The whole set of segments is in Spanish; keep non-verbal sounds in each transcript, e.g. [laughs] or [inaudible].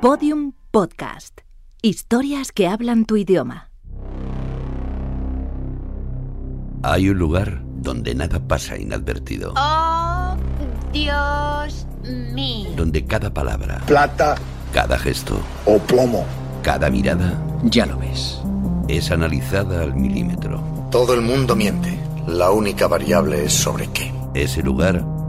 Podium Podcast. Historias que hablan tu idioma. Hay un lugar donde nada pasa inadvertido. Oh, Dios mío. Donde cada palabra, plata cada gesto, o plomo. cada mirada Ya lo ves. es analizada al milímetro. Todo el mundo miente. La única variable es sobre qué. Ese lugar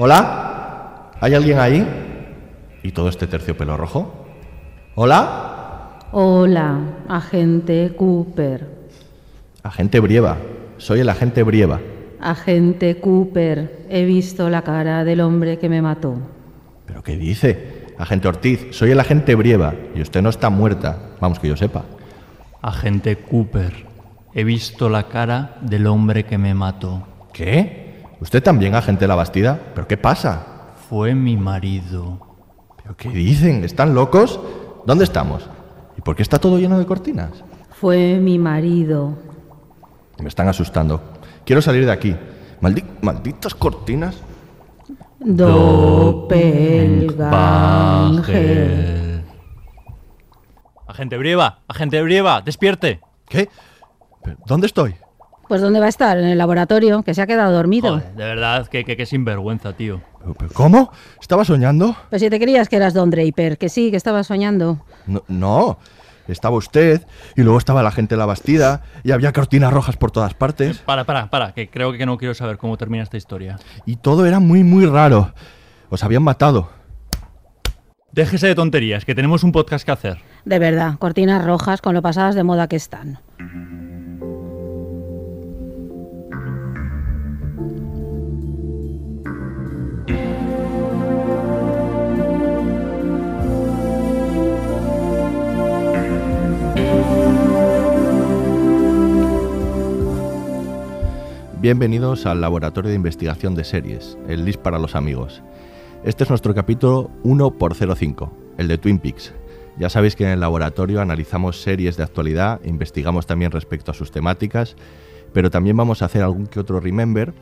¿Hola? ¿Hay alguien ahí? ¿Y todo este terciopelo rojo? ¿Hola? Hola, agente Cooper. Agente Brieva. Soy el agente Brieva. Agente Cooper, he visto la cara del hombre que me mató. ¿Pero qué dice? Agente Ortiz, soy el agente Brieva y usted no está muerta. Vamos, que yo sepa. Agente Cooper, he visto la cara del hombre que me mató. ¿Qué? ¿Usted también, agente La Bastida? ¿Pero qué pasa? Fue mi marido. ¿Pero qué dicen? ¿Están locos? ¿Dónde estamos? ¿Y por qué está todo lleno de cortinas? Fue mi marido. Me están asustando. Quiero salir de aquí. Maldi- malditas cortinas. Doppelganger. Agente Brieva, agente Brieva, despierte. ¿Qué? ¿Pero ¿Dónde estoy? Pues ¿dónde va a estar? En el laboratorio, que se ha quedado dormido. Joder, de verdad, que, que, que sinvergüenza, tío. ¿Pero- pero ¿Cómo? ¿Estaba soñando? Pues si te creías que eras Don Draper, que sí, que estabas soñando. No, no. Estaba usted y luego estaba la gente la Bastida y había cortinas rojas por todas partes Para, para, para, que creo que no quiero saber cómo termina esta historia. y todo era muy, muy raro. Os habían matado. Déjese de tonterías, que tenemos un podcast que hacer. De verdad, cortinas rojas con lo pasadas de moda que están. Bienvenidos al Laboratorio de Investigación de Series, el LIS para los amigos. Este es nuestro capítulo 1 por 05, el de Twin Peaks. Ya sabéis que en el laboratorio analizamos series de actualidad, investigamos también respecto a sus temáticas, pero también vamos a hacer algún que otro remember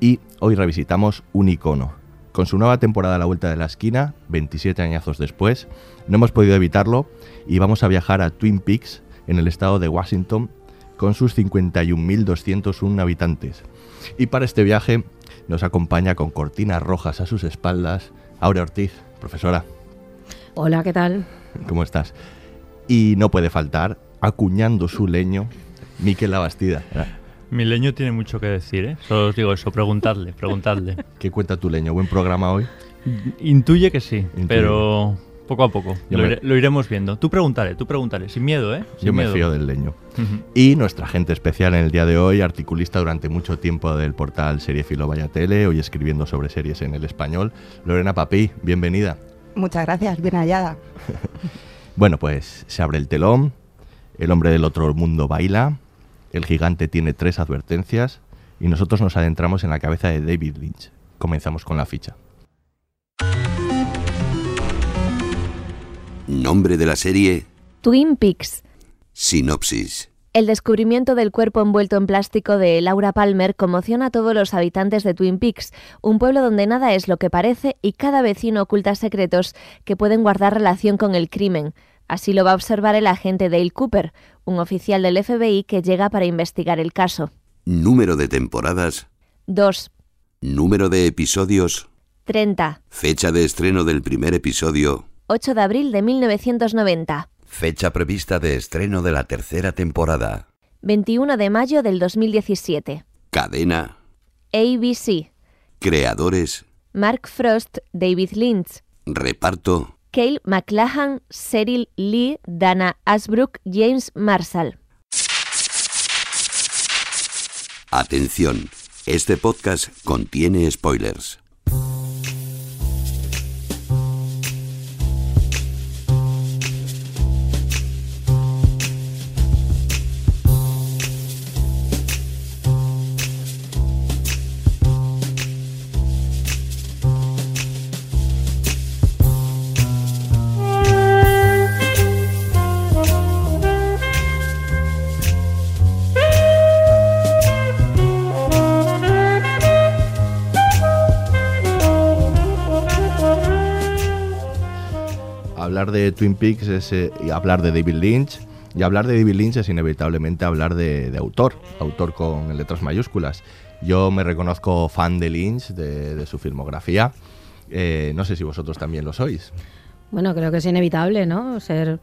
y hoy revisitamos un icono. Con su nueva temporada a la vuelta de la esquina, 27 añazos después, no hemos podido evitarlo y vamos a viajar a Twin Peaks en el estado de Washington con sus 51.201 habitantes. Y para este viaje nos acompaña con cortinas rojas a sus espaldas Aurea Ortiz, profesora, Hola, ¿qué tal? ¿cómo estás? Y no puede faltar, acuñando su leño, Miquel Labastida. Mi leño tiene mucho que decir, ¿eh? Solo os digo eso, preguntadle, preguntadle. ¿Qué cuenta tu leño? ¿Buen programa hoy? Intuye que sí, Intuye. pero poco a poco. Lo, me- ire- lo iremos viendo. Tú pregúntale, tú pregúntale, sin miedo, ¿eh? Sin Yo me fío del leño. Y nuestra gente especial en el día de hoy, articulista durante mucho tiempo del portal Seriefilo Vaya Tele, hoy escribiendo sobre series en el español, Lorena Papí, bienvenida. Muchas gracias, bien hallada. [laughs] Bueno, pues se abre el telón, el hombre del otro mundo baila, el gigante tiene tres advertencias y nosotros nos adentramos en la cabeza de David Lynch. Comenzamos con la ficha. Nombre de la serie, Twin Peaks. Sinopsis. El descubrimiento del cuerpo envuelto en plástico de Laura Palmer conmociona a todos los habitantes de Twin Peaks, un pueblo donde nada es lo que parece y cada vecino oculta secretos que pueden guardar relación con el crimen. Así lo va a observar el agente Dale Cooper, un oficial del FBI que llega para investigar el caso. Número de temporadas, 2. número de episodios, 30. fecha de estreno del primer episodio, 8 de abril de 1990. fecha prevista de estreno de la tercera temporada, 21 de mayo del 2017. cadena, ABC. creadores, Mark Frost, David Lynch. reparto, Cale McLachlan, Cyril Lee, Dana Asbrook, James Marshall. Atención. Este podcast contiene spoilers. De Twin Peaks es eh, y hablar de David Lynch. Y hablar de David Lynch es inevitablemente hablar de, autor, autor con letras mayúsculas. Yo me reconozco fan de Lynch, de, de su filmografía. Eh, no sé si vosotros también lo sois. Bueno, creo que es inevitable, ¿no? Ser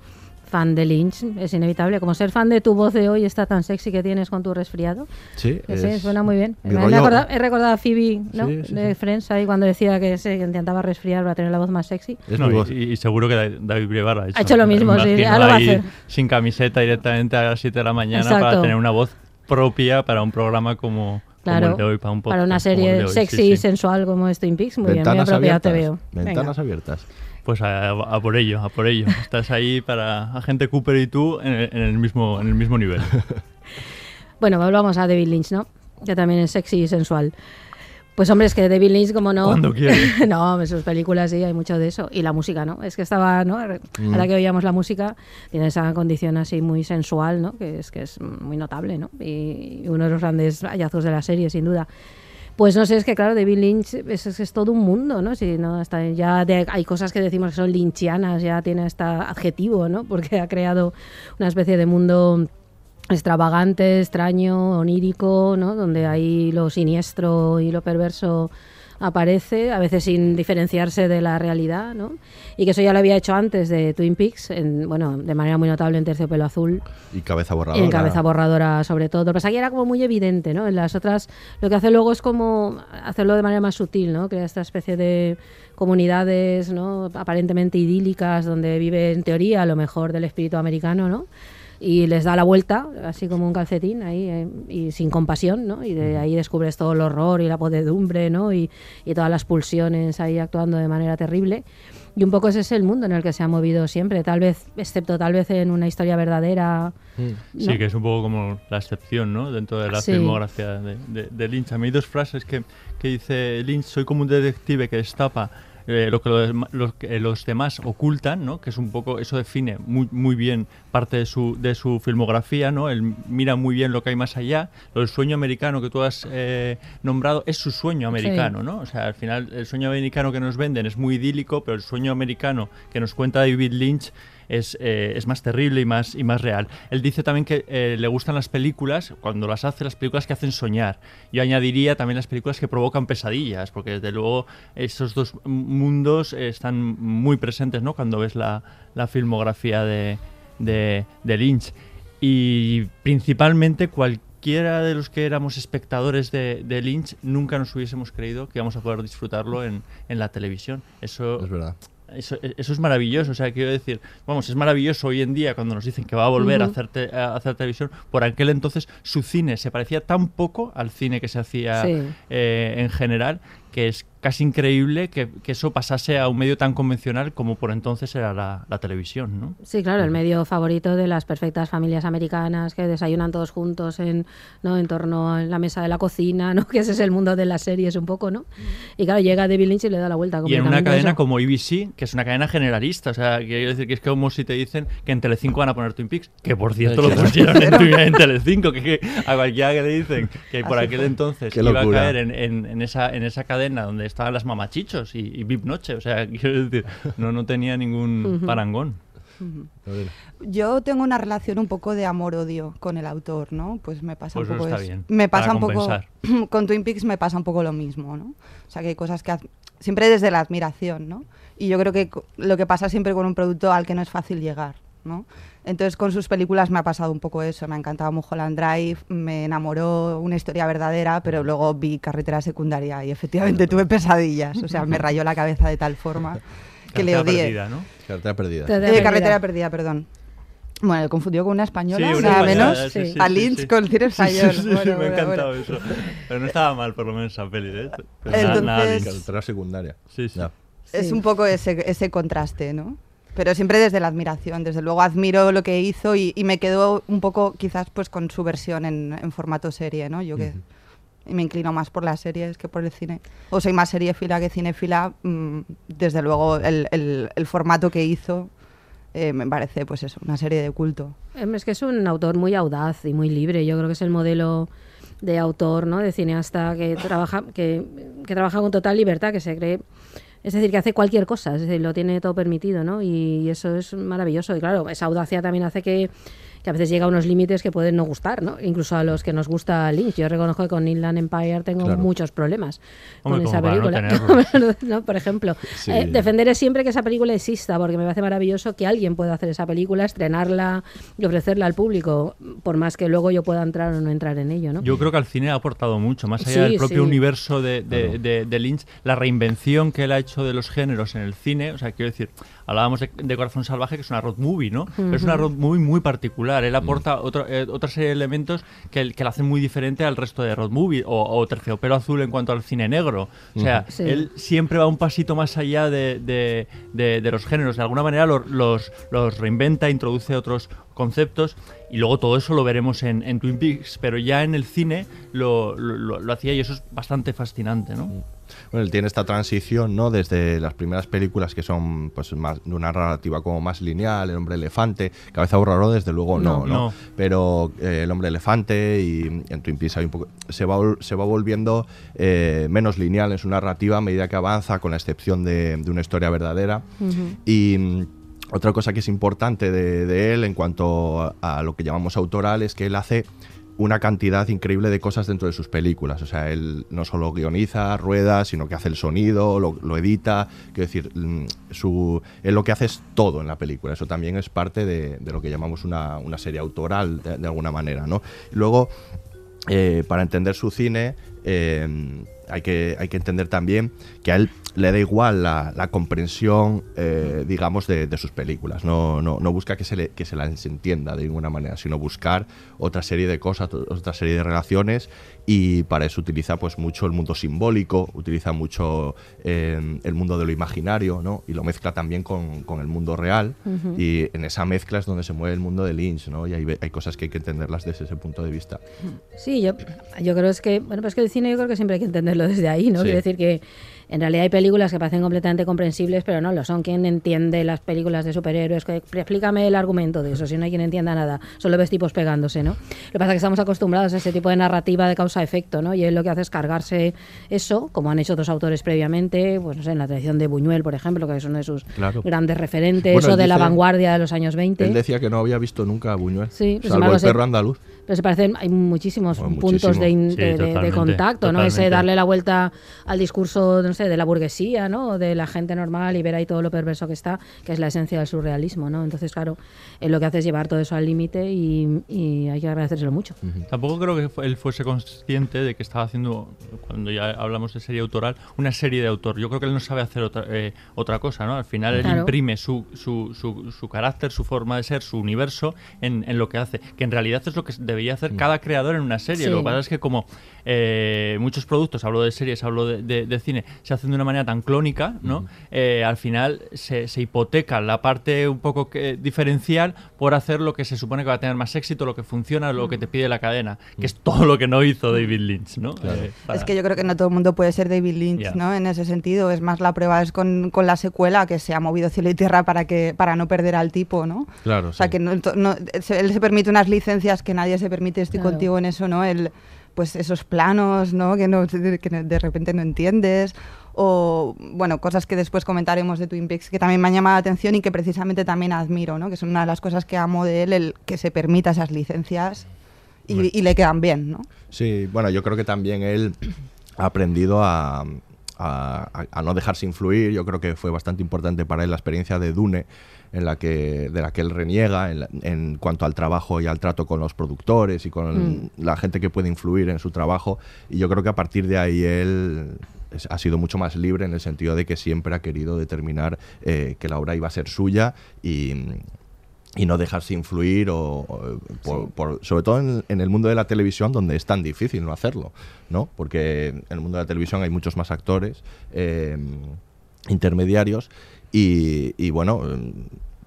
fan de Lynch es inevitable. Como ser fan de tu voz de hoy está tan sexy que tienes con tu resfriado. Sí, sí, suena muy bien. Me- rollo- he, recordado a Phoebe, ¿no? Sí, sí, de. Friends ahí cuando decía que se intentaba resfriar para tener la voz más sexy. Es No, voz. y- y seguro que Da- David Brevard ha hecho, Ha hecho lo mismo, sí, imagino ya lo va a ahí hacer. Sin camiseta directamente a las 7 de la mañana Exacto. para tener una voz propia para un programa como Claro, el de hoy, para un podcast. para una como el de serie hoy, sexy sí. y sensual como es Twin Peaks. Muy bien, muy abiertas. te veo. Ventanas Venga. abiertas. Pues a, a por ello, a por ello. Estás ahí para Agente Cooper y tú en el, en el mismo, en el mismo nivel. [laughs] Bueno, volvamos a David Lynch, ¿no? Que también es sexy y sensual. Pues hombre, es que David Lynch, como no... Cuando quiere. [laughs] no, en sus películas sí, hay mucho de eso. Y la música, ¿no? Es que estaba, ¿no? Mm. Ahora que oíamos la música, tiene esa condición así muy sensual, ¿no? Que es, que es muy notable, ¿no? Y, uno de los grandes hallazgos de la serie, sin duda. Pues no sé, es que claro, David Lynch es, es- es todo un mundo, ¿no? Si no hasta ya de- hay cosas que decimos que son lynchianas, ya tiene este adjetivo, ¿no? [laughs] Porque ha creado una especie de mundo extravagante, extraño, onírico, ¿no? Donde ahí lo siniestro y lo perverso aparece, a veces sin diferenciarse de la realidad, ¿no? Y que eso ya lo había hecho antes de Twin Peaks, en, bueno, de manera muy notable en Terciopelo Azul Y cabeza y borradora. en cabeza borradora sobre todo. Lo que pasa que era como muy evidente, ¿no? En las otras lo que hace luego es como hacerlo de manera más sutil, ¿no? Crea esta especie de comunidades, ¿no? Aparentemente idílicas donde vive en teoría lo mejor del espíritu americano, ¿no? Y les da la vuelta, así como un calcetín, ahí, eh, y sin compasión, ¿no? Y de ahí descubres todo el horror y la podedumbre, ¿no? Y, y todas las pulsiones ahí actuando de manera terrible. Y un poco ese es el mundo en el que se ha movido siempre, tal vez, excepto tal vez en una historia verdadera. Mm. Sí, que es un poco como la excepción, ¿no? Dentro de la Sí. filmografía de, de- de Lynch. A mí hay dos frases que, que dice Lynch, soy como un detective que destapa eh, lo que los, dem- los demás ocultan, ¿no? Que es un poco, eso define muy, muy bien parte de su, de su filmografía, ¿no? Él mira muy bien lo que hay más allá. Del sueño americano que tú has eh, nombrado es su sueño americano, ¿no? O sea, al final el sueño americano que nos venden es muy idílico, pero el sueño americano que nos cuenta David Lynch es, eh, es más terrible y más, y más real. Él dice también que eh, le gustan las películas, cuando las hace, las películas que hacen soñar. Yo añadiría también las películas que provocan pesadillas, porque desde luego esos dos mundos están muy presentes ¿no? cuando ves la, la filmografía de, de, de Lynch. Y principalmente cualquiera de los que éramos espectadores de, de Lynch nunca nos hubiésemos creído que íbamos a poder disfrutarlo en, en la televisión. Eso Es verdad. Eso, eso es maravilloso, o sea, quiero decir, vamos, es maravilloso hoy en día cuando nos dicen que va a volver a, hacer te- a hacer televisión. Por aquel entonces su cine se parecía tan poco al cine que se hacía Sí. eh, en general que es casi increíble que, que eso pasase a un medio tan convencional como por entonces era la, la televisión, ¿no? Sí, claro, el medio favorito de las perfectas familias americanas que desayunan todos juntos en, ¿no? en torno a la mesa de la cocina, ¿no? [laughs] que ese es el mundo de las series un poco, ¿no? Y claro, llega David Lynch y le da la vuelta Y en una a cadena eso. como ABC, que es una cadena generalista, o sea, quiero decir que es como si te dicen que en Telecinco van a poner Twin Peaks, que por cierto lo pusieron en, en [laughs] Telecinco, que, que a cualquiera que le dicen que por Así aquel fue. entonces Qué iba a locura. caer en, en- en esa, en esa cadena donde estaban las mamachichos y, y VIP Noche, o sea, [laughs] quiero decir, no, no tenía ningún parangón. Yo tengo una relación un poco de amor-odio con el autor, ¿no? Pues me pasa Pues un poco eso. bien, Me pasa para un poco [clears throat] con Twin Peaks me pasa un poco lo mismo, ¿no? O sea, que hay cosas que siempre desde la admiración, ¿no? Y yo creo que lo que pasa siempre con un producto al que no es fácil llegar, ¿no? Entonces con sus películas me ha pasado un poco eso, me ha encantado Mulholland Drive, me enamoró una historia verdadera, pero luego vi Carretera Secundaria y efectivamente tuve pesadillas, o sea, me rayó la cabeza de tal forma que le odié. perdida, ¿no? Cartera perdida. Te- Eh, Perdida. carretera perdida, perdón. Bueno, he confundido con una española, Sí, una nada española, menos. sí, sí, a Lynch sí. con cine Sí, sí, español. sí, sí, Bueno, me ha bueno, encantado bueno. eso. Pero no estaba mal, por lo menos, esa peli, ¿eh? Pero nada- nada Entonces- Lynch. Carretera secundaria. Sí, sí. Ya. Es un poco ese, ese contraste, ¿no? Pero siempre desde la admiración. Desde luego admiro lo que hizo y, y me quedo un poco quizás pues con su versión en, en formato serie, ¿no? Yo que y me inclino más por las series que por el cine. O soy más seriefila que cinefila. mm, desde luego el, el- el formato que hizo eh, me parece pues eso, una serie de culto. Em, Es que es un autor muy audaz y muy libre. Yo creo que es el modelo de autor, ¿no? De cineasta que trabaja, que, que trabaja con total libertad, que se cree. Es decir, que hace cualquier cosa, es decir, lo tiene todo permitido, ¿no? Y eso es maravilloso. Y claro, esa audacia también hace que, que a veces llega a unos límites que pueden no gustar, ¿no? Incluso a los que nos gusta Lynch. Yo reconozco que con Inland Empire tengo Claro. muchos problemas Hombre, con esa no película. [laughs] ¿no? Por ejemplo, Sí. eh, defenderé siempre que esa película exista, porque me parece maravilloso que alguien pueda hacer esa película, estrenarla y ofrecerla al público, por más que luego yo pueda entrar o no entrar en ello, ¿no? Yo creo que al cine ha aportado mucho, más allá Sí, del propio sí. universo de, de- de- de Lynch, la reinvención que él ha hecho de los géneros en el cine. O sea, quiero decir, hablábamos de, de Corazón Salvaje, que es una road movie, ¿no? Pero es una road movie muy particular. Él aporta otro- eh, otra serie de elementos que, que la hacen muy diferente al resto de road movie o, o Terciopelo Azul en cuanto al cine negro. O sea, Sí. él siempre va un pasito más allá de, de- de- de los géneros. De alguna manera los, los, los reinventa, introduce otros conceptos y luego todo eso lo veremos en, en Twin Peaks, pero ya en el cine lo, lo- lo- lo hacía y eso es bastante fascinante, ¿no? Bueno, él tiene esta transición, ¿no? Desde las primeras películas que son pues más de una narrativa como más lineal, El hombre elefante, Cabeza borrado desde luego no, No, ¿no? no. Pero eh, El hombre elefante y en Twin Peaks hay un poco se va se va volviendo eh, menos lineal en su narrativa a medida que avanza, con la excepción de, de una historia verdadera. Y mm, otra cosa que es importante de, él en cuanto a, lo que llamamos autoral es que él hace una cantidad increíble de cosas dentro de sus películas. O sea, él no solo guioniza, rueda, sino que hace el sonido, lo, edita. Quiero decir, mm, su, él lo que hace es todo en la película. Eso también es parte de, lo que llamamos una, serie autoral, de, alguna manera. ¿no? Luego, eh, para entender su cine, eh, hay, que, hay que entender también que a él le da igual la, la comprensión, eh, digamos, de, de sus películas. No, no, no busca que se, le, que se las entienda de ninguna manera, sino buscar otra serie de cosas, otra serie de relaciones y para eso utiliza pues mucho el mundo simbólico, utiliza mucho eh, el mundo de lo imaginario, ¿no? Y lo mezcla también con, con el mundo real y en esa mezcla es donde se mueve el mundo de Lynch, ¿no? Y hay, hay cosas que hay que entenderlas desde ese punto de vista. Sí, yo, yo creo es que, bueno, pues que el cine yo creo que siempre hay que entenderlo desde ahí, ¿no? Sí. Quiero decir que en realidad hay películas que parecen completamente comprensibles, pero no lo son. ¿Quién entiende las películas de superhéroes? Explícame el argumento de eso, si no hay quien entienda nada. Solo ves tipos pegándose, ¿no? Lo que pasa es que estamos acostumbrados a ese tipo de narrativa de causa-efecto, ¿no? Y él lo que hace es cargarse eso, como han hecho otros autores previamente, pues no sé, en la tradición de Buñuel, por ejemplo, que es uno de sus Claro. grandes referentes, Bueno, o de la vanguardia de los años 20. Él decía que no había visto nunca a Buñuel, Sí, pues, salvo el perro andaluz. Pero se parecen, hay muchísimos Bueno, puntos de. Sí, de- de- de totalmente, contacto, ¿no? Ese darle la vuelta al discurso, no sé, de la burguesía, ¿no? O de la gente normal y ver ahí todo lo perverso que está, que es la esencia del surrealismo, ¿no? Entonces, claro, él lo que hace es llevar todo eso al límite y, y hay que agradecérselo mucho. Tampoco creo que él fuese consciente de que estaba haciendo, cuando ya hablamos de serie autoral, una serie de autor. Yo creo que él no sabe hacer otra, eh, otra cosa, ¿no? Al final él Claro. imprime su, su, su, su carácter, su forma de ser, su universo en, en lo que hace. Que en realidad es lo que debería hacer cada creador en una serie. Sí. Lo que pasa es que como eh, muchos productos, hablo de series, hablo de, de- de cine, se hacen de una manera tan clónica, ¿no? Eh, al final se, se hipoteca la parte un poco que- diferencial por hacer lo que se supone que va a tener más éxito, lo que funciona, lo que te pide la cadena, que es todo lo que no hizo David Lynch, ¿no? Eh, para- Es que yo creo que no todo el mundo puede ser David Lynch. ¿no? En ese sentido, es más la prueba es con, con la secuela que se ha movido cielo y tierra para que para no perder al tipo, ¿no? Claro, O sea, que no, no- se- él se permite unas licencias que nadie se permite, estoy Claro. contigo en eso, ¿no? El, pues esos planos, ¿no? Que, no, que de repente no entiendes. O, bueno, cosas que después comentaremos de Twin Peaks que también me han llamado la atención y que precisamente también admiro, ¿no? Que son una de las cosas que amo de él, el que se permita esas licencias y, y le quedan bien, ¿no? Sí, bueno, yo creo que también él ha aprendido a- a- a no dejarse influir. Yo creo que fue bastante importante para él la experiencia de Dune, en la que, de la que él reniega en, la- en cuanto al trabajo y al trato con los productores y con la gente que puede influir en su trabajo. Y yo creo que a partir de ahí él ha sido mucho más libre en el sentido de que siempre ha querido determinar eh, que la obra iba a ser suya y y no dejarse influir o, o, por, por- sobre todo en, en el mundo de la televisión donde es tan difícil no hacerlo no porque en el mundo de la televisión hay muchos más actores eh, intermediarios y, y bueno eh,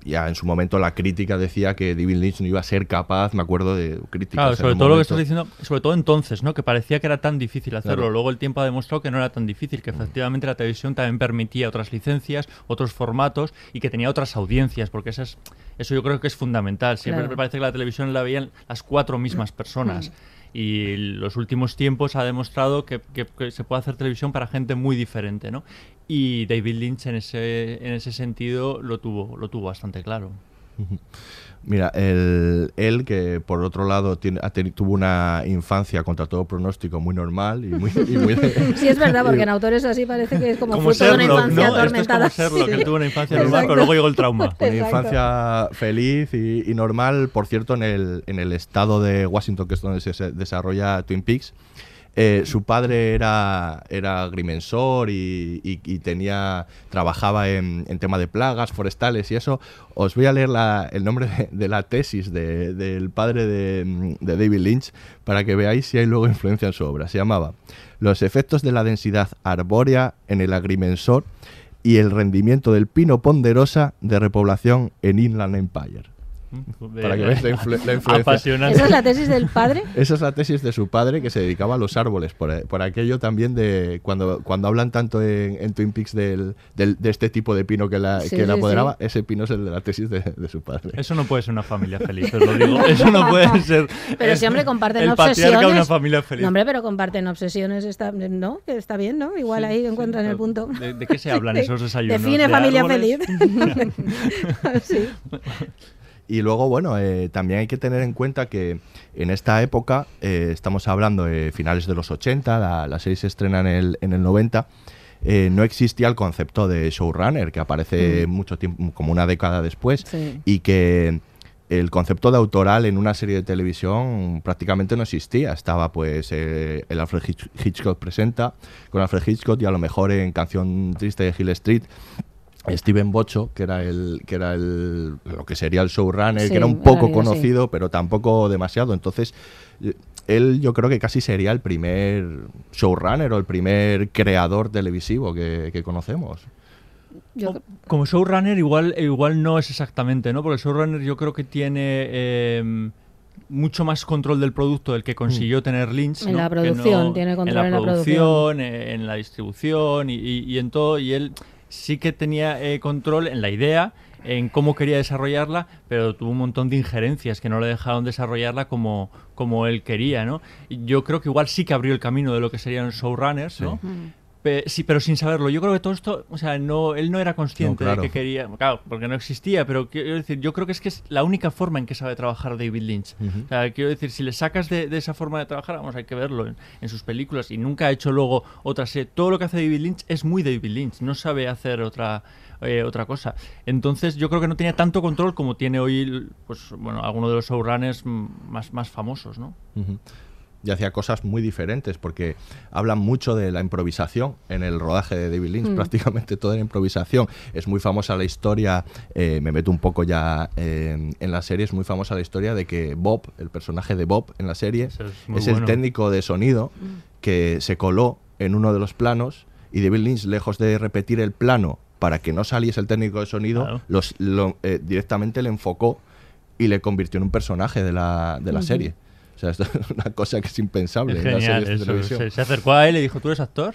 ya en su momento la crítica decía que David Lynch no iba a ser capaz me acuerdo de críticas Claro, sobre todo lo que estás diciendo, sobre todo entonces, ¿no? Que parecía que era tan difícil hacerlo. Claro. Mm. Luego el tiempo ha demostrado que no era tan difícil, que efectivamente la televisión también permitía otras licencias, otros formatos y que tenía otras audiencias, porque eso, es, eso yo creo que es fundamental. Siempre Claro. me parece que la televisión la veían las cuatro mismas personas. Y los últimos tiempos ha demostrado que, que- que se puede hacer televisión para gente muy diferente, ¿no? Y David Lynch en ese, en ese sentido lo tuvo, lo tuvo bastante claro. [laughs] Mira, el- él que por otro lado tiene, ha teni- tuvo una infancia contra todo pronóstico muy normal y muy... y muy- [laughs] Sí, es verdad, porque en autores así parece que es como, Como de una infancia ¿no? Esto es como atormentada. Sherlock, que Sí. él tuvo una infancia normal, pero Exacto. luego llegó el trauma. [laughs] Una Exacto. infancia feliz y, y normal, por cierto, en el, en el estado de Washington, que es donde se, se desarrolla Twin Peaks. Eh, su padre era, era agrimensor y, tenía trabajaba en, tema de plagas forestales y eso. Os voy a leer el nombre de, la tesis de- del padre de, de David Lynch para que veáis si hay luego influencia en su obra. Se llamaba Los efectos de la densidad arbórea en el agrimensor y el rendimiento del pino ponderosa de repoblación en Inland Empire. Para que veáis la, influ- la influencia. Apasionante. ¿Esa es la tesis del padre? [laughs] Esa es la tesis de su padre que se dedicaba a los árboles, por, por aquello también de cuando, cuando hablan tanto en, en Twin Peaks del, del- de este tipo de pino que la, Sí, que la apoderaba, sí. ese pino es el de la tesis de, de su padre. Eso no puede ser una familia feliz, os lo digo. [laughs] Eso no puede ser. Pero es si, hombre, comparten el obsesiones. patriarca de una familia feliz. No, hombre, pero comparten obsesiones, está, ¿no? Que está bien, ¿no? Igual ahí encuentran el punto. ¿De, de qué se hablan [laughs] esos desayunos? Define ¿De familia árboles? feliz. sí. Y luego, bueno, eh, también hay que tener en cuenta que en esta época, eh, estamos hablando de finales de los 80, la, la serie se estrena en el, en el 90, eh, no existía el concepto de showrunner, que aparece Mm. mucho tiempo, como una década después, Sí. y que el concepto de autoral en una serie de televisión prácticamente no existía. Estaba pues eh, el Alfred Hitch- Hitchcock presenta con Alfred Hitchcock y a lo mejor en Canción Triste de Hill Street Steven Bocho, que era el que era el lo que sería el showrunner, Sí, que era un poco realidad, sí. conocido, pero tampoco demasiado. Entonces, eh, él yo creo que casi sería el primer showrunner o el primer creador televisivo que, que conocemos. Yo- Como showrunner igual, igual no es exactamente, ¿no? Porque el showrunner yo creo que tiene eh, mucho más control del producto del que consiguió tener Lynch. En ¿no? la producción, tiene control en en la la producción, en la distribución y, y- y en todo. Y él sí que tenía eh, control en la idea, en cómo quería desarrollarla, pero tuvo un montón de injerencias que no le dejaron desarrollarla como, como él quería, ¿no? Yo creo que igual sí que abrió el camino de lo que serían showrunners, ¿no? Pe- sí, pero sin saberlo. Yo creo que todo esto, o sea, no, él no era consciente No, claro. de que quería, claro, porque no existía, pero quiero decir, yo creo que es que es la única forma en que sabe trabajar David Lynch. O sea, quiero decir, si le sacas de, de esa forma de trabajar, vamos, hay que verlo en, en sus películas y nunca ha hecho luego otra serie. Todo lo que hace David Lynch es muy David Lynch, no sabe hacer otra eh, otra cosa. Entonces, yo creo que no tenía tanto control como tiene hoy, pues, bueno, alguno de los showrunners más, más famosos, ¿no? Ujú. Y hacía cosas muy diferentes porque hablan mucho de la improvisación en el rodaje de David Lynch, Mm. prácticamente toda la improvisación. Es muy famosa la historia, eh, me meto un poco ya eh, en la serie, es muy famosa la historia de que Bob, el personaje de Bob en la serie, es el técnico de sonido que se coló en uno de los planos y David Lynch, lejos de repetir el plano para que no saliese el técnico de sonido, Claro. los, lo- eh, directamente le enfocó y le convirtió en un personaje de la, de la serie. O sea, esto es una cosa que es impensable Es genial, eso. Se, se acercó a él y le dijo, ¿tú eres actor?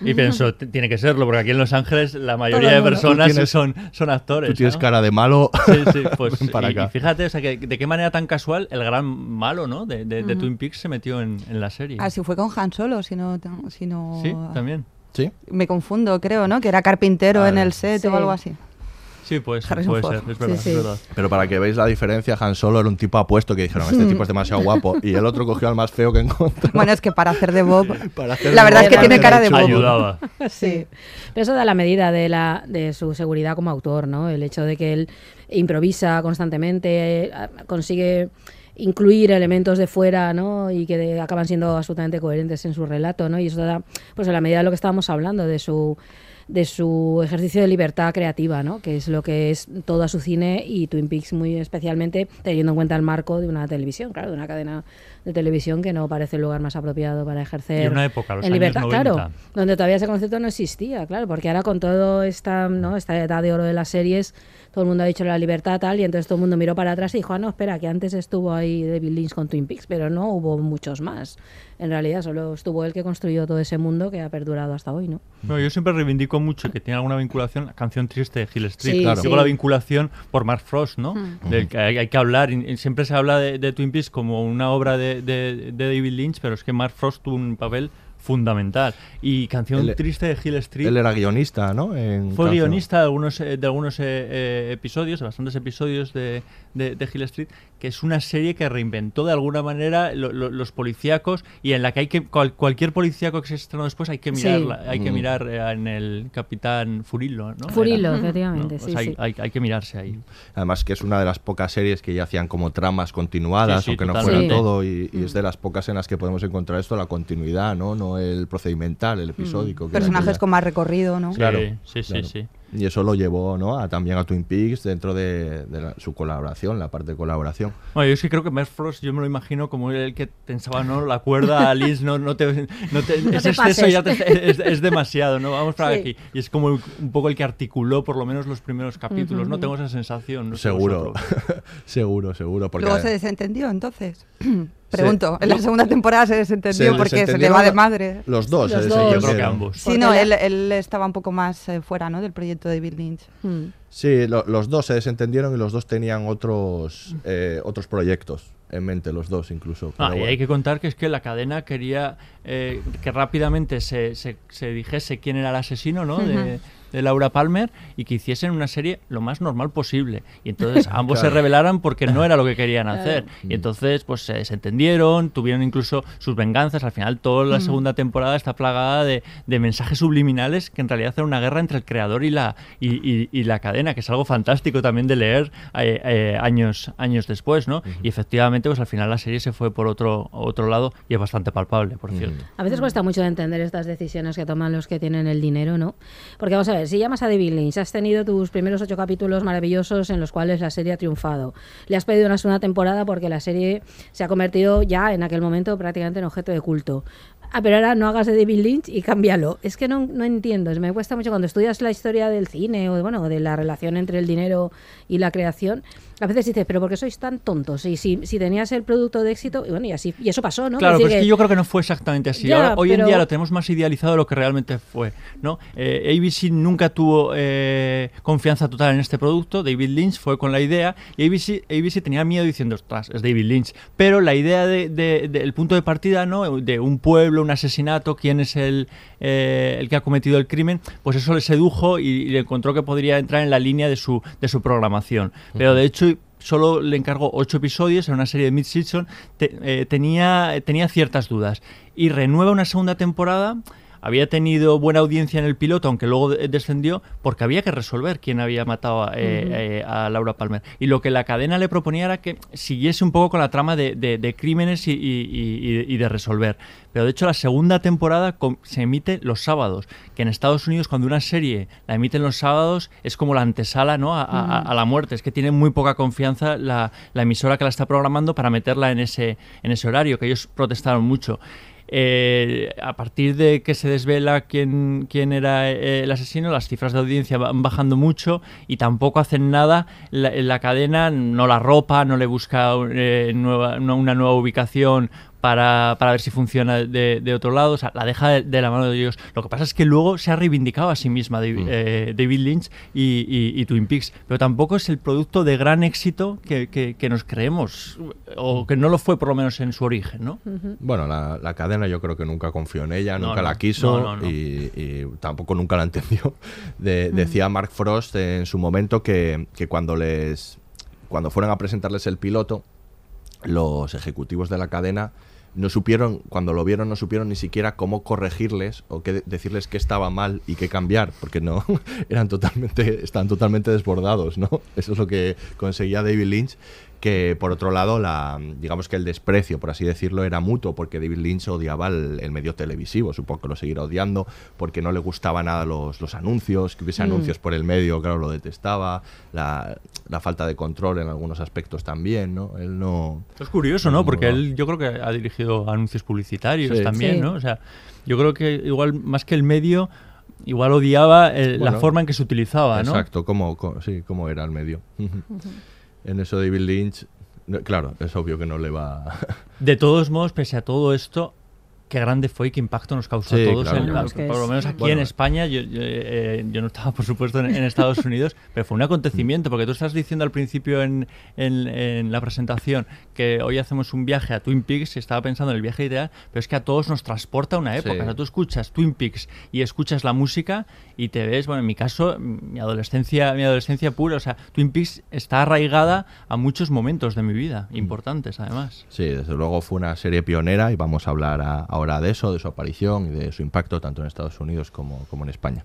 Y pensó, "T- tiene que serlo, porque aquí en Los Ángeles la mayoría de personas tienes- son, son actores. Tú tienes ¿no? cara de malo. Sí, sí, [laughs] pues Ven para y, acá. y fíjate, o sea, que de qué manera tan casual el gran malo, ¿no? De, de- de Twin Peaks se metió en, en la serie. Así fue con Han Solo, si no, si no Sí, también. ¿Sí? me confundo, creo, ¿no? Que era carpintero Ah, en el set sí. o algo así. Sí, puede ser, Harrison puede Ford. ser, es verdad, Sí, sí. es verdad. Pero para que veáis la diferencia, Han Solo era un tipo apuesto que dijeron, este tipo es demasiado guapo. Y el otro cogió al más feo que encontró. Bueno, es que para hacer de Bob, [laughs] Para hacer la de verdad es que tiene cara de Bob. Ayudaba. [laughs] Sí. Pero eso da la medida de, la, de su seguridad como autor, ¿no? El hecho de que él improvisa constantemente, eh, consigue incluir elementos de fuera, ¿no? Y que de- acaban siendo absolutamente coherentes en su relato, ¿no? Y eso da, pues en la medida de lo que estábamos hablando, de su de su ejercicio de libertad creativa, ¿no? que es lo que es todo a su cine y Twin Peaks muy especialmente teniendo en cuenta el marco de una televisión, claro, de una cadena de televisión que no parece el lugar más apropiado para ejercer Y una época, los en años libertad, 90. claro, donde todavía ese concepto no existía, claro, porque ahora con todo esta, ¿no? esta edad de oro de las series, todo el mundo ha dicho la libertad tal, y entonces todo el mundo miró para atrás y dijo, ah, no, espera, que antes estuvo ahí David Lynch con Twin Peaks, pero no hubo muchos más. En realidad solo estuvo él que construyó todo ese mundo que ha perdurado hasta hoy, ¿no? No, yo siempre reivindico mucho que tiene alguna vinculación la canción triste de Hill Street. Sí, Claro. Digo sí. la vinculación por Mark Frost, ¿no? Mm. Del que hay, hay que hablar. y- y siempre se habla de, de Twin Peaks como una obra de, de- de David Lynch, pero es que Mark Frost tuvo un papel fundamental. Y canción Él- triste de Hill Street. Él era guionista, ¿no? En Fue canción. guionista de algunos, eh, de algunos eh, eh, episodios, de bastantes episodios de, de, de Hill Street, que es una serie que reinventó de alguna manera lo- lo- los policíacos y en la que hay que cual- cualquier policíaco que se estrenó después hay que Sí. mirar hay que Mm. mirar eh, en el Capitán Furillo, ¿no? Furillo, Era, efectivamente, ¿no? sí, Pues hay, sí. hay- hay que mirarse ahí. Además que es una de las pocas series que ya hacían como tramas continuadas, Sí, sí, aunque no fuera Sí. todo, y, y Mm. es de las pocas en las que podemos encontrar esto, la continuidad, ¿no? No el procedimental, el episódico. que era Personajes con más recorrido, ¿no? Claro, sí, sí, claro. sí. Y eso lo llevó ¿no? a, también a Twin Peaks dentro de, de la- su colaboración, la parte de colaboración. Bueno, yo es que creo que Mark Frost, yo me lo imagino como el que tensaba ¿no? la cuerda a [laughs] Liz, no, no te, no te- [laughs] No ese te exceso ya te- es, es demasiado, ¿no? Vamos para Sí. aquí. Y es como un poco el que articuló por lo menos los primeros capítulos, ¿no? Tengo esa sensación. no sé seguro, [laughs] seguro, seguro. Porque Luego se desentendió, entonces. [clears throat] Pregunto, en la segunda temporada se desentendió Se porque se le va de madre. Los dos, Los se dos. Yo creo que ambos. Sí, no, él, él estaba un poco más eh, fuera ¿no? del proyecto de David Lynch. Mm. Sí, lo- los dos se desentendieron y los dos tenían otros, eh, otros proyectos en mente, los dos incluso. Ah, y hay que contar que es que la cadena quería eh, que rápidamente se, se, se dijese quién era el asesino ¿no? de, de Laura Palmer y que hiciesen una serie lo más normal posible. Y entonces [laughs] ambos se Claro. revelaran porque no era lo que querían Claro. hacer. Y entonces pues se desentendieron, tuvieron incluso sus venganzas. Al final toda la segunda temporada está plagada de, de mensajes subliminales que en realidad era una guerra entre el creador y la, y, y- y la cadena, que es algo fantástico también de leer eh, eh, años, años después. ¿no? Y efectivamente pues al final la serie se fue por otro, otro lado y es bastante palpable, por cierto. A veces cuesta mucho de entender estas decisiones que toman los que tienen el dinero, ¿no? Porque vamos a ver, si llamas a David Lynch, has tenido tus primeros ocho capítulos maravillosos en los cuales la serie ha triunfado. Le has pedido una segunda temporada porque la serie se ha convertido ya en aquel momento prácticamente en objeto de culto. Ah, pero ahora no hagas de David Lynch y cámbialo. Es que no, no entiendo. Me cuesta mucho cuando estudias la historia del cine o de, bueno, de la relación entre el dinero y la creación. A veces dices, pero ¿por qué sois tan tontos? Y si, si tenías el producto de éxito, y bueno, y así, y eso pasó, ¿no? Claro, pero es que yo creo que no fue exactamente así. Ya, Ahora, hoy en día lo tenemos más idealizado de lo que realmente fue. ¿no? Eh, ABC nunca tuvo eh, confianza total en este producto. David Lynch fue con la idea y ABC, ABC tenía miedo diciendo, ostras, es David Lynch. Pero la idea del de, de- el punto de partida ¿no? de un pueblo, un asesinato, quién es el, eh, el que ha cometido el crimen, pues eso le sedujo y, y le encontró que podría entrar en la línea de su, de su programación. Pero de hecho solo le encargó ocho episodios en una serie de mid-season, te- eh, tenía, tenía ciertas dudas. Y renueva una segunda temporada. Había tenido buena audiencia en el piloto, aunque luego de- descendió, porque había que resolver quién había matado a, eh, eh, a Laura Palmer. Y lo que la cadena le proponía era que siguiese un poco con la trama de, de- de crímenes y, y- y- y de resolver. Pero de hecho la segunda temporada se emite los sábados, que en Estados Unidos cuando una serie la emiten los sábados es como la antesala ¿no? a, a- a la muerte. Es que tiene muy poca confianza la, la emisora que la está programando para meterla en ese, en ese horario, que ellos protestaron mucho. Eh, a partir de que se desvela quién, quién era eh, el asesino, las cifras de audiencia van bajando mucho y tampoco hacen nada. La, la cadena no la ropa, no le busca eh, una nueva ubicación para, para ver si funciona de, de otro lado, o sea, la deja de, de la mano de ellos. Lo que pasa es que luego se ha reivindicado a sí misma David, eh, David Lynch y, y- y Twin Peaks, pero tampoco es el producto de gran éxito que, que- que nos creemos, o que no lo fue por lo menos en su origen, ¿no? Bueno, la, la cadena yo creo que nunca confió en ella, No, nunca no. la quiso No, no, no. Y, y tampoco nunca la entendió. [laughs] De- Decía Mark Frost en su momento que, que cuando les cuando fueron a presentarles el piloto, los ejecutivos de la cadena no supieron, cuando lo vieron, no supieron ni siquiera cómo corregirles o qué de- decirles qué estaba mal y qué cambiar, porque no [laughs] eran totalmente, estaban totalmente desbordados, ¿no? Eso es lo que conseguía David Lynch, que por otro lado, la, digamos que el desprecio, por así decirlo, era mutuo, porque David Lynch odiaba el, el medio televisivo, supongo que lo seguirá odiando, porque no le gustaba nada los, los anuncios, que hubiese Mm. anuncios por el medio, claro, lo detestaba, la, la falta de control en algunos aspectos también, ¿no? Él no... Es curioso, ¿no? Porque él yo creo que ha dirigido anuncios publicitarios Sí. también, Sí. ¿no? O sea, yo creo que igual más que el medio, igual odiaba eh, la forma en que se utilizaba, ¿no? Exacto, cómo, co- sí, cómo era el medio. En eso David Lynch, claro, es obvio que no le va... De todos modos, pese a todo esto, qué grande fue y qué impacto nos causó Sí, a todos. claro, en- a- que por lo menos aquí Bueno, en España, yo, yo, eh, yo no estaba, por supuesto, en, en Estados Unidos, [laughs] pero fue un acontecimiento, porque tú estás diciendo al principio en, en- en la presentación que hoy hacemos un viaje a Twin Peaks, y estaba pensando en el viaje ideal, pero es que a todos nos transporta a una época. Sí. O sea, tú escuchas Twin Peaks y escuchas la música y te ves, bueno, en mi caso, mi adolescencia, mi adolescencia pura, o sea, Twin Peaks está arraigada a muchos momentos de mi vida, importantes además. Sí, desde luego fue una serie pionera y vamos a hablar a- ahora de eso, de su aparición y de su impacto tanto en Estados Unidos como, como en España.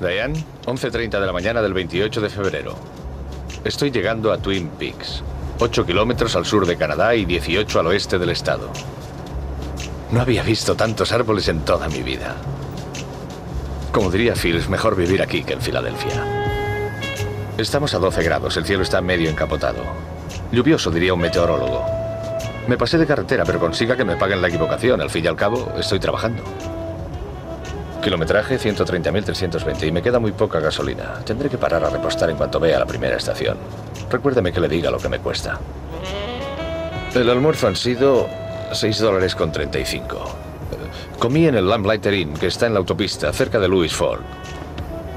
Diane, 11.30 de la mañana del 28 de febrero. Estoy llegando a Twin Peaks, 8 kilómetros al sur de Canadá y 18 al oeste del estado. No había visto tantos árboles en toda mi vida. Como diría Phil, es mejor vivir aquí que en Filadelfia. Estamos a 12 grados, el cielo está medio encapotado. Lluvioso, diría un meteorólogo. Me pasé de carretera, pero consiga que me paguen la equivocación. Al fin y al cabo, estoy trabajando. Kilometraje 130.320 y me queda muy poca gasolina. Tendré que parar a repostar en cuanto vea la primera estación. Recuérdeme que le diga lo que me cuesta. El almuerzo han sido 6 dólares con 35. Eh, Comí en el Lamplighter Inn, que está en la autopista, cerca de Louis Ford.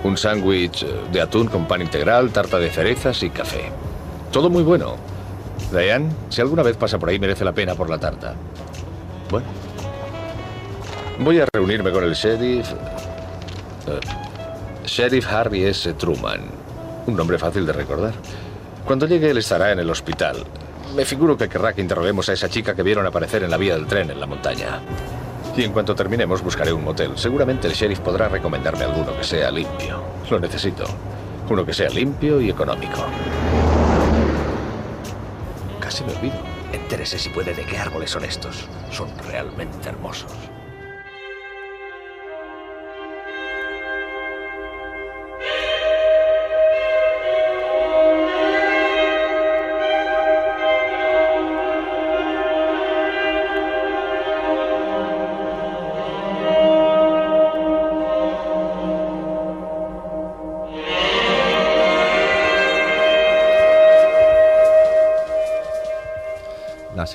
Un sándwich de atún con pan integral, tarta de cerezas y café. Todo muy bueno. Diane, si alguna vez pasa por ahí, merece la pena por la tarta. Bueno. Voy a reunirme con el sheriff. eh, sheriff Harvey S. Truman. Un nombre fácil de recordar. Cuando llegue, él estará en el hospital. Me figuro que querrá que interroguemos a esa chica que vieron aparecer en la vía del tren en la montaña. Y en cuanto terminemos, buscaré un motel. Seguramente el sheriff podrá recomendarme alguno que sea limpio. Lo necesito. Uno que sea limpio y económico. Casi me olvido. Entérese si puede de qué árboles son estos. Son realmente hermosos.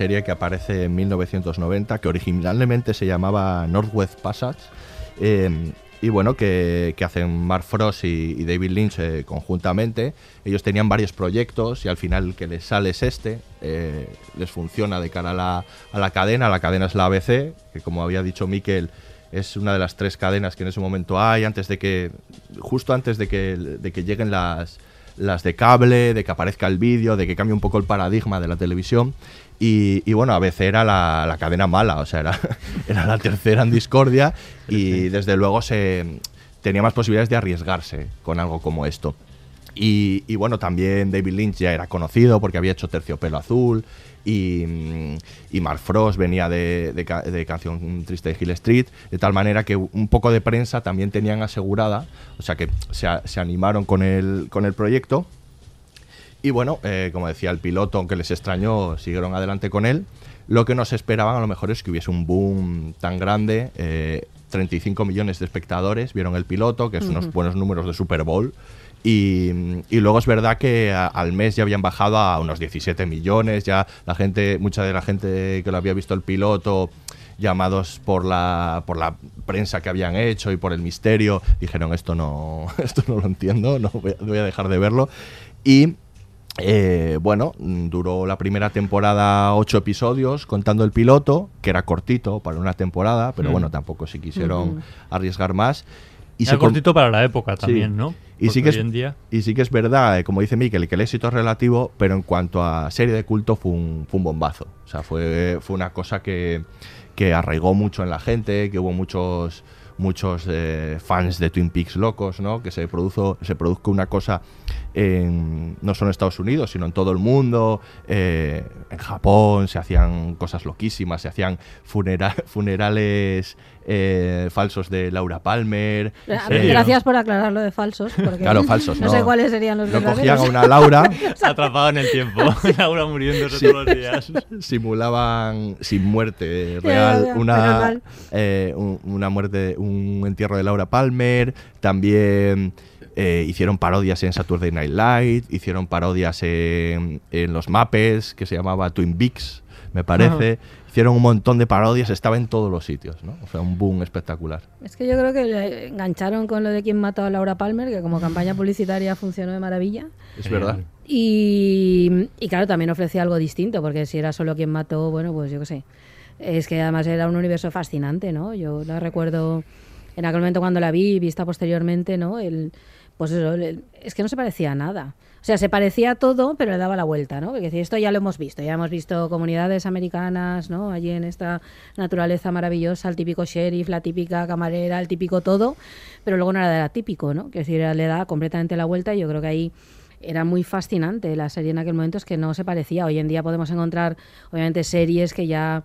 Serie que aparece en 1990, que originalmente se llamaba Northwest Passage, eh, y bueno, que, que hacen Mark Frost y, y David Lynch eh, conjuntamente. Ellos tenían varios proyectos y al final el que les sale es este. eh, les funciona de cara a la, a la cadena. La cadena es la ABC, que como había dicho Miquel, es una de las tres cadenas que en ese momento hay, antes de que, justo antes de que, de que lleguen las, las de cable, de que aparezca el vídeo, de que cambie un poco el paradigma de la televisión. Y, y bueno, ABC era la, la cadena mala, o sea, era, [laughs] era la tercera en discordia y desde luego se tenía más posibilidades de arriesgarse con algo como esto. Y, y bueno, también David Lynch ya era conocido porque había hecho Terciopelo Azul y, mm, y Mark Frost venía de, de de Canción Triste de Hill Street, de tal manera que un poco de prensa también tenían asegurada, o sea que se, se animaron con el, con el proyecto. Y bueno, eh, como decía el piloto, aunque les extrañó, siguieron adelante con él. Lo que nos esperaban a lo mejor es que hubiese un boom tan grande. eh, 35 millones de espectadores vieron el piloto, que es unos Ujú. buenos números de Super Bowl. Y, y luego es verdad que a- al mes ya habían bajado a unos 17 millones. Ya la gente, mucha de la gente que lo había visto el piloto, llamados por la, por la prensa que habían hecho y por el misterio, dijeron esto no, [laughs] esto no lo entiendo, no voy voy a dejar de verlo. Y eh, bueno, mm, duró la primera temporada ocho episodios contando el piloto, que era cortito para una temporada, pero Mm. bueno, tampoco se quisieron arriesgar más. Era se com- cortito para la época Sí. también, ¿no? Y sí, que es, hoy en día- y sí que es verdad, eh, como dice Miquel, que el éxito es relativo, pero en cuanto a serie de culto fue un, fue un bombazo. O sea, fue, fue una cosa que, que arraigó mucho en la gente, que hubo muchos muchos eh, fans de Twin Peaks locos, ¿no? Que se produjo, se produzca una cosa en, no solo en Estados Unidos, sino en todo el mundo. Eh, en Japón se hacían cosas loquísimas, se hacían funera- [laughs] funerales eh, falsos de Laura Palmer. eh, Gracias por aclarar lo de falsos. Porque Claro, falsos, [laughs] No, no. sé cuáles serían los No cogían a una Laura, [laughs] Atrapado en el tiempo. Laura muriéndose Sí. todos los días. simulaban sin muerte real ya, ya, menos una, eh, una muerte, un entierro de Laura Palmer. También eh, hicieron parodias en Saturday Night Live, hicieron parodias en, en los Muppets, que se llamaba Twin Peaks, me parece. Hicieron un montón de parodias, estaba en todos los sitios, ¿no? O sea, un boom espectacular. Es que yo creo que le engancharon con lo de quién mató a Laura Palmer, que como campaña publicitaria funcionó de maravilla. Es verdad. Y, y claro, también ofrecía algo distinto, porque si era solo quien mató, bueno, pues yo qué sé. Es que además era un universo fascinante, ¿no? Yo la recuerdo en aquel momento cuando la vi, vista posteriormente, ¿no? El, pues eso, es que no se parecía a nada. O sea, se parecía a todo, pero le daba la vuelta, ¿no? Porque esto ya lo hemos visto, ya hemos visto comunidades americanas, ¿no? Allí en esta naturaleza maravillosa, el típico sheriff, la típica camarera, el típico todo, pero luego no era típico, ¿no? Que decir, le da completamente la vuelta y yo creo que ahí era muy fascinante la serie en aquel momento, es que no se parecía. Hoy en día podemos encontrar, obviamente, series que ya,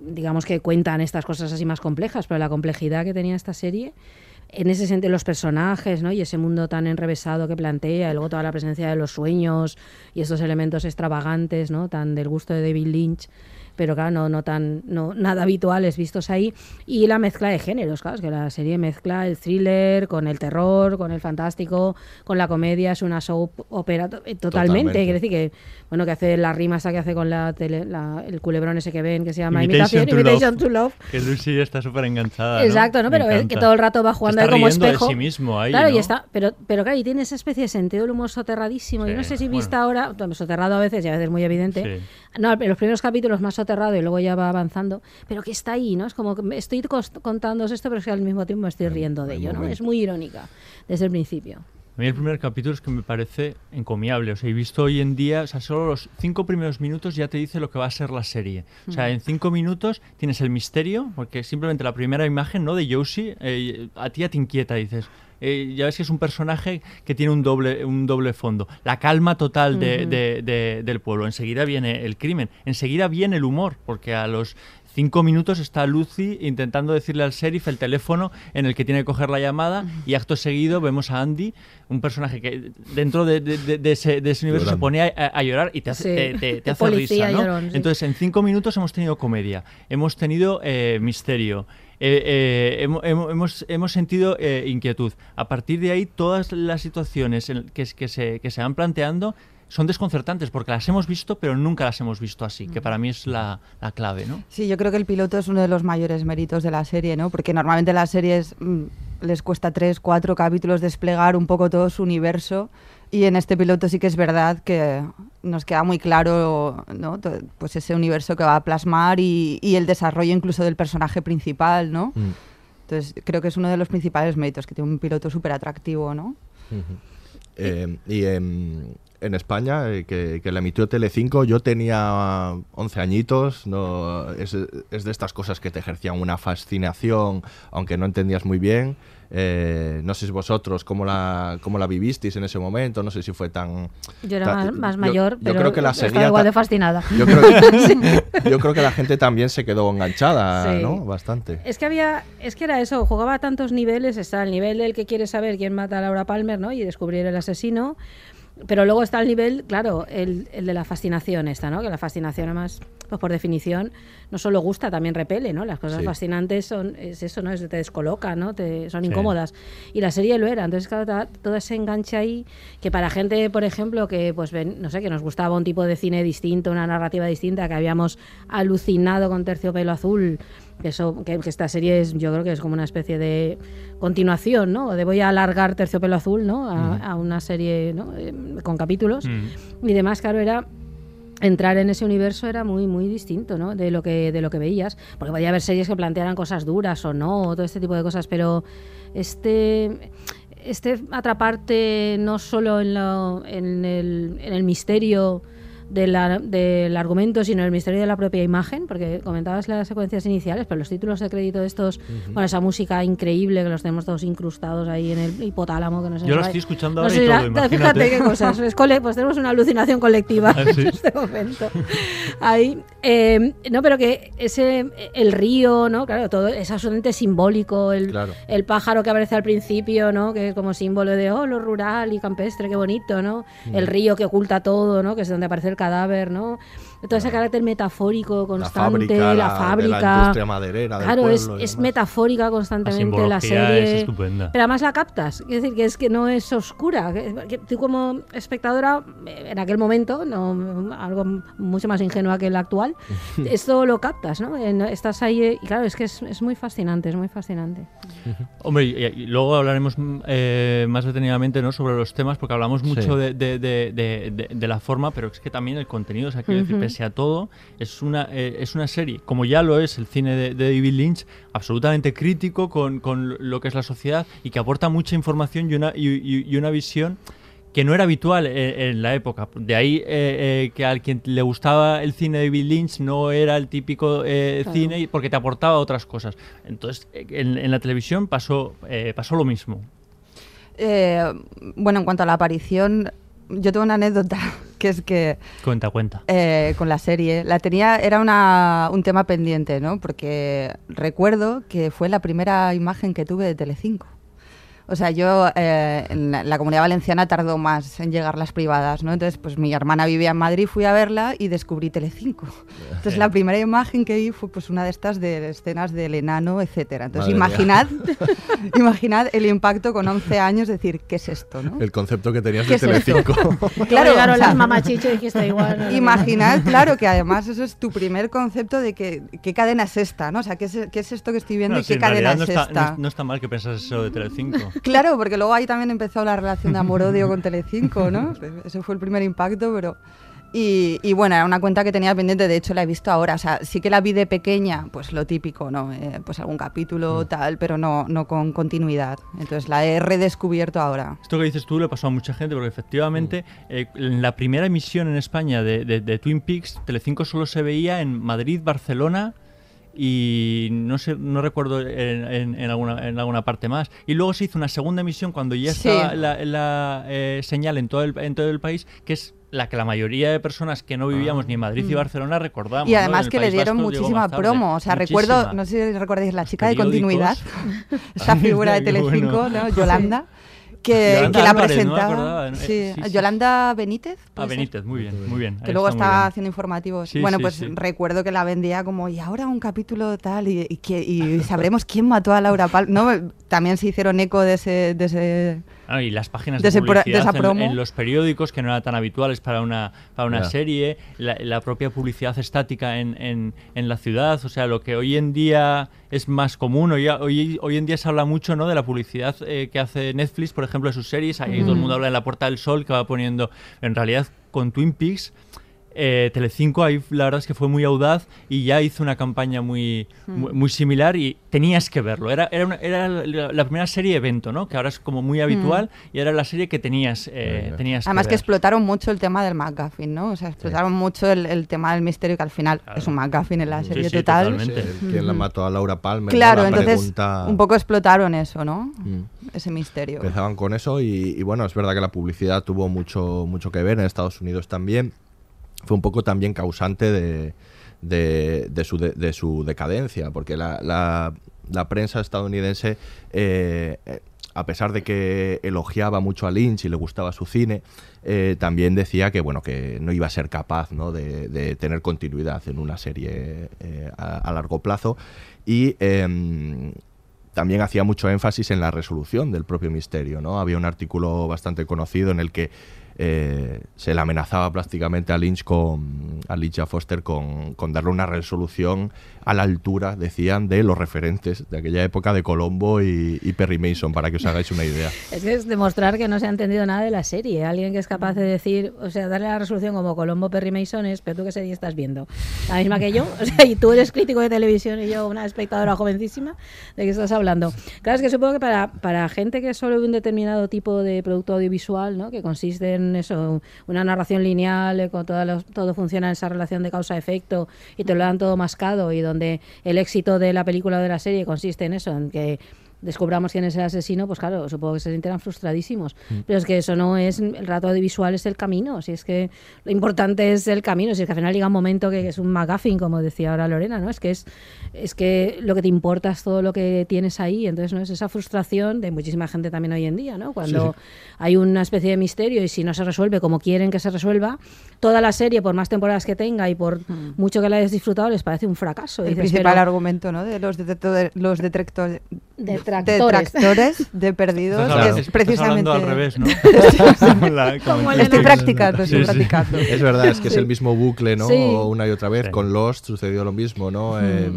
digamos que cuentan estas cosas así más complejas, pero la complejidad que tenía esta serie, en ese sentido, los personajes, ¿no? Y ese mundo tan enrevesado que plantea, y luego toda la presencia de los sueños y estos elementos extravagantes, ¿no? Tan del gusto de David Lynch pero claro, no, no tan, no, nada habituales vistos ahí. Y la mezcla de géneros, claro, es que la serie mezcla el thriller con el terror, con el fantástico, con la comedia, es una soap opera eh, totalmente. Totalmente. Quiere decir que, bueno, que hace la rima esa que hace con la, tele- la- el culebrón ese que ven, que se llama Imitation Imitation, to Imitation Love. to Love. Que Lucy está súper enganchada. Exacto, ¿no? Pero es que encanta. todo el rato va jugando ahí como espejo. de sí mismo ahí, claro, y ¿no? está, pero, pero claro, y tiene esa especie de sentido del humor soterradísimo. y Sí, no sé si bueno. vista ahora, soterrado a veces y a veces muy evidente. Sí. No, en los primeros capítulos más soterrado y luego ya va avanzando, pero que está ahí, ¿no? Es como que estoy contándoos esto, pero es que al mismo tiempo me estoy riendo de ello, ¿no? Es muy irónica desde el principio. A mí el primer capítulo es que me parece encomiable. O sea, he visto hoy en día, o sea, solo los cinco primeros minutos ya te dice lo que va a ser la serie. O sea, Mm. en cinco minutos tienes el misterio, porque simplemente la primera imagen, ¿no? De Josie, eh, a ti ya te inquieta, dices. Eh, ya ves que es un personaje que tiene un doble, un doble fondo. La calma total de- Ujú. de- de- del pueblo. Enseguida viene el crimen. Enseguida viene el humor, porque a los cinco minutos está Lucy intentando decirle al sheriff el teléfono en el que tiene que coger la llamada y acto seguido vemos a Andy, un personaje que dentro de, de- de- de ese, de ese universo se pone a, llorar y te hace, Sí. te, te- te El hace risa. ¿no? llorón, sí. Entonces en cinco minutos hemos tenido comedia, hemos tenido eh, misterio. eh, eh, hemo- hemo- hemos, hemos sentido eh, inquietud. A partir de ahí, todas las situaciones en- que, que se, que se van planteando son desconcertantes porque las hemos visto, pero nunca las hemos visto así, que para mí es la, la clave, ¿no? Sí, yo creo que el piloto es uno de los mayores méritos de la serie, ¿no? Porque normalmente las series mm, les cuesta tres, cuatro capítulos desplegar un poco todo su universo y en este piloto sí que es verdad que nos queda muy claro, ¿no? Pues ese universo que va a plasmar y, y el desarrollo incluso del personaje principal, ¿no? Mm. Entonces creo que es uno de los principales méritos, que tiene un piloto súper atractivo, ¿no? Eh, y en, en España, eh, que, que la emitió Telecinco, yo tenía 11 añitos, no, es, es de estas cosas que te ejercían una fascinación, aunque no entendías muy bien. Eh, no sé si vosotros cómo la, cómo la vivisteis en ese momento, no sé si fue tan... Yo era más, más yo- mayor, yo pero creo que la seguía igual de fascinada. Yo creo, que, [laughs] yo creo que la gente también se quedó enganchada, Sí. ¿no? Bastante. Es que había, es que era eso, jugaba a tantos niveles, está el nivel del que quiere saber quién mata a Laura Palmer, ¿no? Y descubrir el asesino. Pero luego está el nivel, claro, el, el de la fascinación esta, ¿no? Que la fascinación además, pues por definición, no solo gusta, también repele, ¿no? Las cosas Sí. fascinantes son, es eso, ¿no? Es, te descolocan, ¿no? Te, son Sí. incómodas. Y la serie lo era. Entonces, claro, todo ese enganche ahí, que para gente, por ejemplo, que pues ven, no sé, que nos gustaba un tipo de cine distinto, una narrativa distinta, que habíamos alucinado con Terciopelo Azul, eso, que, que esta serie es, yo creo que es como una especie de continuación, ¿no? De voy a alargar Terciopelo Azul, ¿no? A, a una serie, ¿no? Eh, con capítulos Mm. y demás, claro, era entrar en ese universo era muy muy distinto ¿no? de lo que de lo que veías porque podía haber series que plantearan cosas duras o no o todo este tipo de cosas pero este este atraparte no solo en, lo- en, el, en el misterio de la- del argumento, sino el misterio de la propia imagen, porque comentabas las secuencias iniciales, pero los títulos de crédito estos, con esa música increíble que los tenemos todos incrustados ahí en el hipotálamo. Que no se Yo va- estoy escuchando no ahora sé, y todo, la- imagínate. Fíjate qué cosas. Es cole- pues tenemos una alucinación colectiva [laughs] Ah, sí. en este momento. Ahí. Eh, no, pero que ese, el río, ¿no? Claro, todo es absolutamente simbólico. El, Claro. el pájaro que aparece al principio, ¿no? Que es como símbolo de, oh, lo rural y campestre, qué bonito, ¿no? El río que oculta todo, ¿no? Que es donde aparece el cadáver, ¿no? Todo ese carácter metafórico constante, la, fábrica, la- fábrica. de la industria maderera del Claro, es, es metafórica constantemente la simbología serie. es estupenda. Pero además la captas. Es decir, que es que no es oscura. Que, que tú como espectadora, en aquel momento, no algo mucho más ingenua que el actual, [laughs] esto lo captas, ¿no? En- estás ahí y claro, es que es, es muy fascinante, es muy fascinante. Hombre, y, y luego hablaremos mm, eh, más detenidamente ¿no? sobre los temas, porque hablamos mucho Sí. de, de- de- de- de- de la forma, pero es que también el contenido, o sea, quiero decir, Ujú. Pese a todo, es una, eh, es una serie, como ya lo es el cine de, de David Lynch, absolutamente crítico con, con lo que es la sociedad y que aporta mucha información y una, y, y- y una visión que no era habitual en, en la época. De ahí eh, eh, que al quien le gustaba el cine de David Lynch no era el típico eh, Claro. cine porque te aportaba otras cosas. Entonces, en, en la televisión pasó, eh, pasó lo mismo. Eh, bueno, en cuanto a la aparición, yo tengo una anécdota [laughs] que es que Cuenta, cuenta. eh, con la serie la tenía era una, un tema pendiente, ¿no? Porque recuerdo que fue la primera imagen que tuve de Telecinco. O sea, yo eh, en la, la comunidad valenciana tardó más en llegar las privadas, ¿no? Entonces, pues mi hermana vivía en Madrid, fui a verla y descubrí Telecinco. Entonces, la primera imagen que vi fue pues una de estas de escenas del enano, etcétera. Entonces, Madre imaginad, [laughs] imaginad el impacto con 11 años, decir, ¿qué es esto, no? El concepto que tenías ¿Qué de es? Telecinco. [laughs] Claro, llegaron o sea, las mamachichas y dijiste igual. Imaginad, claro, que además eso es tu primer concepto de que qué cadena es esta, ¿no? O sea, ¿qué es, qué es esto que estoy viendo No, y sí, qué en cadena es no está, esta? no, no está mal que pensas eso de Telecinco. Claro, porque luego ahí también empezó la relación de amor-odio con Telecinco, ¿no? [laughs] Ese fue el primer impacto, pero... Y, y bueno, era una cuenta que tenía pendiente, de hecho la he visto ahora, o sea, sí que la vi de pequeña, pues lo típico, ¿no? Eh, pues algún capítulo, tal, pero no, no con continuidad. Entonces la he redescubierto ahora. Esto que dices tú le pasó a mucha gente porque efectivamente eh, en la primera emisión en España de, de- de Twin Peaks, Telecinco solo se veía en Madrid, Barcelona y no sé, no recuerdo en, en- en alguna, en alguna parte más. Y luego se hizo una segunda emisión cuando ya Sí. estaba la, la, eh, señal en todo, el, en todo el país, que es la que la mayoría de personas que no vivíamos ni en Madrid y Mm. Barcelona recordamos. Y además que le dieron Vasco muchísima promo. O sea, recuerdo, no sé si recordáis la chica de continuidad, [laughs] esta figura de [laughs] bueno. Telecinco, ¿no? Yolanda, [laughs] que, Yolanda que la Álvarez, no me presentaba. acordaba, ¿no? sí, Eh, sí, sí. Yolanda Benítez. Ah. Benítez, muy bien, muy bien. que luego estaba haciendo informativos. Sí, bueno, sí, pues recuerdo que la vendía como, y ahora un capítulo tal, y, y que- y sabremos quién mató a Laura Palmer. No, también se hicieron eco de ese... De ese Ah, y las páginas de publicidad esa en- promo. En, los periódicos que no eran tan habituales para una, para una serie, la, la propia publicidad estática en, en, en la ciudad, o sea, lo que hoy en día es más común, hoy, hoy, hoy en día se habla mucho ¿no? de la publicidad eh, que hace Netflix, por ejemplo, de sus series, ahí todo el mundo habla de la Puerta del Sol que va poniendo, en realidad con Twin Peaks. Eh, Telecinco ahí la verdad es que fue muy audaz y ya hizo una campaña muy, muy, muy similar y tenías que verlo. Era, era, una- era la, la primera serie evento, ¿no? Que ahora es como muy habitual y era la serie que tenías, eh, tenías Además que ver. explotaron mucho el tema del McGuffin, ¿no? O sea, explotaron mucho el, el tema del misterio que al final es un McGuffin en la serie sí, total. totalmente. Sí, el- ¿Quién la mató a Laura Palmer? Claro, La entonces pregunta- un poco explotaron eso, ¿no? Mm. Ese misterio. Empezaban con eso y, y bueno, es verdad que la publicidad tuvo mucho, mucho que ver en Estados Unidos también. Fue un poco también causante de, de- su, de, su decadencia, porque la, la- prensa estadounidense, eh, eh, a pesar de que elogiaba mucho a Lynch y le gustaba su cine, eh, también decía que bueno que no iba a ser capaz ¿no? de, tener continuidad en una serie a, a largo plazo y em, también hacía mucho énfasis en la resolución del propio misterio, ¿no? Había un artículo bastante conocido en el que eh, se le amenazaba prácticamente a Lynch con a Lynch a Foster con, con darle una resolución a la altura, decían, de los referentes de aquella época de Colombo y, Perry Mason, para que os hagáis una idea. [laughs] Es que es demostrar que no se ha entendido nada de la serie. Alguien que es capaz de decir, o sea, darle la resolución como Colombo Perry Mason es, pero tú qué serie estás viendo. La misma que yo. O sea, y tú eres crítico de televisión y yo una espectadora jovencísima. ¿De qué estás hablando? Claro, es que supongo que para, para gente que solo ve un determinado tipo de producto audiovisual, ¿no? Que consiste en son eso, una narración lineal, eh, con toda los- todo funciona en esa relación de causa-efecto y te lo dan todo mascado y donde el éxito de la película o de la serie consiste en eso, en que descubramos quién es el asesino, pues claro, supongo que se sentirán frustradísimos. Pero es que eso no es, el rato audiovisual es el camino, si es que lo importante es el camino, si es que al final llega un momento que es un McGuffin, como decía ahora Lorena, ¿no? Es que es, es que lo que te importa es todo lo que tienes ahí, entonces no es esa frustración de muchísima gente también hoy en día, ¿no? Cuando Sí, hay una especie de misterio y si no se resuelve como quieren que se resuelva, toda la serie, por más temporadas que tenga y por mucho que la hayas disfrutado, les parece un fracaso. El dices, principal pero- argumento ¿no? de los, los detractores, Detractores. detractores de perdidos Estás hablando- es estás precisamente... hablando al revés, ¿no? Como [laughs] [laughs] La- como el el estoy practicando, estoy Sí, sí. practicando. Es verdad, es que es el mismo bucle, ¿no? Sí. Una y otra vez. Con Lost sucedió lo mismo, ¿no? Eh,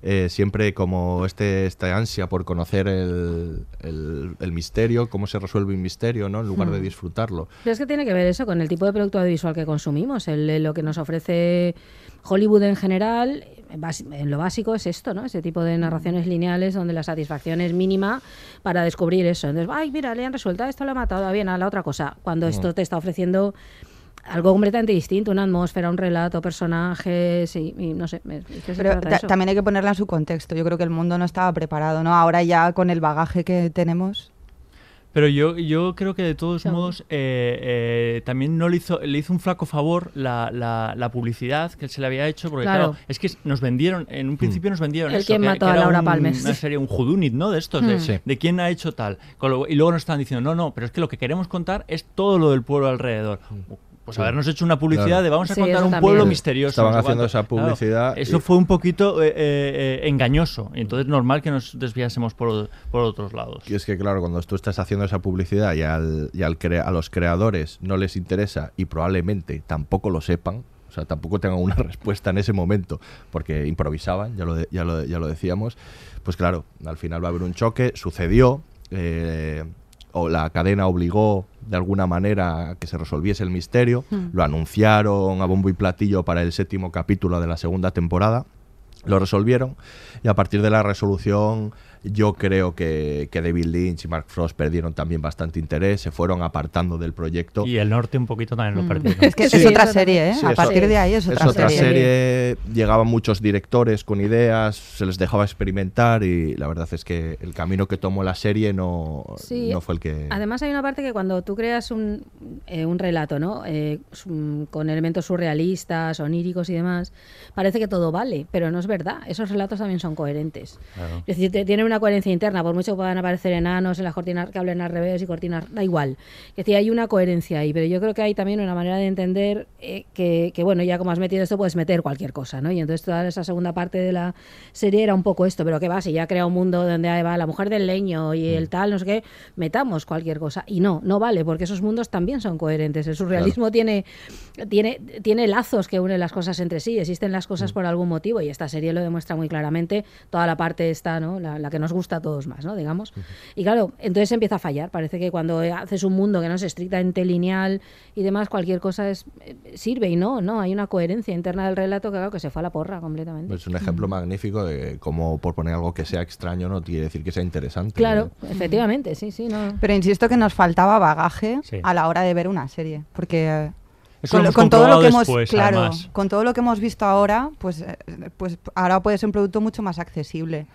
eh, siempre como este esta ansia por conocer el, el- el misterio, cómo se resuelve un misterio, ¿no? En lugar de disfrutarlo. Pero es que tiene que ver eso con el tipo de producto audiovisual que consumimos, el, el- lo que nos ofrece Hollywood en general. En lo básico es esto, ¿no? Ese tipo de narraciones lineales donde la satisfacción es mínima para descubrir eso. Entonces, ay, mira, le han resuelto, esto lo ha matado, ah, bien, a la otra cosa. Cuando esto te está ofreciendo algo completamente distinto, una atmósfera, un relato, personajes y, y no sé. Pero ta- eso. también hay que ponerla en su contexto. Yo creo que el mundo no estaba preparado, ¿no? Ahora ya con el bagaje que tenemos... Pero yo, yo creo que de todos modos eh, eh, también no le hizo, le hizo un flaco favor la, la, la publicidad que se le había hecho, porque Claro. claro, es que nos vendieron, en un principio nos vendieron El eso, quien que, mató que a Laura un- Palmer. una serie, un judunit, ¿no? De estos, de. Sí. de quién ha hecho tal. Y luego nos estaban diciendo, no, no, pero es que lo que queremos contar es todo lo del pueblo alrededor. Pues Sí. habernos hecho una publicidad Claro. de vamos a Sí, contar eso un también. pueblo Sí. misterioso. Estaban haciendo esa publicidad Claro, eso fue un poquito eh, eh, eh, engañoso. Y entonces normal que nos desviásemos por, por otros lados. Y es que, claro, cuando tú estás haciendo esa publicidad y, al, y al crea- a los creadores no les interesa y probablemente tampoco lo sepan, o sea, tampoco tengan una [laughs] respuesta en ese momento, porque improvisaban, ya lo, de- ya lo, ya lo decíamos, pues claro, al final va a haber un choque, sucedió, eh, o la cadena obligó de alguna manera que se resolviese el misterio, Hmm. lo anunciaron a bombo y platillo para el séptimo capítulo de la segunda temporada, lo resolvieron y a partir de la resolución yo creo que, que David Lynch y Mark Frost perdieron también bastante interés, se fueron apartando del proyecto. Y el norte un poquito también lo perdieron. Es que Sí. es otra serie, ¿eh? Sí, a es partir de ahí es otra, serie. Llegaban muchos directores con ideas, se les dejaba experimentar y la verdad es que el camino que tomó la serie no, Sí, no fue el que... Además hay una parte que cuando tú creas un, eh, un relato, ¿no? Eh, con elementos surrealistas, oníricos y demás, parece que todo vale, pero no es verdad. Esos relatos también son coherentes. Claro. Es decir, te- tienen una coherencia interna, por mucho que puedan aparecer enanos en las cortinas que hablen al revés y cortinas, da igual. Es decir, hay una coherencia ahí, pero yo creo que hay también una manera de entender eh, que, que, bueno, ya como has metido esto, puedes meter cualquier cosa, ¿no? Y entonces toda esa segunda parte de la serie era un poco esto, pero que va, si ya crea un mundo donde va la mujer del leño y el tal, no sé qué, metamos cualquier cosa. Y no, no vale, porque esos mundos también son coherentes. El surrealismo tiene, tiene, tiene lazos que unen las cosas entre sí, existen las cosas por algún motivo y esta serie lo demuestra muy claramente, toda la parte está, ¿no? La, la que nos gusta a todos más, ¿no? Digamos. Y claro, entonces empieza a fallar. Parece que cuando haces un mundo que no es estrictamente lineal y demás, cualquier cosa es, eh, sirve y no, no, hay una coherencia interna del relato que claro que se fue a la porra completamente. Es un ejemplo magnífico de cómo por poner algo que sea extraño no quiere decir que sea interesante. Claro, efectivamente, sí, sí, no. Pero insisto que nos faltaba bagaje Sí. a la hora de ver una serie, porque eh, con, lo todo lo que hemos, después, claro, además. con todo lo que hemos visto ahora, pues, eh, pues ahora puede ser un producto mucho más accesible.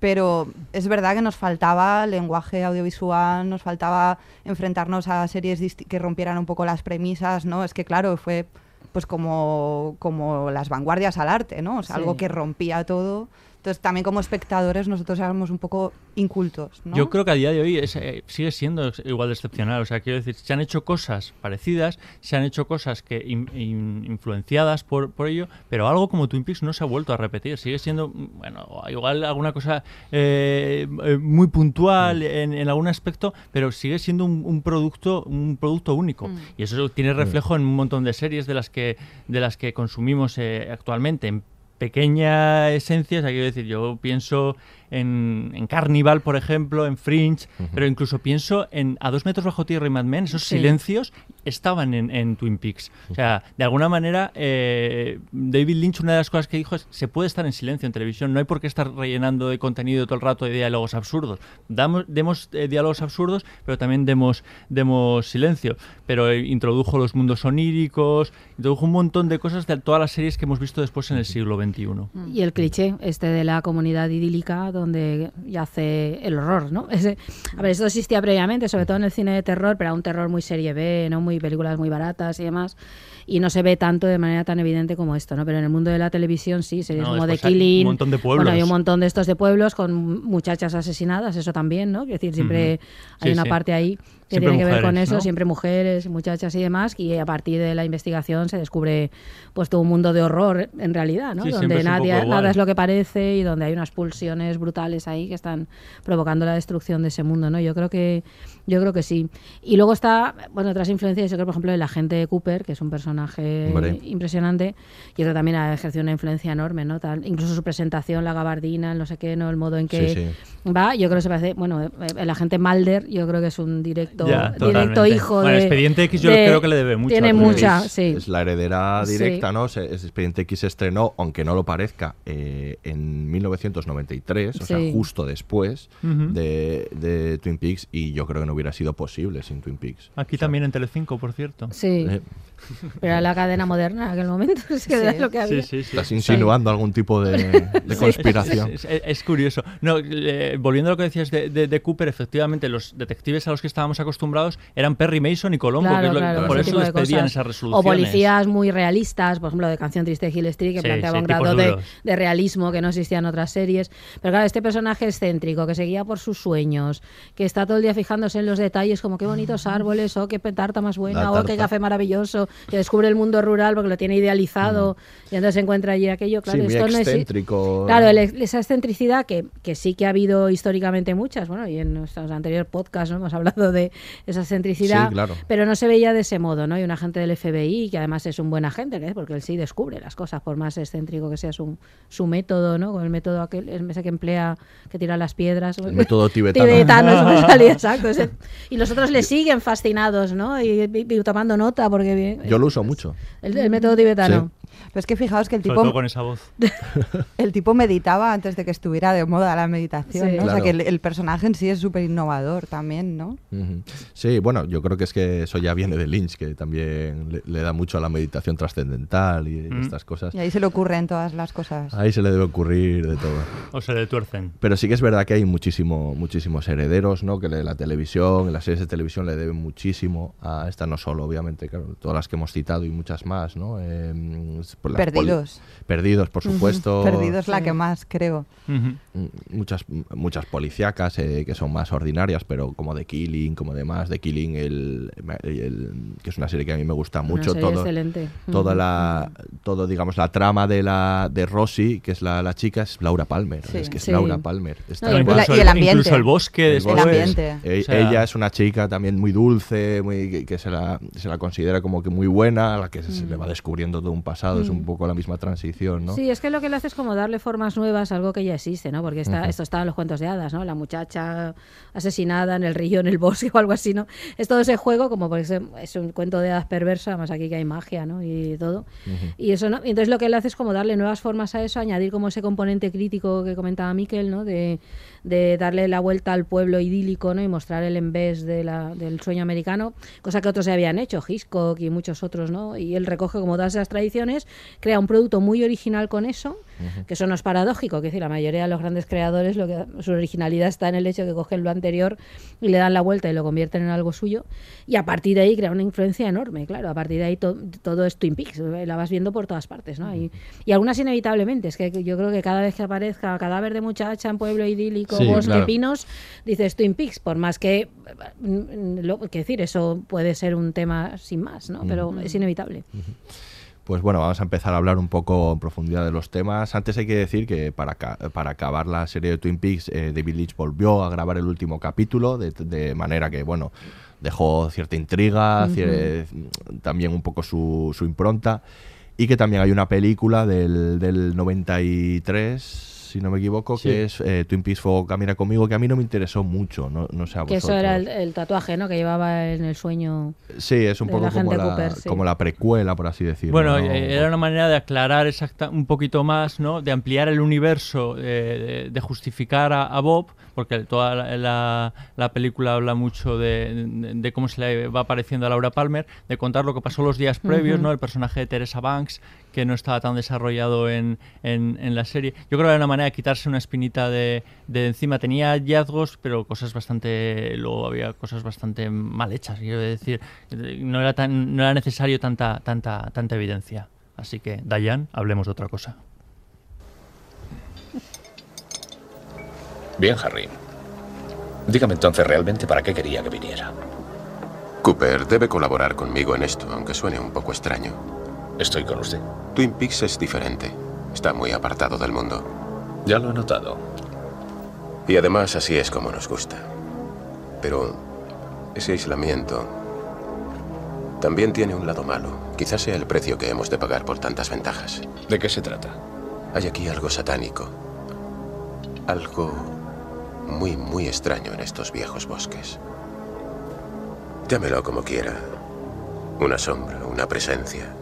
Pero es verdad que nos faltaba lenguaje audiovisual, nos faltaba enfrentarnos a series que rompieran un poco las premisas, ¿no? Es que claro, fue pues como, como las vanguardias al arte, ¿no? O sea, Sí. algo que rompía todo. Entonces también como espectadores nosotros éramos un poco incultos, ¿no? Yo creo que a día de hoy es, eh, sigue siendo igual de excepcional. O sea, quiero decir, se han hecho cosas parecidas, se han hecho cosas que in- in- influenciadas por, por ello, pero algo como Twin Peaks no se ha vuelto a repetir. Sigue siendo, mm, bueno, igual alguna cosa eh, eh, muy puntual en, en algún aspecto, pero sigue siendo un, un producto un producto único. Y eso tiene reflejo en un montón de series de las que de las que consumimos eh, actualmente. En pequeña esencia, o sea, quiero decir, yo pienso en, en Carnival, por ejemplo, en Fringe, pero incluso pienso en A dos metros bajo tierra y Mad Men, esos Sí. silencios estaban en, en Twin Peaks. O sea, de alguna manera, eh, David Lynch, una de las cosas que dijo es, se puede estar en silencio en televisión, no hay por qué estar rellenando de contenido todo el rato de diálogos absurdos. Damos, demos eh, diálogos absurdos, pero también demos, demos silencio. Pero eh, introdujo los mundos oníricos, introdujo un montón de cosas de todas las series que hemos visto después en el siglo XXI. Y el cliché este de la comunidad idílica donde yace el horror, ¿no? [laughs] Ese- a ver, esto existía previamente, sobre todo en el cine de terror, pero era un terror muy serie B, ¿no? Muy películas muy baratas y demás. Y no se ve tanto de manera tan evidente como esto, ¿no? Pero en el mundo de la televisión sí, series No, como The después hay un Killing. montón de pueblos. Bueno, hay un montón de estos de pueblos con muchachas asesinadas, eso también, ¿no? Es decir, siempre Ujú. hay Sí, una sí. parte ahí que Siempre tiene que ver con eso, ¿no? siempre mujeres, muchachas y demás, y a partir de la investigación se descubre pues todo un mundo de horror en realidad, ¿no? Sí, donde nadie, nada es lo que parece y donde hay unas pulsiones brutales ahí que están provocando la destrucción de ese mundo, ¿no? Yo creo que yo creo que sí. Y luego está, bueno, otras influencias, yo creo por ejemplo el agente Cooper, que es un personaje Hombre. impresionante, y eso también ha ejercido una influencia enorme, ¿no? Tal- incluso su presentación, la gabardina, el no sé qué, ¿no? El modo en que Sí, sí. va, yo creo que se parece, bueno, eh, el agente Mulder, yo creo que es un directo, Ya, directo hijo Bueno, de... Expediente X yo de- creo que le debe mucho Tiene mucha, Peaks. sí. Es la heredera Sí. directa, ¿no? Se- es Expediente X se estrenó, aunque no lo parezca, eh, en 1993, o sea, Sí. justo después Ujú. de, de Twin Peaks, y yo creo que no hubiera sido posible sin Twin Peaks. Aquí también en Telecinco, por cierto. Sí, Eh, pero era la cadena moderna en aquel momento, [laughs] es que era lo que había. Sí, sí, sí. Estás insinuando algún tipo de, de Sí. conspiración. Es, es- es curioso. No, eh, volviendo a lo que decías de, de- de Cooper, efectivamente, los detectives a los que estábamos acostumbrados eran Perry Mason y Colombo, Claro, que es lo- claro, por eso les pedían esas O resoluciones. policías muy realistas, por ejemplo, de Canción Triste de Hill Street, que Sí, planteaba sí, un grado de, de realismo que no existía en otras series. Pero claro, este personaje excéntrico, que se guía por sus sueños, que está todo el día fijándose en los detalles, como qué bonitos árboles, o qué tarta más buena, o qué café maravilloso, que descubre el mundo rural porque lo tiene idealizado, y entonces se encuentra allí aquello. Claro, sí, muy esto no es- excéntrico. Claro, el- esa excentricidad que, que sí que ha habido históricamente muchas, bueno, y en nuestros anteriores podcasts ¿no? hemos hablado de esa excentricidad, Sí, claro. pero no se veía de ese modo, ¿no? Y un agente del FBI, que además es un buen agente, ¿eh? porque él sí descubre las cosas, por más excéntrico que sea su, su método, ¿no? Con el método aquel, el ese que emplea, que tira las piedras. El método [laughs] tibetano. Tibetano, eso me [laughs] salía, exacto. ese- y los otros le siguen fascinados, ¿no? Y, y- y tomando nota, porque... bien- Yo lo uso mucho. El, el método tibetano. Pero es que fijaos que el Sobre tipo, todo con esa voz. [laughs] el tipo meditaba antes de que estuviera de moda la meditación, Sí. ¿no? O sea que el, el personaje en sí es súper innovador también, ¿no? Sí, bueno, yo creo que es que eso ya viene de Lynch, que también le, le da mucho a la meditación trascendental y estas cosas. Y ahí se le ocurren todas las cosas. Ahí se le debe ocurrir de todo. O se le tuercen. Pero sí que es verdad que hay muchísimo, muchísimos herederos, ¿no? Que le- la televisión, las series de televisión le deben muchísimo a esta no solo, obviamente, claro, todas las que hemos citado y muchas más, ¿no? Eh, por las poli- Perdidos. Perdidos, por supuesto. Perdidos la que más, creo. Mm, muchas muchas policíacas eh, que son más ordinarias pero como The Killing como demás The Killing el, el- que es una serie que a mí me gusta Una mucho serie todo excelente. toda la todo digamos la trama de la de Rosie que es la, la chica es Laura Palmer Sí. es que es Sí. Laura Palmer Está No, Incluso y el ambiente. Incluso el bosque El. El ambiente. E- O sea- ella es una chica también muy dulce, muy, que, que se, la, se la considera como que muy buena, a la que se, se le va descubriendo todo un pasado, es un poco la misma transición, ¿no? Mm. Sí, es que lo que le hace es como darle formas nuevas a algo que ya existe, ¿no? Porque está, esto está en los cuentos de hadas, ¿no? La muchacha asesinada en el río, en el bosque [laughs] o algo así, ¿no? Es todo ese juego, como porque es, es un cuento de hadas perversa, más aquí que hay magia, ¿no? Y todo. Y eso, ¿no? Y entonces lo que él hace es como darle nuevas formas a eso, añadir como ese componente crítico que comentaba Miquel, ¿no? De, de darle la vuelta al pueblo idílico, ¿no? Y mostrar el envés de la, del sueño americano, cosa que otros se habían hecho, Hitchcock y muchos otros, ¿no? Y él recoge como todas esas tradiciones, crea un producto muy original con eso, que eso no es paradójico, que es decir, la mayoría de los grandes creadores, lo que, su originalidad está en el hecho de que cogen lo anterior y le dan la vuelta y lo convierten en algo suyo, y a partir de ahí crea una influencia enorme, claro, a partir de ahí to- todo es Twin Peaks, eh, la vas viendo por todas partes, ¿no? Y, y algunas inevitablemente, es que yo creo que cada vez que aparezca cadáver de muchacha en pueblo idílico, Sí, bosque, claro. pinos, dices Twin Peaks, por más que, mm, lo, que decir, eso puede ser un tema sin más, ¿no? Pero es inevitable. Pues bueno, vamos a empezar a hablar un poco en profundidad de los temas. Antes hay que decir que para, para acabar la serie de Twin Peaks, eh, David Lynch volvió a grabar el último capítulo, de, de manera que, bueno, dejó cierta intriga, cier- también un poco su, su impronta, y que también hay una película del, del 93 si no me equivoco, Sí. que es eh, Twin Peaks Fuego Camina Conmigo, que a mí no me interesó mucho, no, no sé a Que eso era el, el tatuaje, ¿no? Que llevaba en el sueño. Sí, es un de poco la como la, Cooper, sí. como la precuela, por así decirlo. Bueno, ¿no? eh, era una manera de aclarar exacta, un poquito más, ¿no? De ampliar el universo, eh, de, de justificar a, a Bob, porque toda la, la- la película habla mucho de, de- de cómo se le va apareciendo a Laura Palmer, de contar lo que pasó los días previos. ¿no? El personaje de Teresa Banks, que no estaba tan desarrollado en, en- en la serie. Yo creo que era una manera de quitarse una espinita de, de encima. Tenía hallazgos, pero cosas bastante. Luego había cosas bastante mal hechas. Quiero decir, no era, tan, no era necesario tanta, tanta, tanta evidencia. Así que, Dayan, hablemos de otra cosa. Bien, Harry. Dígame entonces realmente para qué quería que viniera. Cooper debe colaborar conmigo en esto, aunque suene un poco extraño. Estoy con usted. Twin Peaks es diferente. Está muy apartado del mundo. Ya lo he notado. Y además así es como nos gusta. Pero ese aislamiento también tiene un lado malo. Quizás sea el precio que hemos de pagar por tantas ventajas. ¿De qué se trata? Hay aquí algo satánico. Algo muy, muy extraño en estos viejos bosques. Llámelo como quiera. Una sombra, una presencia.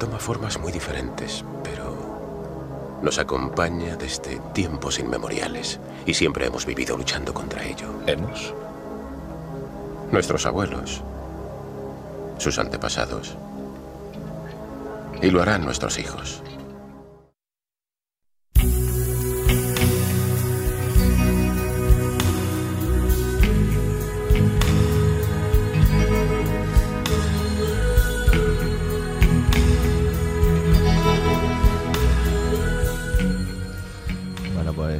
Toma formas muy diferentes, pero nos acompaña desde tiempos inmemoriales y siempre hemos vivido luchando contra ello. ¿Hemos? Nuestros abuelos, sus antepasados. Y lo harán nuestros hijos.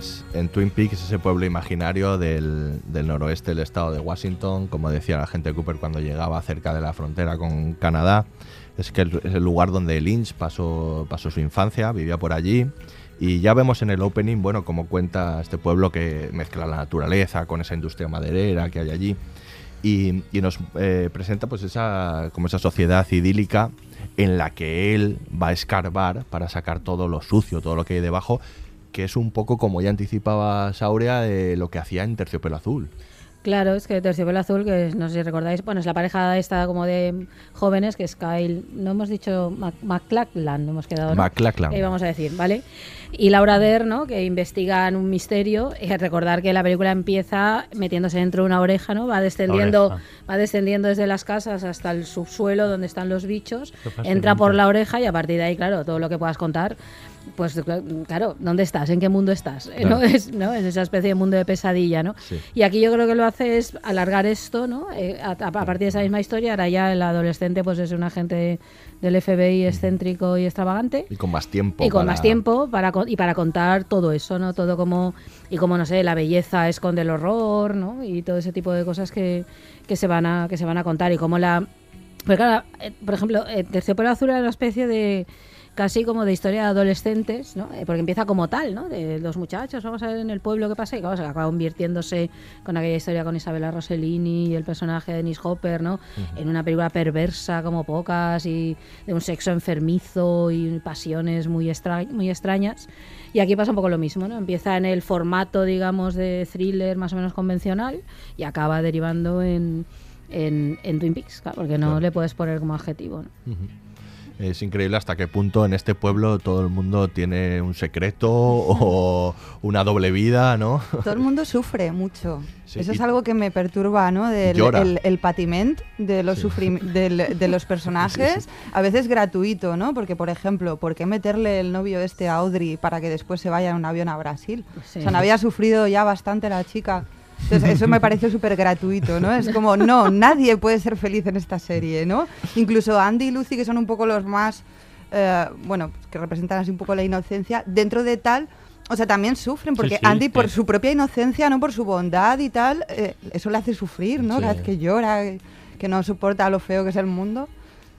Pues en Twin Peaks, ese pueblo imaginario del, noroeste del estado de Washington, como decía la gente Cooper cuando llegaba cerca de la frontera con Canadá, es que es el lugar donde Lynch pasó, su infancia, vivía por allí. Y ya vemos en el opening, bueno, cómo cuenta este pueblo que mezcla la naturaleza con esa industria maderera que hay allí. Y, y nos eh, presenta pues esa, como esa sociedad idílica en la que él va a escarbar para sacar todo lo sucio, todo lo que hay debajo, que es un poco como ya anticipaba Saurea de lo que hacía en Terciopelo Azul. Claro, es que Terciopelo Azul, que no sé si recordáis, bueno, es la pareja esta como de jóvenes, que es Kyle, no hemos dicho McLachlan, no hemos quedado, ¿no? McLachlan. Eh, vamos a decir, ¿vale? Y Laura Dern, ¿no? Que investigan un misterio. Eh, recordar que la película empieza metiéndose dentro de una oreja, ¿no? Va descendiendo, va descendiendo desde las casas hasta el subsuelo donde están los bichos, entra por la oreja y a partir de ahí, claro, todo lo que puedas contar, pues cl- claro, ¿dónde estás? ¿En qué mundo estás? Eh, ¿No? Es, ¿no? Es esa especie de mundo de pesadilla, ¿no? Sí. Y aquí yo creo que lo hace es alargar esto, ¿no? Eh, a, a partir de esa misma historia, ahora ya el adolescente pues es un agente del FBI excéntrico y extravagante. Y con más tiempo. Y con para- más tiempo para y para contar todo eso, ¿no? Todo como y como no sé, la belleza esconde el horror, ¿no? Y todo ese tipo de cosas que, que se van a que se van a contar y como la porque claro, eh, por ejemplo, eh, Terciopelo Azul era una especie de casi como de historia de adolescentes, ¿no? Eh, porque empieza como tal, ¿no? De los muchachos, vamos a ver en el pueblo qué pasa y claro, se acaba convirtiéndose con aquella historia con Isabella Rossellini y el personaje de Dennis Hopper, ¿no? En una película perversa como pocas y de un sexo enfermizo y pasiones muy, extra- muy extrañas. Y aquí pasa un poco lo mismo, ¿no? Empieza en el formato, digamos, de thriller más o menos convencional y acaba derivando en, en, en Twin Peaks, claro, porque no Claro. le puedes poner como adjetivo, ¿no? Ujú. Es increíble hasta qué punto en este pueblo todo el mundo tiene un secreto o [laughs] una doble vida, ¿no? Todo el mundo sufre mucho. Sí, Eso es algo que me perturba, ¿no? Del Llora. el, el patiment de los, sufrim- del- de los [laughs] personajes, a veces gratuito, ¿no? Porque, por ejemplo, ¿por qué meterle el novio este a Audrey para que después se vaya en un avión a Brasil? Sí. O sea, no había sufrido ya bastante la chica. Entonces, eso me [laughs] pareció súper gratuito, ¿no? Es como, no, nadie puede ser feliz en esta serie, ¿no? Incluso Andy y Lucy, que son un poco los más, eh, bueno, que representan así un poco la inocencia, dentro de tal, o sea, también sufren, porque sí, Andy, por su propia inocencia, no por su bondad y tal, eh, eso le hace sufrir, ¿no? Cada vez que llora, que no soporta lo feo que es el mundo.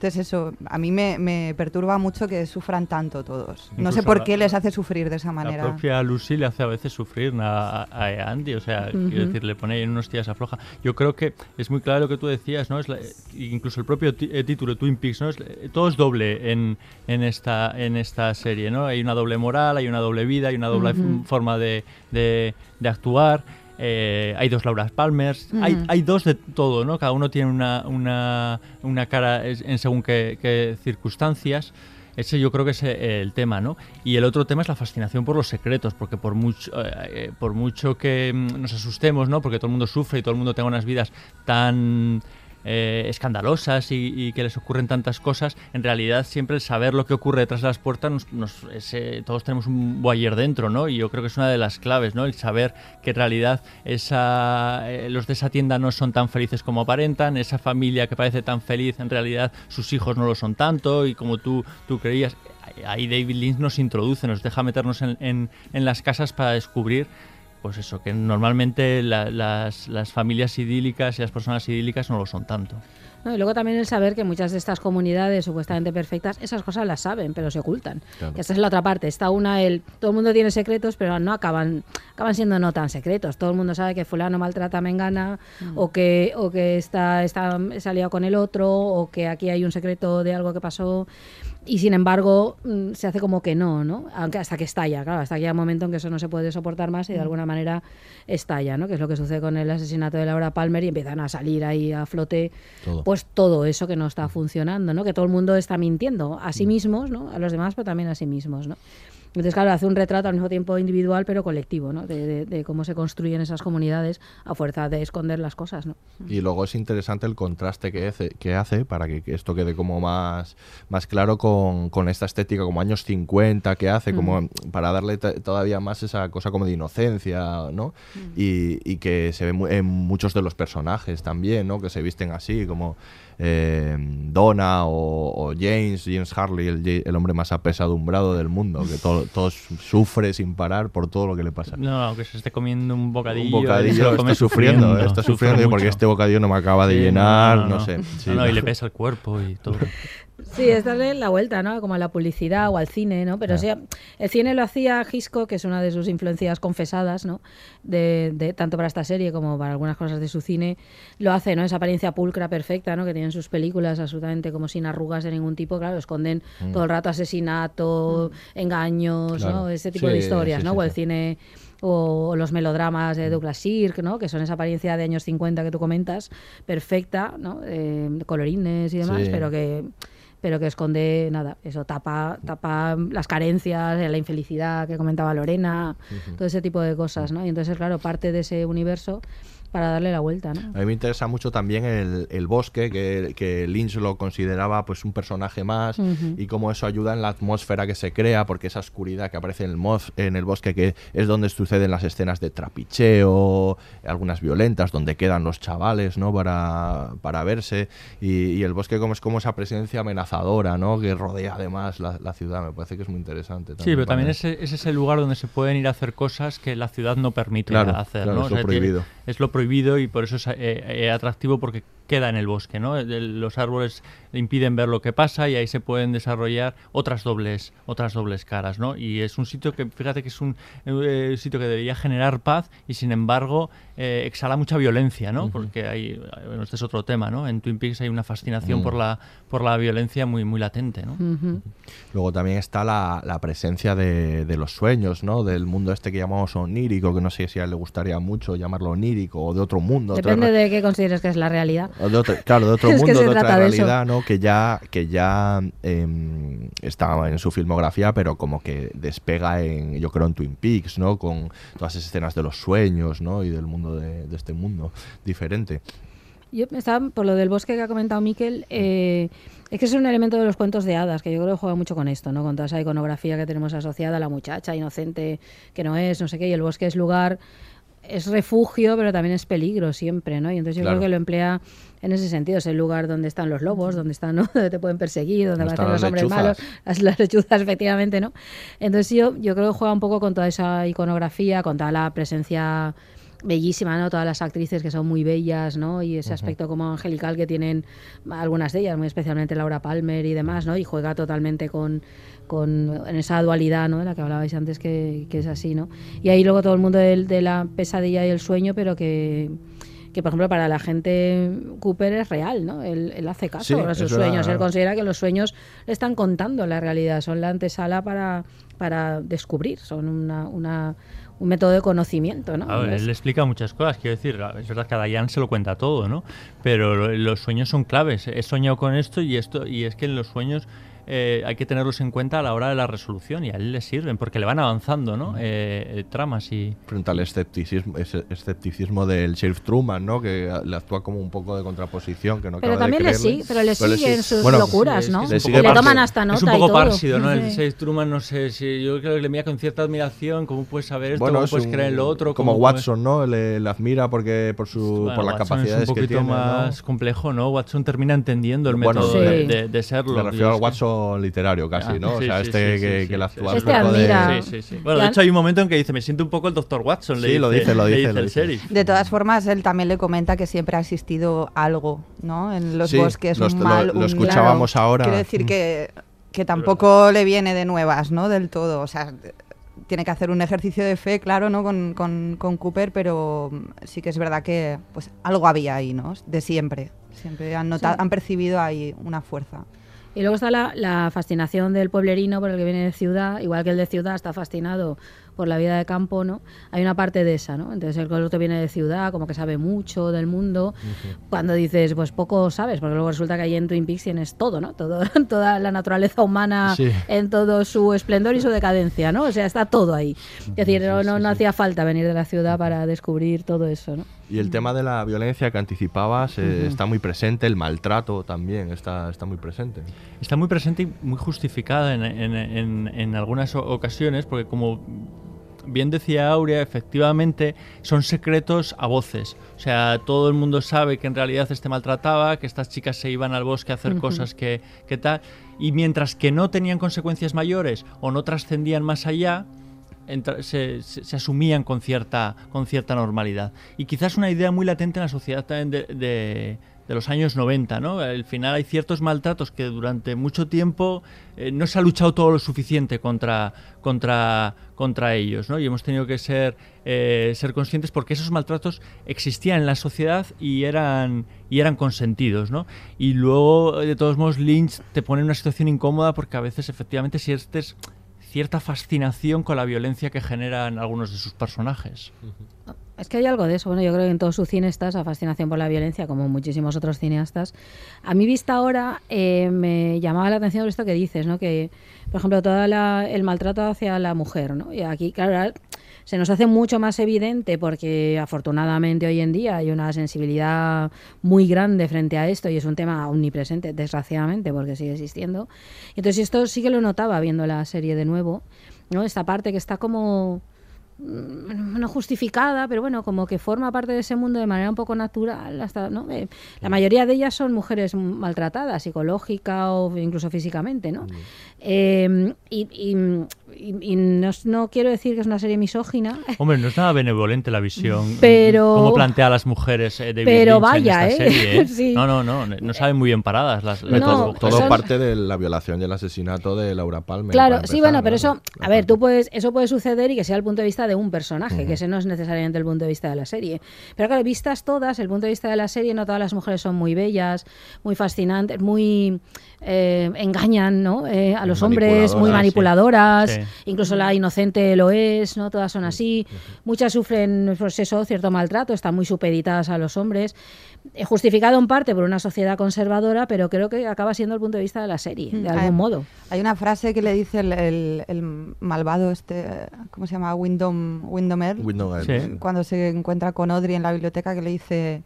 Entonces eso, a mí me, me perturba mucho que sufran tanto todos. no sé Incluso por la- qué les hace sufrir de esa La manera. propia Lucy le hace a veces sufrir a, a Andy, o sea, Ujú. quiero decir, le pone ahí en unos días afloja. Yo creo que es muy claro lo que tú decías, ¿no? Es la- incluso el propio eh, título Twin Peaks, ¿no? Es- eh, todo es doble en, en, esta, en esta serie, ¿no? Hay una doble moral, hay una doble vida, hay una doble Ujú. f- forma de, de- de actuar. Eh, hay dos Laura Palmers, hay, Ujú. hay dos de todo, ¿no? Cada uno tiene una, una, una cara en según qué, qué circunstancias. Ese yo creo que es eh, el tema, ¿no? Y el otro tema es la fascinación por los secretos, porque por mucho, eh, eh, por mucho que mm, nos asustemos, ¿no? Porque todo el mundo sufre y todo el mundo tenga unas vidas tan eh, escandalosas y, que les ocurren tantas cosas, en realidad siempre el saber lo que ocurre detrás de las puertas, nos, nos- todos tenemos un boyer dentro, ¿no? Y yo creo que es una de las claves, ¿no? El saber que en realidad esa, eh, los de esa tienda no son tan felices como aparentan, esa familia que parece tan feliz, en realidad sus hijos no lo son tanto y como tú, tú creías, ahí David Lynch nos introduce, nos deja meternos en- en las casas para descubrir pues eso, que normalmente la- las, las familias idílicas y las personas idílicas no lo son tanto. ¿no? Y luego también el saber que muchas de estas comunidades supuestamente perfectas, esas cosas las saben, pero se ocultan. Claro. Y esta es la otra parte. Está una, el, todo el mundo tiene secretos, pero no acaban, acaban siendo no tan secretos. Todo el mundo sabe que fulano maltrata a Mengana, Mm. o que, o que está, está se ha liado con el otro, o que aquí hay un secreto de algo que pasó. Y sin embargo, mm, se hace como que no, ¿no? Aunque hasta que estalla, claro, hasta que llega un momento en que eso no se puede soportar más y de Mm. alguna manera estalla, ¿no? Que es lo que sucede con el asesinato de Laura Palmer y empiezan a salir ahí a flote Todo. pues todo eso que no está funcionando, ¿no? Que todo el mundo está mintiendo a sí mismos, ¿no? A los demás, pero también a sí mismos, ¿no? Entonces, claro, hace un retrato al mismo tiempo individual, pero colectivo, ¿no? De, de- de cómo se construyen esas comunidades a fuerza de esconder las cosas, ¿no? Y luego es interesante el contraste que hace, que hace para que, esto quede como más, más claro con, con esta estética como años 50 que hace, como Mm. para darle todavía más esa cosa como de inocencia, ¿no? Y, y que se ve mu- en muchos de los personajes también, ¿no? Que se visten así, como eh, Donna o, o James, James Harley, el, hombre más apesadumbrado del mundo, que todo, todo sufre sin parar por todo lo que le pasa. No, aunque se esté comiendo un bocadillo. Un bocadillo, está sufriendo, eh, está sufriendo porque este bocadillo no me acaba de Sí, llenar, no, no, no. sé. No, sí, no, y le pesa el cuerpo y todo. [laughs] Sí, es la vuelta, ¿no? Como a la publicidad o al cine, ¿no? Pero Ah. sí, el cine lo hacía Hitchcock, que es una de sus influencias confesadas, ¿no? De, de- tanto para esta serie como para algunas cosas de su cine. Lo hace, ¿no? Esa apariencia pulcra perfecta, ¿no? Que tienen sus películas absolutamente como sin arrugas de ningún tipo. Claro, esconden Mm. todo el rato asesinato, engaños, Claro. ¿no? Ese tipo Sí, de historias, sí, ¿no? sí, o el cine o los melodramas de Douglas Sirk, ¿no? que son esa apariencia de años 50 que tú comentas, perfecta, ¿no? Eh, colorines y demás, Sí. pero que pero que esconde nada, eso tapa tapa las carencias, la infelicidad que comentaba Lorena, todo ese tipo de cosas, ¿no? Y entonces, claro, parte de ese universo para darle la vuelta, ¿no? A mí me interesa mucho también el, el bosque, que, que Lynch lo consideraba pues un personaje más y cómo eso ayuda en la atmósfera que se crea, porque esa oscuridad que aparece en el, en el bosque, que es donde suceden las escenas de trapicheo, algunas violentas, donde quedan los chavales, ¿no? Para, para verse, y, y el bosque como es como esa presencia amenazadora, ¿no? Que rodea además la, la ciudad, me parece que es muy interesante. Sí, pero también para- es, es ese lugar donde se pueden ir a hacer cosas que la ciudad no permite Claro, hacer. claro, ¿no? tiene-. Es lo prohibido y por eso es eh, eh, atractivo porque queda en el bosque. ¿no? Los árboles le impiden ver lo que pasa y ahí se pueden desarrollar otras dobles, otras dobles caras. ¿no? Y es un sitio que, fíjate que es un eh, sitio que debería generar paz y sin embargo eh, exhala mucha violencia, ¿no? Porque hay, bueno, este es otro tema. ¿no? En Twin Peaks hay una fascinación Mm. por, la, por la violencia muy, muy latente. ¿no? Luego también está la, la presencia de, de los sueños, ¿no? Del mundo este que llamamos onírico, que no sé si a él le gustaría mucho llamarlo onírico, o de otro mundo. Depende de qué consideres que es la realidad. O de otro- claro, de otro [laughs] Es mundo, de otra de realidad, ¿no? Que ya, que ya está en su filmografía, pero como que despega en, yo creo, en Twin Peaks, ¿no? Con todas esas escenas de los sueños, ¿no? Y del mundo de, de este mundo diferente. Yo estaba por lo del bosque que ha comentado Miquel, eh, es que es un elemento de los cuentos de hadas, que yo creo que juega mucho con esto, ¿no? Con toda esa iconografía que tenemos asociada a la muchacha inocente que no es, no sé qué, y el bosque es lugar, es refugio, pero también es peligro siempre, ¿no? Y entonces yo Claro. creo que lo emplea en ese sentido, es el lugar donde están los lobos, donde están, ¿no? [laughs] donde te pueden perseguir, donde aparecen están los hombres lechuzas. malos, las, las lechuzas, [laughs] efectivamente, ¿no? Entonces yo, yo creo que juega un poco con toda esa iconografía, con toda la presencia bellísima, ¿no? Todas las actrices que son muy bellas, ¿no? Y ese aspecto como angelical que tienen algunas de ellas, muy especialmente Laura Palmer y demás, ¿no? Y juega totalmente con, con en esa dualidad, ¿no? De la que hablabais antes, que, que es así, ¿no? Y ahí luego todo el mundo del- de, la pesadilla y el sueño, pero que que por ejemplo para la gente Cooper es real, ¿no? Él, él hace caso Sí, a sus sueños, él considera que los sueños le están contando la realidad, son la antesala para, para descubrir, son una, una- un método de conocimiento, ¿no? A ver, él explica muchas cosas, quiero decir, es verdad que a se lo cuenta todo, ¿no? Pero lo- los sueños son claves. He soñado con esto y esto y es que en los sueños eh, hay que tenerlos en cuenta a la hora de la resolución y a él le sirven porque le van avanzando, ¿no? Eh, eh, tramas y Frente al escepticismo, ese escepticismo del Sheriff Truman, ¿no? Que le actúa como un poco de contraposición, que no Pero acaba de también le sí, pero le sigue sí. en sus Bueno, locuras, ¿no? es Le es un sigue poco le toman hasta Es nota un y poco todo. pársido, ¿no? El. Seis Truman, no sé si yo creo que le mira con cierta admiración, ¿cómo puedes saber esto? Bueno, ¿Cómo es puedes un- creer en lo otro? Como ¿Cómo puedes- Watson, ¿no? Le, le admira porque por su Bueno, por las Watson capacidades es un que poquito tiene, ¿no? más complejo, ¿no? Watson termina entendiendo el Bueno, método sí. de, de- de serlo. Me refiero Y al que- literario casi, Ah, ¿no? sí, o sea, sí, este sí, que, sí, que le actúa sí. un poco de- Sí, sí, sí. Bueno, de hecho hay un momento en que dice, me siento un poco el doctor Watson. le Sí, lo dice, lo le dice, lo dice. De todas formas, él también le comenta que siempre ha existido algo, ¿no? En los Sí, bosques, lo un lo- mal, lo un- escuchábamos ahora. Quiero decir Mm. que, que tampoco le viene de nuevas, ¿no? Del todo. O sea, tiene que hacer un ejercicio de fe, claro, ¿no? Con, con- con Cooper, pero sí que es verdad que pues algo había ahí, ¿no? De siempre. Siempre han, notado, Sí. han percibido ahí una fuerza. Y luego está la, la fascinación del pueblerino por el que viene de ciudad, igual que el de ciudad está fascinado por la vida de campo, ¿no? Hay una parte de esa, ¿no? Entonces el otro viene de ciudad, como que sabe mucho del mundo. Cuando dices, pues poco sabes, porque luego resulta que ahí en Twin Peaks tienes todo, ¿no? Todo, [laughs] toda la naturaleza humana Sí. en todo su esplendor y su decadencia, ¿no? O sea, está todo ahí. Es decir, no, no, no hacía falta venir de la ciudad para descubrir todo eso, ¿no? Y el tema de la violencia que anticipabas eh, Ujú. está muy presente, el maltrato también está, está muy presente. Está muy presente y muy justificada en, en- en- en algunas ocasiones, porque como bien decía Aurea, efectivamente son secretos a voces. O sea, todo el mundo sabe que en realidad este maltrataba, que estas chicas se iban al bosque a hacer Ujú. cosas que, que tal, y mientras que no tenían consecuencias mayores o no trascendían más allá, entra- se, se- se asumían con cierta, con cierta normalidad. Y quizás una idea muy latente en la sociedad también de, de- de los años 90, ¿no? Al final hay ciertos maltratos que durante mucho tiempo eh, no se ha luchado todo lo suficiente contra, contra, contra ellos, ¿no? Y hemos tenido que ser, eh, ser conscientes porque esos maltratos existían en la sociedad y eran, y eran consentidos, ¿no? Y luego, de todos modos, Lynch te pone en una situación incómoda porque a veces efectivamente sientes cierta fascinación con la violencia que generan algunos de sus personajes. Es que hay algo de eso. Bueno, yo creo que en todo su cine está esa fascinación por la violencia, como muchísimos otros cineastas. A mi vista ahora eh, me llamaba la atención esto que dices, ¿no? Que, por ejemplo, todo el maltrato hacia la mujer, ¿no? Y aquí, claro, se nos hace mucho más evidente porque afortunadamente hoy en día hay una sensibilidad muy grande frente a esto y es un tema omnipresente, desgraciadamente, porque sigue existiendo. Entonces esto sí que lo notaba viendo la serie de nuevo, ¿no? Esta parte que está como mm, no justificada, pero bueno, como que forma parte de ese mundo de manera un poco natural. Hasta, ¿no? Eh, la mayoría de ellas son mujeres maltratadas, psicológica o incluso físicamente, ¿no? Eh, y y- y- y no, es- no quiero decir que es una serie misógina, [laughs] Hombre, no es nada benevolente la visión. Pero- Cómo plantea a las mujeres eh, David Pero Lynch vaya, en esta ¿eh? serie. ¿eh? [laughs] Sí. No, no, no. No saben muy bien paradas las, las No, dos todo parte de la violación y el asesinato de Laura Palmer. Claro, sí, bueno, pero eso, a ver, tú puedes, eso puede suceder y que sea el punto de vista de un personaje, que ese no es necesariamente el punto de vista de la serie. Pero claro, vistas todas, el punto de vista de la serie, no todas las mujeres son muy bellas, muy fascinantes, muy eh, engañan, ¿no? Eh, a los hombres, muy Manipuladoras, manipuladoras, sí. Incluso la inocente lo es, ¿no? Todas son así. Muchas sufren, pues eso, cierto maltrato, están muy supeditadas a los hombres. Eh, justificado en parte por una sociedad conservadora, pero creo que acaba siendo el punto de vista de la serie, de Mm, algún hay- modo. Hay una frase que le dice el, el- el malvado este, ¿cómo se llama? Windom, Windom Earl, Windom Earl, Sí. sí. cuando se encuentra con Audrey en la biblioteca que le dice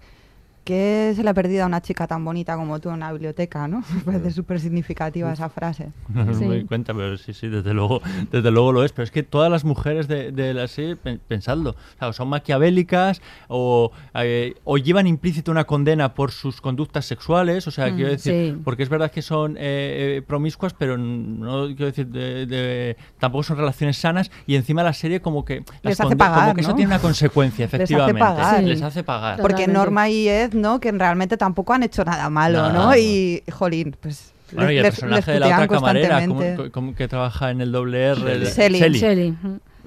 qué se le ha perdido a una chica tan bonita como tú en una biblioteca, no? [laughs] Me parece súper significativa esa frase. No me doy cuenta, pero sí, sí, desde luego, desde luego lo es. Pero es que todas las mujeres de, de la serie, pen- pensadlo, o sea, son maquiavélicas o, eh, o llevan implícito una condena por sus conductas sexuales. O sea, Mm, quiero decir, sí. porque es verdad que son eh, eh, promiscuas, pero no quiero decir, de- de- tampoco son relaciones sanas. Y encima la serie, como que. Les hace pagar, Como que eso ¿no? tiene una [laughs] consecuencia, Les hace efectivamente. pagar. Les hace pagar. Porque Norma y Ed, ¿no? Que realmente tampoco han hecho nada malo, Nada, ¿no? no. Y, jolín, pues Bueno, y el les, personaje les de la otra camarera, como que trabaja en el doble R, el- Selly.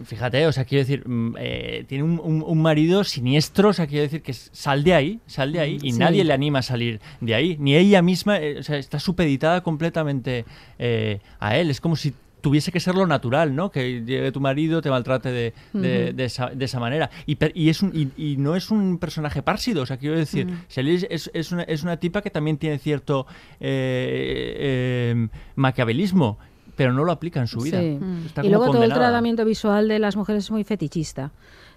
Fíjate, o sea, quiero decir, mm, eh, tiene un, un- un marido siniestro, o sea, quiero decir que sal de ahí, sal de ahí, y Sí. nadie le anima a salir de ahí, ni ella misma, eh, o sea, está supeditada completamente eh, a él, es como si tuviese que ser lo natural, ¿no? Que llegue tu marido, te maltrate de, de- de esa, de esa manera. Y, y, es un, y, y no es un personaje pársido, o sea, quiero decir, es, es, es una, es una tipa que también tiene cierto eh, eh, maquiavelismo, pero no lo aplica en su vida. Sí. Está Y luego todo el tratamiento visual de las mujeres es muy fetichista.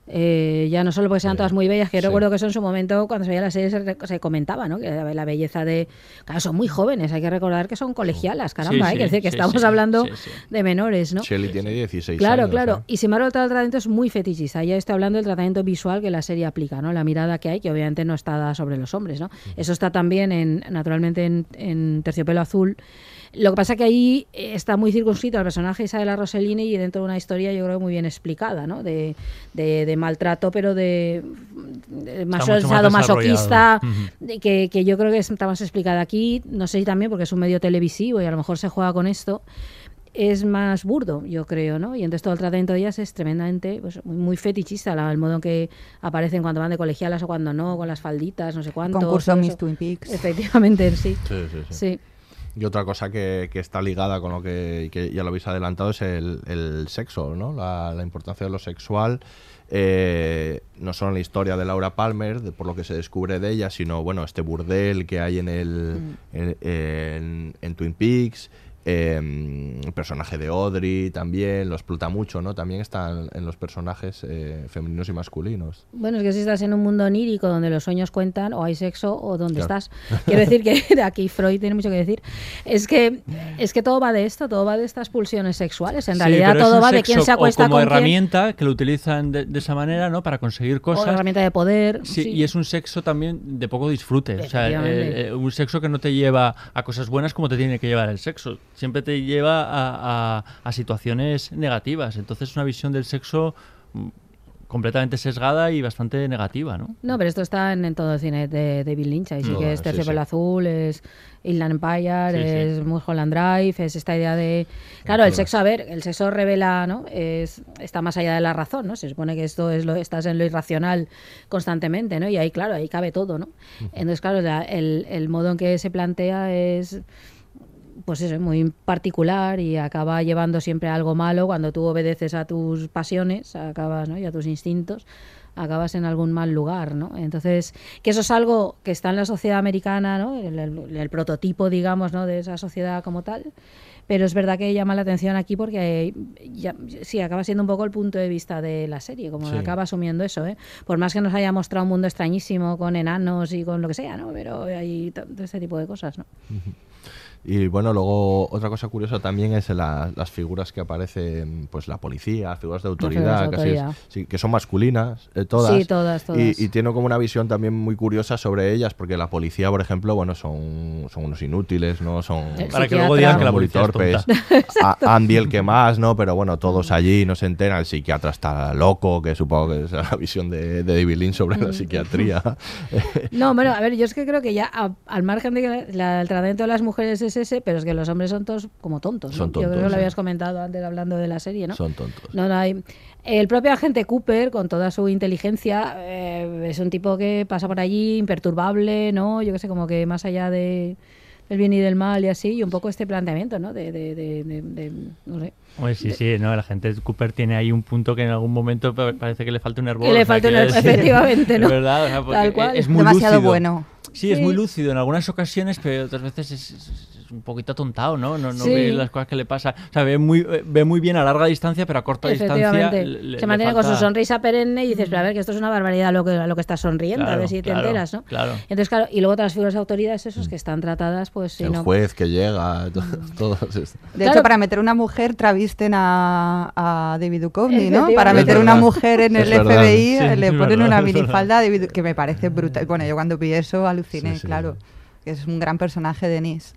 Eh, ya no solo porque sean todas muy bellas, que yo sí. recuerdo que eso en su momento, cuando se veía la serie, se, comentaba, ¿no? Que la, la belleza de... Claro, son muy jóvenes, hay que recordar que son colegialas, caramba, Sí, hay que decir que sí, estamos sí, hablando sí, sí. de menores, ¿no? Shelly tiene 16 Claro, años. claro. ¿eh? Y sin embargo, el tratamiento es muy fetichista. Ya estoy hablando del tratamiento visual que la serie aplica, ¿no? La mirada que hay, que obviamente no está dada sobre los hombres, ¿no? Eso está también, en, naturalmente, en, en Terciopelo Azul. Lo que pasa que ahí eh, está muy circunscrito al personaje de Isabella Rossellini y dentro de una historia, yo creo, muy bien explicada, ¿no? De, de- de maltrato, pero de, de más desarrollado. de que, que yo creo que está más explicada aquí. No sé si también porque es un medio televisivo y a lo mejor se juega con esto es más burdo, yo creo, ¿no? Y entonces todo el tratamiento de ellas es tremendamente, pues, muy, muy fetichista, la- el modo en que aparecen cuando van de colegialas o cuando no, con las falditas, no sé cuánto. Concurso Miss. Twin Peaks. Efectivamente, sí. Sí, sí, sí. Sí. Y otra cosa que, que está ligada con lo que, que ya lo habéis adelantado es el, el sexo, ¿no? La, la importancia de lo sexual, eh, no solo en la historia de Laura Palmer, de- por lo que se descubre de ella, sino, bueno, este burdel que hay en, el, en, en- en Twin Peaks, eh, el personaje de Audrey también, lo explota mucho, ¿no? También están en los personajes eh, femeninos y masculinos. Bueno, es que si estás en un mundo onírico donde los sueños cuentan, o hay sexo, o donde Claro. estás. Quiero decir que [laughs] de aquí Freud tiene mucho que decir. Es que, es que todo va de esto, todo va de estas pulsiones sexuales. En Sí, realidad todo va de quién se acuesta o como con quién. herramienta que lo utilizan de, de esa manera, ¿no? Para conseguir O cosas. herramienta de poder. Sí, sí. y es un sexo también de poco disfrute. O sea, eh, eh, un sexo que no te lleva a cosas buenas como te tiene que llevar el sexo. Siempre te lleva a, a- a situaciones negativas. Entonces, es una visión del sexo mm, completamente sesgada y bastante negativa, ¿no? No, pero esto está en, en todo el cine de David Lynch. Ahí sí No, que es Terciopelo sí. Azul, es Inland Empire, Sí, sí. es Mulholland Drive, es esta idea de... Claro, el sexo, a ver, el sexo revela, ¿no? Es, está más allá de la razón, ¿no? Se supone que esto es lo, estás en lo irracional constantemente, ¿no? Y ahí, claro, ahí cabe todo, ¿no? Entonces, claro, la- el, el modo en que se plantea es pues eso, muy particular y acaba llevando siempre a algo malo cuando tú obedeces a tus pasiones, acabas, ¿no? y a tus instintos, acabas en algún mal lugar, ¿no? Entonces, que eso es algo que está en la sociedad americana, ¿no? El, el- el prototipo, digamos, ¿no? de esa sociedad como tal. Pero es verdad que llama la atención aquí porque ya, sí, acaba siendo un poco el punto de vista de la serie, como Sí. acaba asumiendo eso, ¿eh? Por más que nos haya mostrado un mundo extrañísimo con enanos y con lo que sea, ¿no? Pero hay t- este tipo de cosas, ¿no? Y bueno, luego otra cosa curiosa también es la- las figuras que aparecen, pues la policía, figuras de autoridad, figuras de casi es- autoridad. sí, que son masculinas, eh, todas. Sí, todas, todas. Y, y tiene como una visión también muy curiosa sobre ellas, porque la policía, por ejemplo, bueno, son, son unos inútiles, ¿no? Son Para que luego digan que la policía es torpes. [laughs] tonta. A- Andy el que más, ¿no? Pero bueno, todos allí no se enteran. El psiquiatra está loco, que supongo que es la visión de, de David Lynch sobre Mm. la psiquiatría. [laughs] No, bueno, a ver, yo es que creo que ya, a- al margen de que la- el tratamiento de las mujeres es ese, pero es que los hombres son todos como tontos. ¿no? Son yo creo tontos, que lo habías comentado antes hablando de la serie, ¿no? Son tontos. No, no hay. El propio agente Cooper, con toda su inteligencia, eh, es un tipo que pasa por allí imperturbable, ¿no? Yo que sé, como que más allá de del bien y del mal y así, y un poco este planteamiento, ¿no? De, de, de, de- de- no sé. Hombre, sí, sí, no, la gente Cooper tiene ahí un punto que en algún momento pa- parece que le falta un hervor. Que le falta un hervor, efectivamente, ¿no? [laughs] Es verdad, o sea, porque Tal cual. es muy Demasiado lúcido. bueno. Sí, es muy lúcido en algunas ocasiones, pero otras veces es, es- es un poquito atontado, ¿no? No, no Sí. ve las cosas que le pasa. O sea, ve muy, eh, ve muy bien a larga distancia, pero a corta distancia. Efectivamente. le- le- se le mantiene con su sonrisa perenne y dices, pero a ver, que esto es una barbaridad lo que, a lo que estás sonriendo, a Claro, ver si te enteras, ¿no? claro. Entonces, claro, y luego otras figuras de autoridad, esos que están tratadas, pues el no. juez que llega, to- [laughs] todos estos. De hecho, para meter una mujer travisten a, a David Duchovny, ¿no? Para Es meter una mujer en Es el verdad. FBI, Sí, le ponen verdad, una minifalda a David, que me parece brutal. Bueno, yo cuando vi eso aluciné, Sí, sí. claro. Que es un gran personaje, Denis.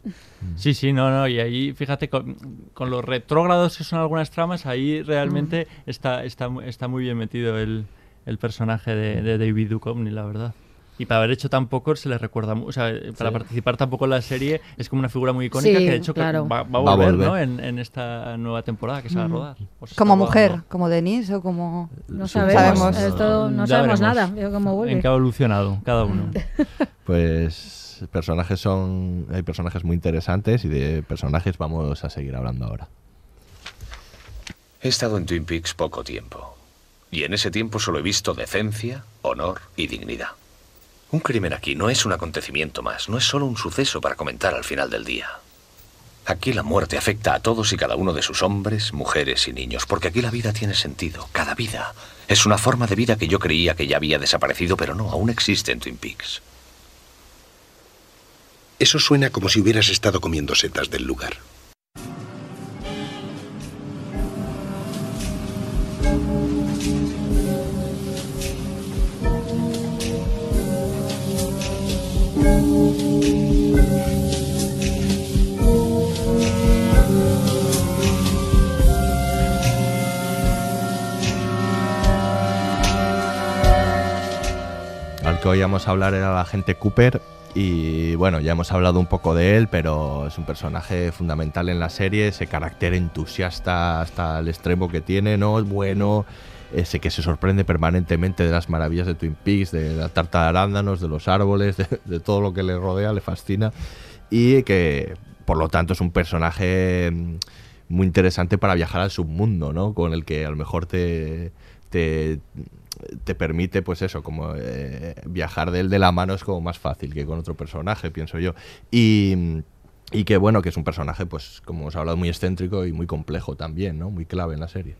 Sí, sí, no, no, y ahí, fíjate, con, con los retrógrados que son algunas tramas, ahí realmente está, está, mu- está muy bien metido el, el personaje de, de David Duchovny, la verdad. Y para haber hecho tan poco se le recuerda, o sea, eh, para Sí. participar tampoco en la serie es como una figura muy icónica Sí, que de hecho claro. va, va a Va a volver, volver. ¿no? En, en esta nueva temporada que se va a Mm. rodar. O está Como rodando. mujer, como Denis o como... No sabemos, Sabemos. esto no Ya sabemos veremos nada, yo cómo vuelve. En qué ha evolucionado cada uno. [laughs] Pues personajes son. Hay personajes muy interesantes y de personajes vamos a seguir hablando ahora. He estado en Twin Peaks poco tiempo. Y en ese tiempo solo he visto decencia, honor y dignidad. Un crimen aquí no es un acontecimiento más, no es solo un suceso para comentar al final del día. Aquí la muerte afecta a todos y cada uno de sus hombres, mujeres y niños, porque aquí la vida tiene sentido, cada vida. Es una forma de vida que yo creía que ya había desaparecido, pero no, aún existe en Twin Peaks. Eso suena como si hubieras estado comiendo setas del lugar. Al que a hablar era el agente Cooper. Y bueno, ya hemos hablado un poco de él, pero es un personaje fundamental en la serie, ese carácter entusiasta hasta el extremo que tiene, ¿no? Es bueno, ese que se sorprende permanentemente de las maravillas de Twin Peaks, de la tarta de arándanos, de los árboles, [laughs] de, todo lo que le rodea, le fascina. Y que, por lo tanto, es un personaje mm, muy interesante para viajar al submundo, ¿no? Con el que a lo mejor te, te, te permite, pues eso, como eh, viajar de él de la mano es como más fácil que con otro personaje, pienso yo. Y, y que bueno, que es un personaje, pues como hemos hablado, muy excéntrico y muy complejo también, ¿no? Muy clave en la serie.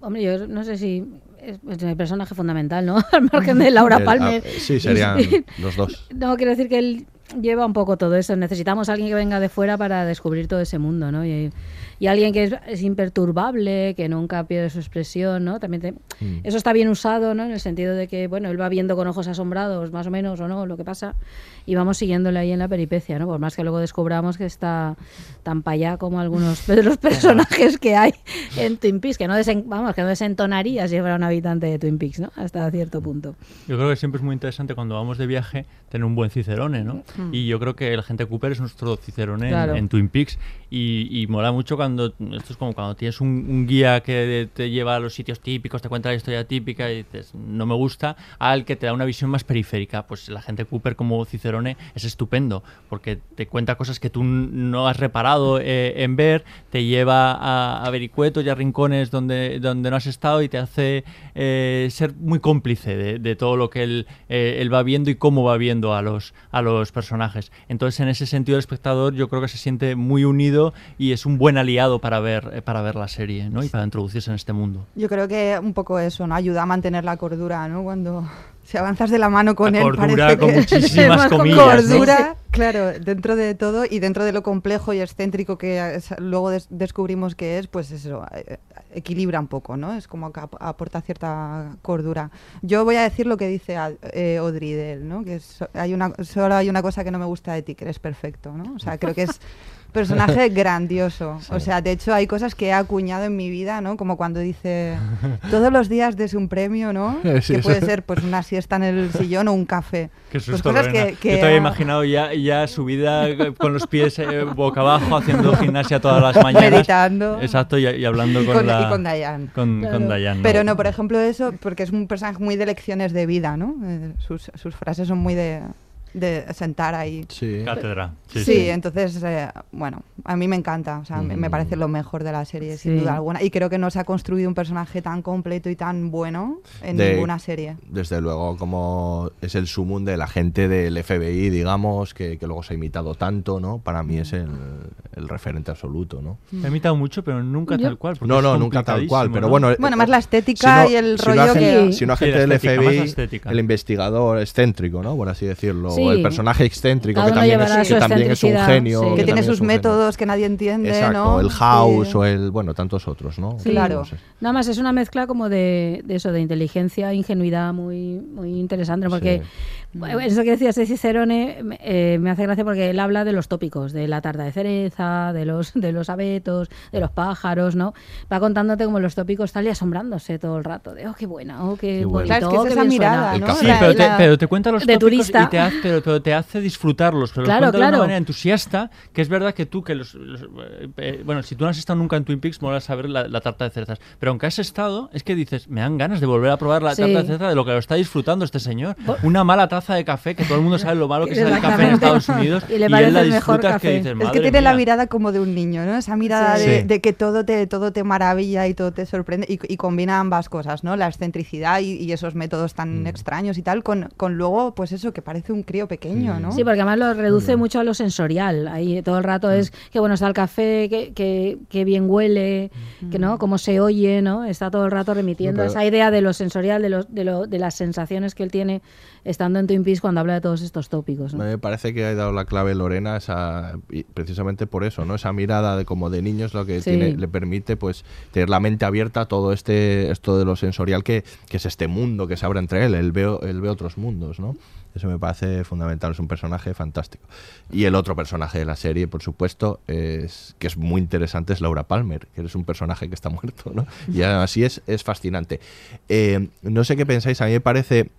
Hombre, yo no sé si es, es el personaje fundamental, ¿no? [laughs] Al margen de Laura El- Palmer. ah, sí, serían los dos. No, quiero decir que él lleva un poco todo eso. Necesitamos a alguien que venga de fuera para descubrir todo ese mundo, ¿no? Y, y alguien que es, es imperturbable, que nunca pierde su expresión, ¿no? También te- Mm. eso está bien usado, ¿no? En el sentido de que, bueno, él va viendo con ojos asombrados, más o menos, o no, lo que pasa, y vamos siguiéndole ahí en la peripecia, ¿no? Por más que luego descubramos que está tan para allá como algunos [laughs] de los personajes que hay en Twin Peaks, que no, desen- vamos, que no desentonaría si fuera un habitante de Twin Peaks, ¿no? Hasta cierto punto. Yo creo que siempre es muy interesante cuando vamos de viaje tener un buen cicerone, ¿no? Mm. Y yo creo que el agente Cooper es nuestro cicerone en- Claro. en, Twin Peaks y, mola mucho cuando, esto es como cuando tienes un, guía que te lleva a los sitios típicos, te cuenta la historia típica y dices, no me gusta, al que te da una visión más periférica. Pues el agente Cooper como cicerone es estupendo porque te cuenta cosas que tú no has reparado eh, en ver, te lleva a, a vericuetos y a rincones donde, donde no has estado y te hace eh, ser muy cómplice de, de todo lo que él, eh, él va viendo y cómo va viendo a los, a los personajes. Entonces, en ese sentido, el espectador yo creo que se siente muy unido y es un buen aliado para ver, eh, para ver la serie ¿no? y para introducirse en este mundo. Yo creo que un poco eso, ¿no? Ayuda a mantener la cordura, ¿no? Cuando [laughs] si avanzas de la mano con La él, cordura con que... [laughs] muchísimas con comillas, ¿no? Cordura, claro, dentro de todo y dentro de lo complejo y excéntrico que es- luego des- descubrimos que es, pues eso, eh, equilibra un poco, ¿no? Es como que ap- aporta cierta cordura. Yo voy a decir lo que dice eh, Audrey de él, ¿no? Que hay una, solo hay una cosa que no me gusta de ti, que eres perfecto, ¿no? O sea, creo que es [laughs] personaje [laughs] grandioso. O sea, de hecho hay cosas que he acuñado en mi vida, ¿no? Como cuando dice todos los días des un premio, ¿no? [laughs] Sí, que puede eso. ser pues una siesta en el sillón o un café. Qué Pues susto, cosas que, que Yo te había ha- imaginado ya, ya su vida con los pies eh, boca abajo, haciendo [laughs] gimnasia todas las mañanas. Meditando. Exacto, y, y hablando Y con, con- la... y con Diane. Con, Claro. con Diane, Pero no, por ejemplo, eso, porque es un personaje muy de lecciones de vida, ¿no? Eh, sus, sus frases son muy de, de sentar ahí. Sí. Cátedra. Sí, Sí, sí. entonces, eh, bueno, a mí me encanta, o sea, me, me Mm. parece lo mejor de la serie, sin duda alguna. Y creo que no se ha construido un personaje tan completo y tan bueno en De- ninguna serie. Desde luego, como es el sumum de la gente del FBI, digamos, que, que luego se ha imitado tanto, ¿no? Para mí es el, el referente absoluto, ¿no? Me ha imitado mucho, pero nunca Yo- tal cual. No, no, nunca tal cual, pero ¿no? bueno... Bueno, más la estética y el si rollo no que- Si no agente del FBI, el investigador excéntrico, ¿no? Por así decirlo. Sí. O el personaje excéntrico, que también, es, que también es un genio. sí. que tiene sus métodos que nadie entiende, Exacto, ¿no? el house Sí. o el... Bueno, tantos otros, ¿no? Sí. Claro. No sé. Nada más es una mezcla como de, de eso, de inteligencia e ingenuidad muy, muy interesante, porque bueno, eso que decías de Cicerone me- eh, me hace gracia porque él habla de los tópicos, de la tarta de cereza, de los, de los abetos, de los pájaros, ¿no? Va contándote como los tópicos tal y asombrándose todo el rato, de oh, qué buena, oh, qué, Qué bueno. bonito, Claro, es que oh, es qué esa bien suena". mirada. Sí, La- pero te, pero te cuenta los de tópicos turista. y te hace, pero, pero te hace disfrutarlos. Pero Claro, los cuenta de claro. una manera entusiasta, que es verdad que tú, que los, los- eh, eh, bueno, si tú no has estado nunca en Twin Peaks, mola saber la, la tarta de cerezas. Pero aunque has estado, es que dices, me dan ganas de volver a probar la Sí. tarta de cereza de lo que lo está disfrutando este señor. Una mala taza de café, que todo el mundo sabe lo malo que es el café en. Estados Unidos, [laughs] Y le él parece la disfrutas que dices, Es que "Madre tiene la mía". mirada como de un niño, ¿no? Esa mirada Sí. de, que todo te, todo te maravilla y todo te sorprende y, y combina ambas cosas, ¿no? La excentricidad y, y esos métodos tan extraños y tal, con, con luego, pues eso, que parece un crío pequeño, ¿no? Sí, porque además lo reduce mucho a lo sensorial. Ahí todo el rato es que bueno está el café, que, que, que bien huele, que no, cómo se oye, ¿no? Está todo el rato remitiendo No, a pero- esa idea de lo sensorial, de, los, de, lo, de las sensaciones que él tiene estando en Twin Peaks cuando habla de todos estos tópicos. ¿no? Me parece que ha dado la clave Lorena, esa, precisamente por eso, ¿no? Esa mirada de como de niños lo que Sí. tiene, le permite pues tener la mente abierta a todo este esto de lo sensorial que, que es este mundo que se abre entre él, él ve, él ve otros mundos, ¿no? Eso me parece fundamental, es un personaje fantástico. Y el otro personaje de la serie, por supuesto, es que es muy interesante, es Laura Palmer, que es un personaje que está [laughs] muerto, ¿no? Y así es, es fascinante. Eh, no sé qué pensáis, a mí me parece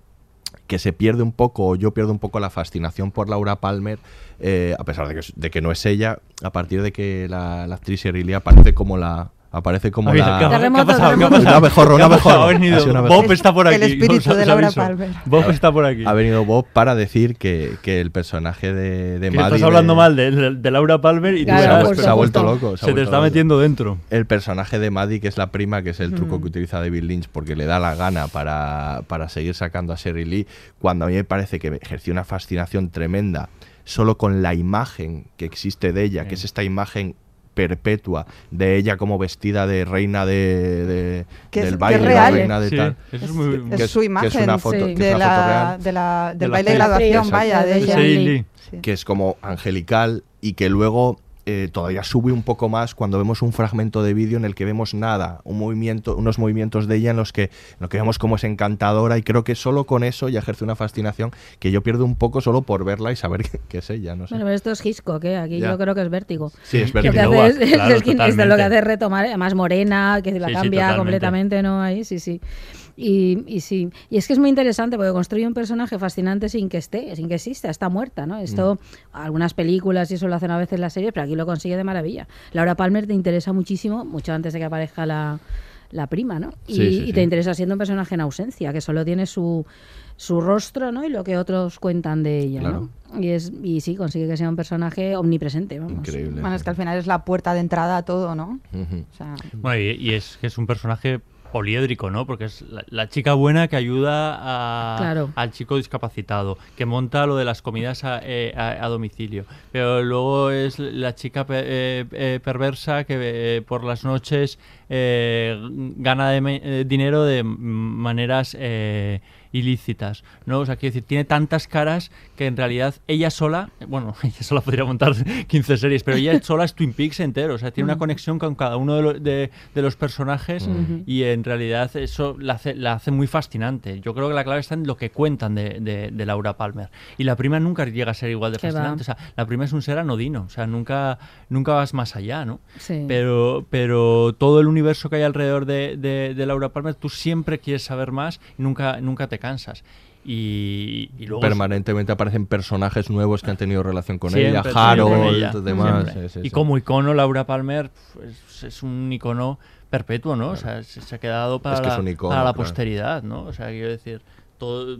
que se pierde un poco, o yo pierdo un poco la fascinación por Laura Palmer, eh, a pesar de que, de que no es ella, a partir de que la, actriz Lee aparece como la aparece como la ¿qué ha- qué ha Terremoto, pasado? ¿Qué ha pasado? Un abejorro, un ¿Qué ha pasado? abejorro. Ha venido- Ha sido un abejorro. Bob está por aquí. El espíritu de Laura. Palmer. Bob está por aquí. ha venido Bob para decir que, que el personaje de, de Que Maddie estás hablando de- mal de, Laura Palmer y tú Claro, verás, vuelto- se ha vuelto loco. se te está loco. metiendo dentro. el personaje de Maddie, que es la prima, que es el truco que utiliza David Lynch porque le da la gana para, para seguir sacando a Sherry Lee, cuando a mí me parece que ejerció una fascinación tremenda solo con la imagen que existe de ella, que es esta imagen perpetua de ella como vestida de reina de, de- Que es- del que baile, es la real. reina de Sí, tal. es Es, muy... es que es- su que es imagen una foto- sí. que es de una foto la, real. de la- del De la baile de graduación, vaya, de ella. Sí. que es como angelical y que luego eh, todavía sube un poco más cuando vemos un fragmento de vídeo en el que vemos nada, un movimiento, unos movimientos de ella en los que, en lo que vemos como es encantadora y creo que solo con eso ya ejerce una fascinación que yo pierdo un poco solo por verla y saber [laughs] que, que es ella, no sé. Bueno, pero esto es Hitchcock, ¿eh? aquí Ya. yo creo que es vértigo. sí, es Lo que verdad. Nova, hace es, claro, [laughs] es que- esto lo que hace es retomar, más morena, que la Sí, cambia completamente, ¿no? Ahí, sí, sí. Y, y sí, y es que es muy interesante porque construye un personaje fascinante sin que esté, sin que exista, está muerta, ¿no? Esto, Mm. algunas películas y eso lo hacen a veces las series, pero aquí lo consigue de maravilla. Laura Palmer te interesa muchísimo, mucho antes de que aparezca la, la prima, ¿no? Y, Sí, sí, y sí. te interesa siendo un personaje en ausencia, que solo tiene su, su rostro, ¿no? Y lo que otros cuentan de ella, Claro. ¿no? Y, es, y sí, consigue que sea un personaje omnipresente, vamos. Increíble. Bueno, es que al final es la puerta de entrada a todo, ¿no? Ujú. O sea, Bueno, y, y es que es un personaje poliédrico, ¿no? Porque es la, la chica buena que ayuda a- Claro. al chico discapacitado, que monta lo de las comidas a, eh, a- a domicilio. Pero luego es la chica pe- eh, eh, perversa que eh, por las noches gana de dinero de maneras eh, ilícitas, ¿no? O sea, quiero decir, tiene tantas caras que en realidad ella sola, bueno, [laughs] ella sola podría montar [laughs] 15 series, pero ella sola es Twin Peaks entero, o sea, tiene una conexión con cada uno de, lo- de- de los personajes y en realidad eso la hace, la hace muy fascinante. Yo creo que la clave está en lo que cuentan de, de- de Laura Palmer. Y la prima nunca llega a ser igual de Qué va. fascinante. O sea, la prima es un ser anodino, o sea, nunca, nunca vas más allá, ¿no? Sí. Pero, pero todo el universo que hay alrededor de, de- de Laura Palmer, tú siempre quieres saber más y nunca, nunca te cansas. Y, y luego... Permanentemente aparecen personajes nuevos que han tenido relación con ella, Harold, ella, demás. siempre. sí, sí, y como icono, Laura Palmer pues, es un icono perpetuo, ¿no? O sea, se, se ha quedado para, Es que es la, icono, para la claro. posteridad, ¿no? O sea, quiero decir, todo...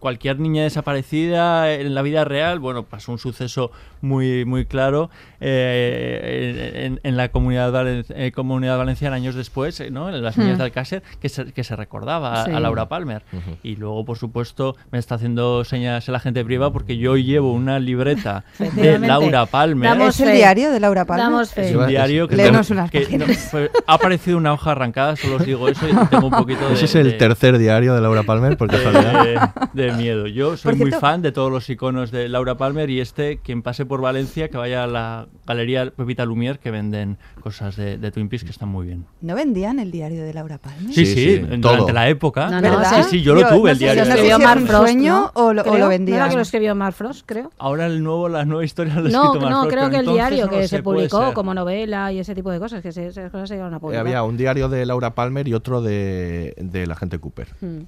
cualquier niña desaparecida en la vida real, bueno, pasó un suceso muy, muy claro eh, en, en la comunidad, valen- eh, comunidad valenciana años después, eh, ¿no? En las niñas Hmm. de Alcácer, que se, que se recordaba a- Sí. a, Laura Palmer. Y luego, por supuesto, me está haciendo señas la gente priva porque yo llevo una libreta de. Laura Palmer. Damos ¿Es el diario de Laura Palmer? Damos fe. Es un diario que, Léenos unas que no, fue- ha aparecido una hoja arrancada, solo os digo eso y tengo un poquito de... Ese es el de- tercer diario de Laura Palmer, por casualidad. de, de miedo. Yo soy Por muy cierto- fan de todos los iconos de Laura Palmer y este, quien pase por Valencia, que vaya a la galería Pepita Lumière, que venden cosas de, de Twin Peaks que están muy bien. ¿No vendían el diario de Laura Palmer? Sí, Sí, sí, durante todo. la época. No, no, ¿Verdad? Sí, sí, yo lo tuve, no el diario. si Lo escribió sé si es Mark un Frost, sueño ¿no? o lo- o lo Creo. vendían. ¿No era que lo escribió Mark Frost, creo? Ahora el nuevo, la nueva historia lo escrito Mark no, Frost, creo que el diario que se publicó como novela y ese tipo de cosas, que se, esas cosas se llegaron a publicar. había un diario de Laura Palmer y otro de, de la gente Cooper. Hmm.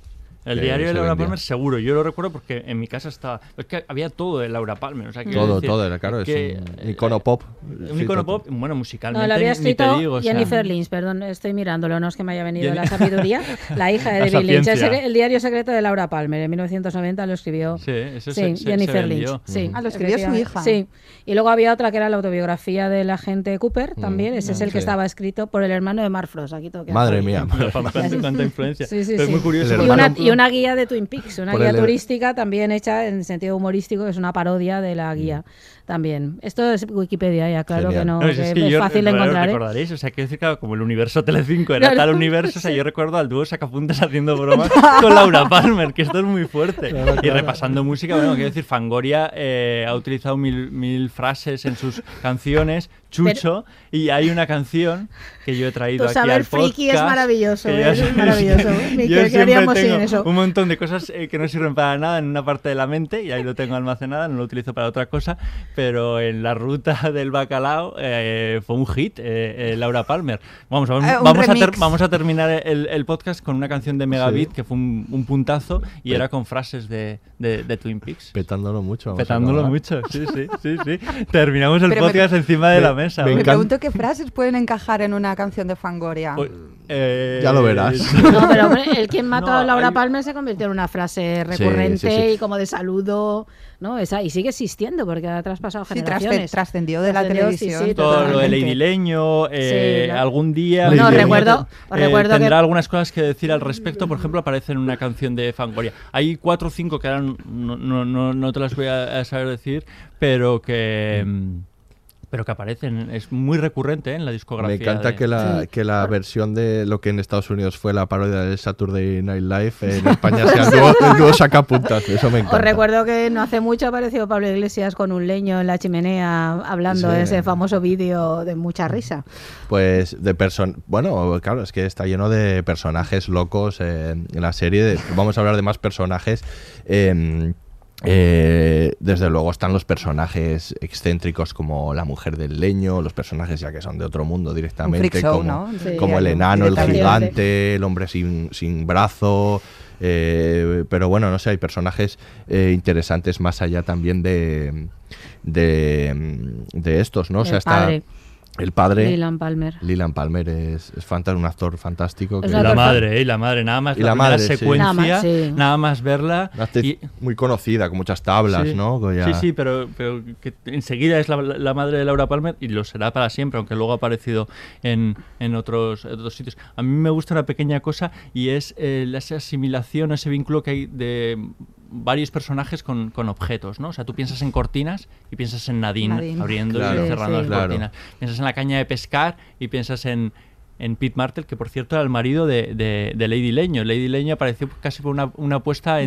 El que diario de se Laura vendía. Palmer seguro, yo lo recuerdo porque en mi casa estaba... Es que había todo de Laura Palmer. O sea, Todo, decir todo, era claro, que, es un eh, icono pop. Un icono pop, bueno, musicalmente No, lo había ni te escrito digo. o sea, Jennifer Lynch, perdón, estoy mirándolo, no es que me haya venido la sabiduría. La hija de [laughs] David Lynch, el, el diario secreto de Laura Palmer, en 1990 lo escribió Sí, eso sí, se- se- se Jennifer vendió. Lynch. Sí, Ah, lo escribió su hija. Sí. Y luego había otra que era la autobiografía del agente Cooper, también. Ese es el que sí. estaba escrito por el hermano de Mark Frost. Aquí todo Madre mía. Cuánta [laughs] [laughs] influencia. Sí, sí, Pero es muy curioso. El una, y una guía de Twin Peaks, una guía turística también hecha en sentido humorístico, que es una parodia de la guía también. Esto es Wikipedia, ya claro Genial. que no, No, si que es es, que yo fácil de encontrar. ¿eh? recordaréis, o sea, quiero decir, claro, como el universo Telecinco era Claro, tal universo, o sea, yo recuerdo al dúo Sacapuntas haciendo bromas [laughs] con Laura Palmer, que esto es muy fuerte. Y repasando música, bueno, quiero decir, Fangoria eh, ha utilizado mil, mil frases en sus canciones, Chucho, y hay una canción que yo he traído Tu aquí saber al podcast. friki es maravilloso, que ¿eh? ya es sabéis maravilloso. que yo que- que siempre sin eso. un montón de cosas eh, que no sirven para nada en una parte de la mente y ahí lo tengo almacenada, no lo utilizo para otra cosa, pero en la ruta [laughs] del bacalao eh, fue un hit, eh, eh, Laura Palmer. Vamos, vamos, Eh, vamos, a ter- vamos a terminar el, el podcast con una canción de Megabit que fue un, un puntazo y Pe- era con frases de, de- de Twin Peaks. Petándolo mucho. vamos a Petándolo mucho, sí, sí, sí, sí. Terminamos el Pero me- podcast encima de me- la mesa. me Me pregunto qué frases pueden encajar en una canción de Fangoria. Pues, eh, Ya lo verás. [laughs] No, pero hombre, el quien mató No, a Laura hay- Palmer se convirtió en una frase recurrente sí, sí. y como de saludo, ¿no? Esa, y sigue existiendo porque ha traspasado Sí, generaciones. trascendió de la Trascendió, sí, televisión. sí, todo lo de totalmente. Lady Leño, eh, algún día Bueno, recuerdo- recuerdo tendrá que- algunas cosas que decir al respecto, por ejemplo, aparece en una canción de Fangoria. Hay cuatro o cinco que ahora no, no, no, no te las voy a, a saber decir, pero que mm, pero que aparecen, es muy recurrente ¿eh? en la discografía. Me encanta de- que la, Sí. que la versión de lo que en Estados Unidos fue la parodia del Saturday Night Live en [laughs] España sea el dúo, el dúo sacapuntas. Eso me encanta. Os recuerdo que no hace mucho apareció Pablo Iglesias con un leño en la chimenea hablando Sí. de ese famoso vídeo de mucha risa. Pues de person bueno, claro, es que está lleno de personajes locos eh, en la serie. de- vamos a hablar de más personajes. eh, eh, desde luego están los personajes excéntricos como la mujer del leño, los personajes ya que son de otro mundo directamente, show, como, ¿no? Sí. como el enano, el gigante, el hombre sin, sin brazo. eh, pero bueno, no sé, hay personajes eh, interesantes más allá también de, de, de estos, ¿no? O sea, está. El padre. Leland Palmer. Leland Palmer es, es fanta- un actor fantástico. Que- La madre, ¿eh? la madre, nada más Y la, madre, sí. secuencia, Nada más, sí. nada más verla. y- muy conocida, con muchas tablas, Sí. ¿no? Ya- Sí, sí, pero, pero que enseguida es la, la madre de Laura Palmer y lo será para siempre, aunque luego ha aparecido en, en otros, en otros sitios. A mí me gusta una pequeña cosa y es eh, la- esa asimilación, ese vínculo que hay de varios personajes con, con objetos, ¿no? O sea, tú piensas en cortinas y piensas en Nadine, Nadine. abriendo Claro, y cerrando sí. las Claro. cortinas. Piensas en la caña de pescar y piensas en, en Pete Martel, que por cierto era el marido de, de- de Lady Leño. Lady Leño apareció casi por una, una apuesta Vaya.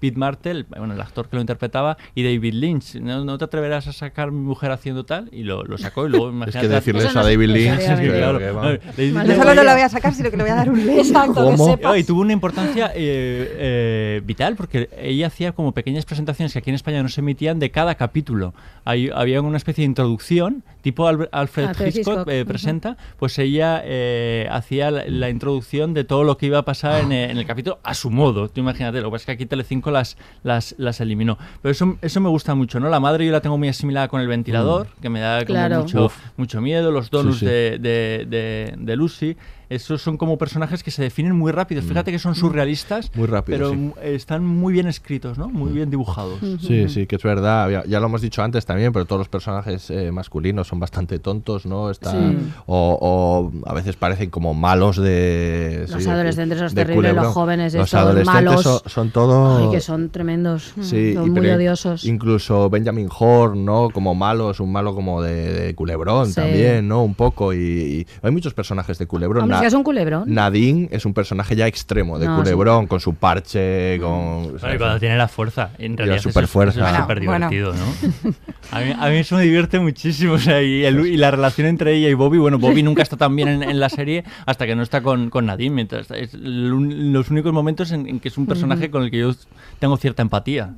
Pete Martel, bueno, el actor que lo interpretaba, y David Lynch. ¿No, no te atreverás a sacar mi mujer haciendo tal? Y lo, lo sacó y luego [laughs] Es imagínate... que decirles no a David Lynch. Sí, que- claro. que. No, solo no la voy a sacar, sino que le voy a dar un. Exacto, ¿Cómo? que sepas. y tuvo una importancia eh, eh, vital porque ella hacía como pequeñas presentaciones que aquí en España no se emitían de cada capítulo. Hay- había una especie de introducción, tipo Alfred, Alfred Alfred Hitchcock, Hitchcock, eh, presenta, pues ella eh, hacía la, la introducción de todo lo que iba a pasar en, eh, en el capítulo a su modo. Tú imagínate, lo que pasa es que aquí Telecinco las, las, las eliminó. Pero eso, eso me gusta mucho, ¿no? La madre yo la tengo muy asimilada con el ventilador, que me da como Claro. mucho, Uf. mucho miedo, los donuts sí. de, de, de- de Lucy. Esos son como personajes que se definen muy rápido. Fíjate que son surrealistas, Muy rápido, pero sí. están muy bien escritos, ¿no? Muy bien dibujados. Sí, sí, que es verdad. Ya, ya lo hemos dicho antes también, pero todos los personajes eh, masculinos son bastante tontos, ¿no? Están, Sí. o, o a veces parecen como malos de... Los sí, adolescentes, de terribles, los jóvenes Los estos adolescentes malos. son, son todos... Ay, que son tremendos. mm, Sí, son muy odiosos. Incluso Benjamin Horn, ¿no? Como malos, un malo como de, de Culebrón Sí. también, ¿no? Un poco. Y, y hay muchos personajes de Culebrón. Hombre, Na- un culebrón. Nadine es un personaje ya extremo de No, Culebrón, con su parche, con... Bueno, y cuando tiene la fuerza, en Y la realidad eso es- superfuerza. eso es Bueno, súper bueno. divertido, ¿no? [laughs] A mí, a mí eso me divierte muchísimo, o sea, y, el- y la relación entre ella y Bobby, bueno, Bobby nunca está tan bien en, en la serie hasta que no está con, con Nadine, mientras es los únicos momentos en, en que es un personaje con el que yo tengo cierta empatía.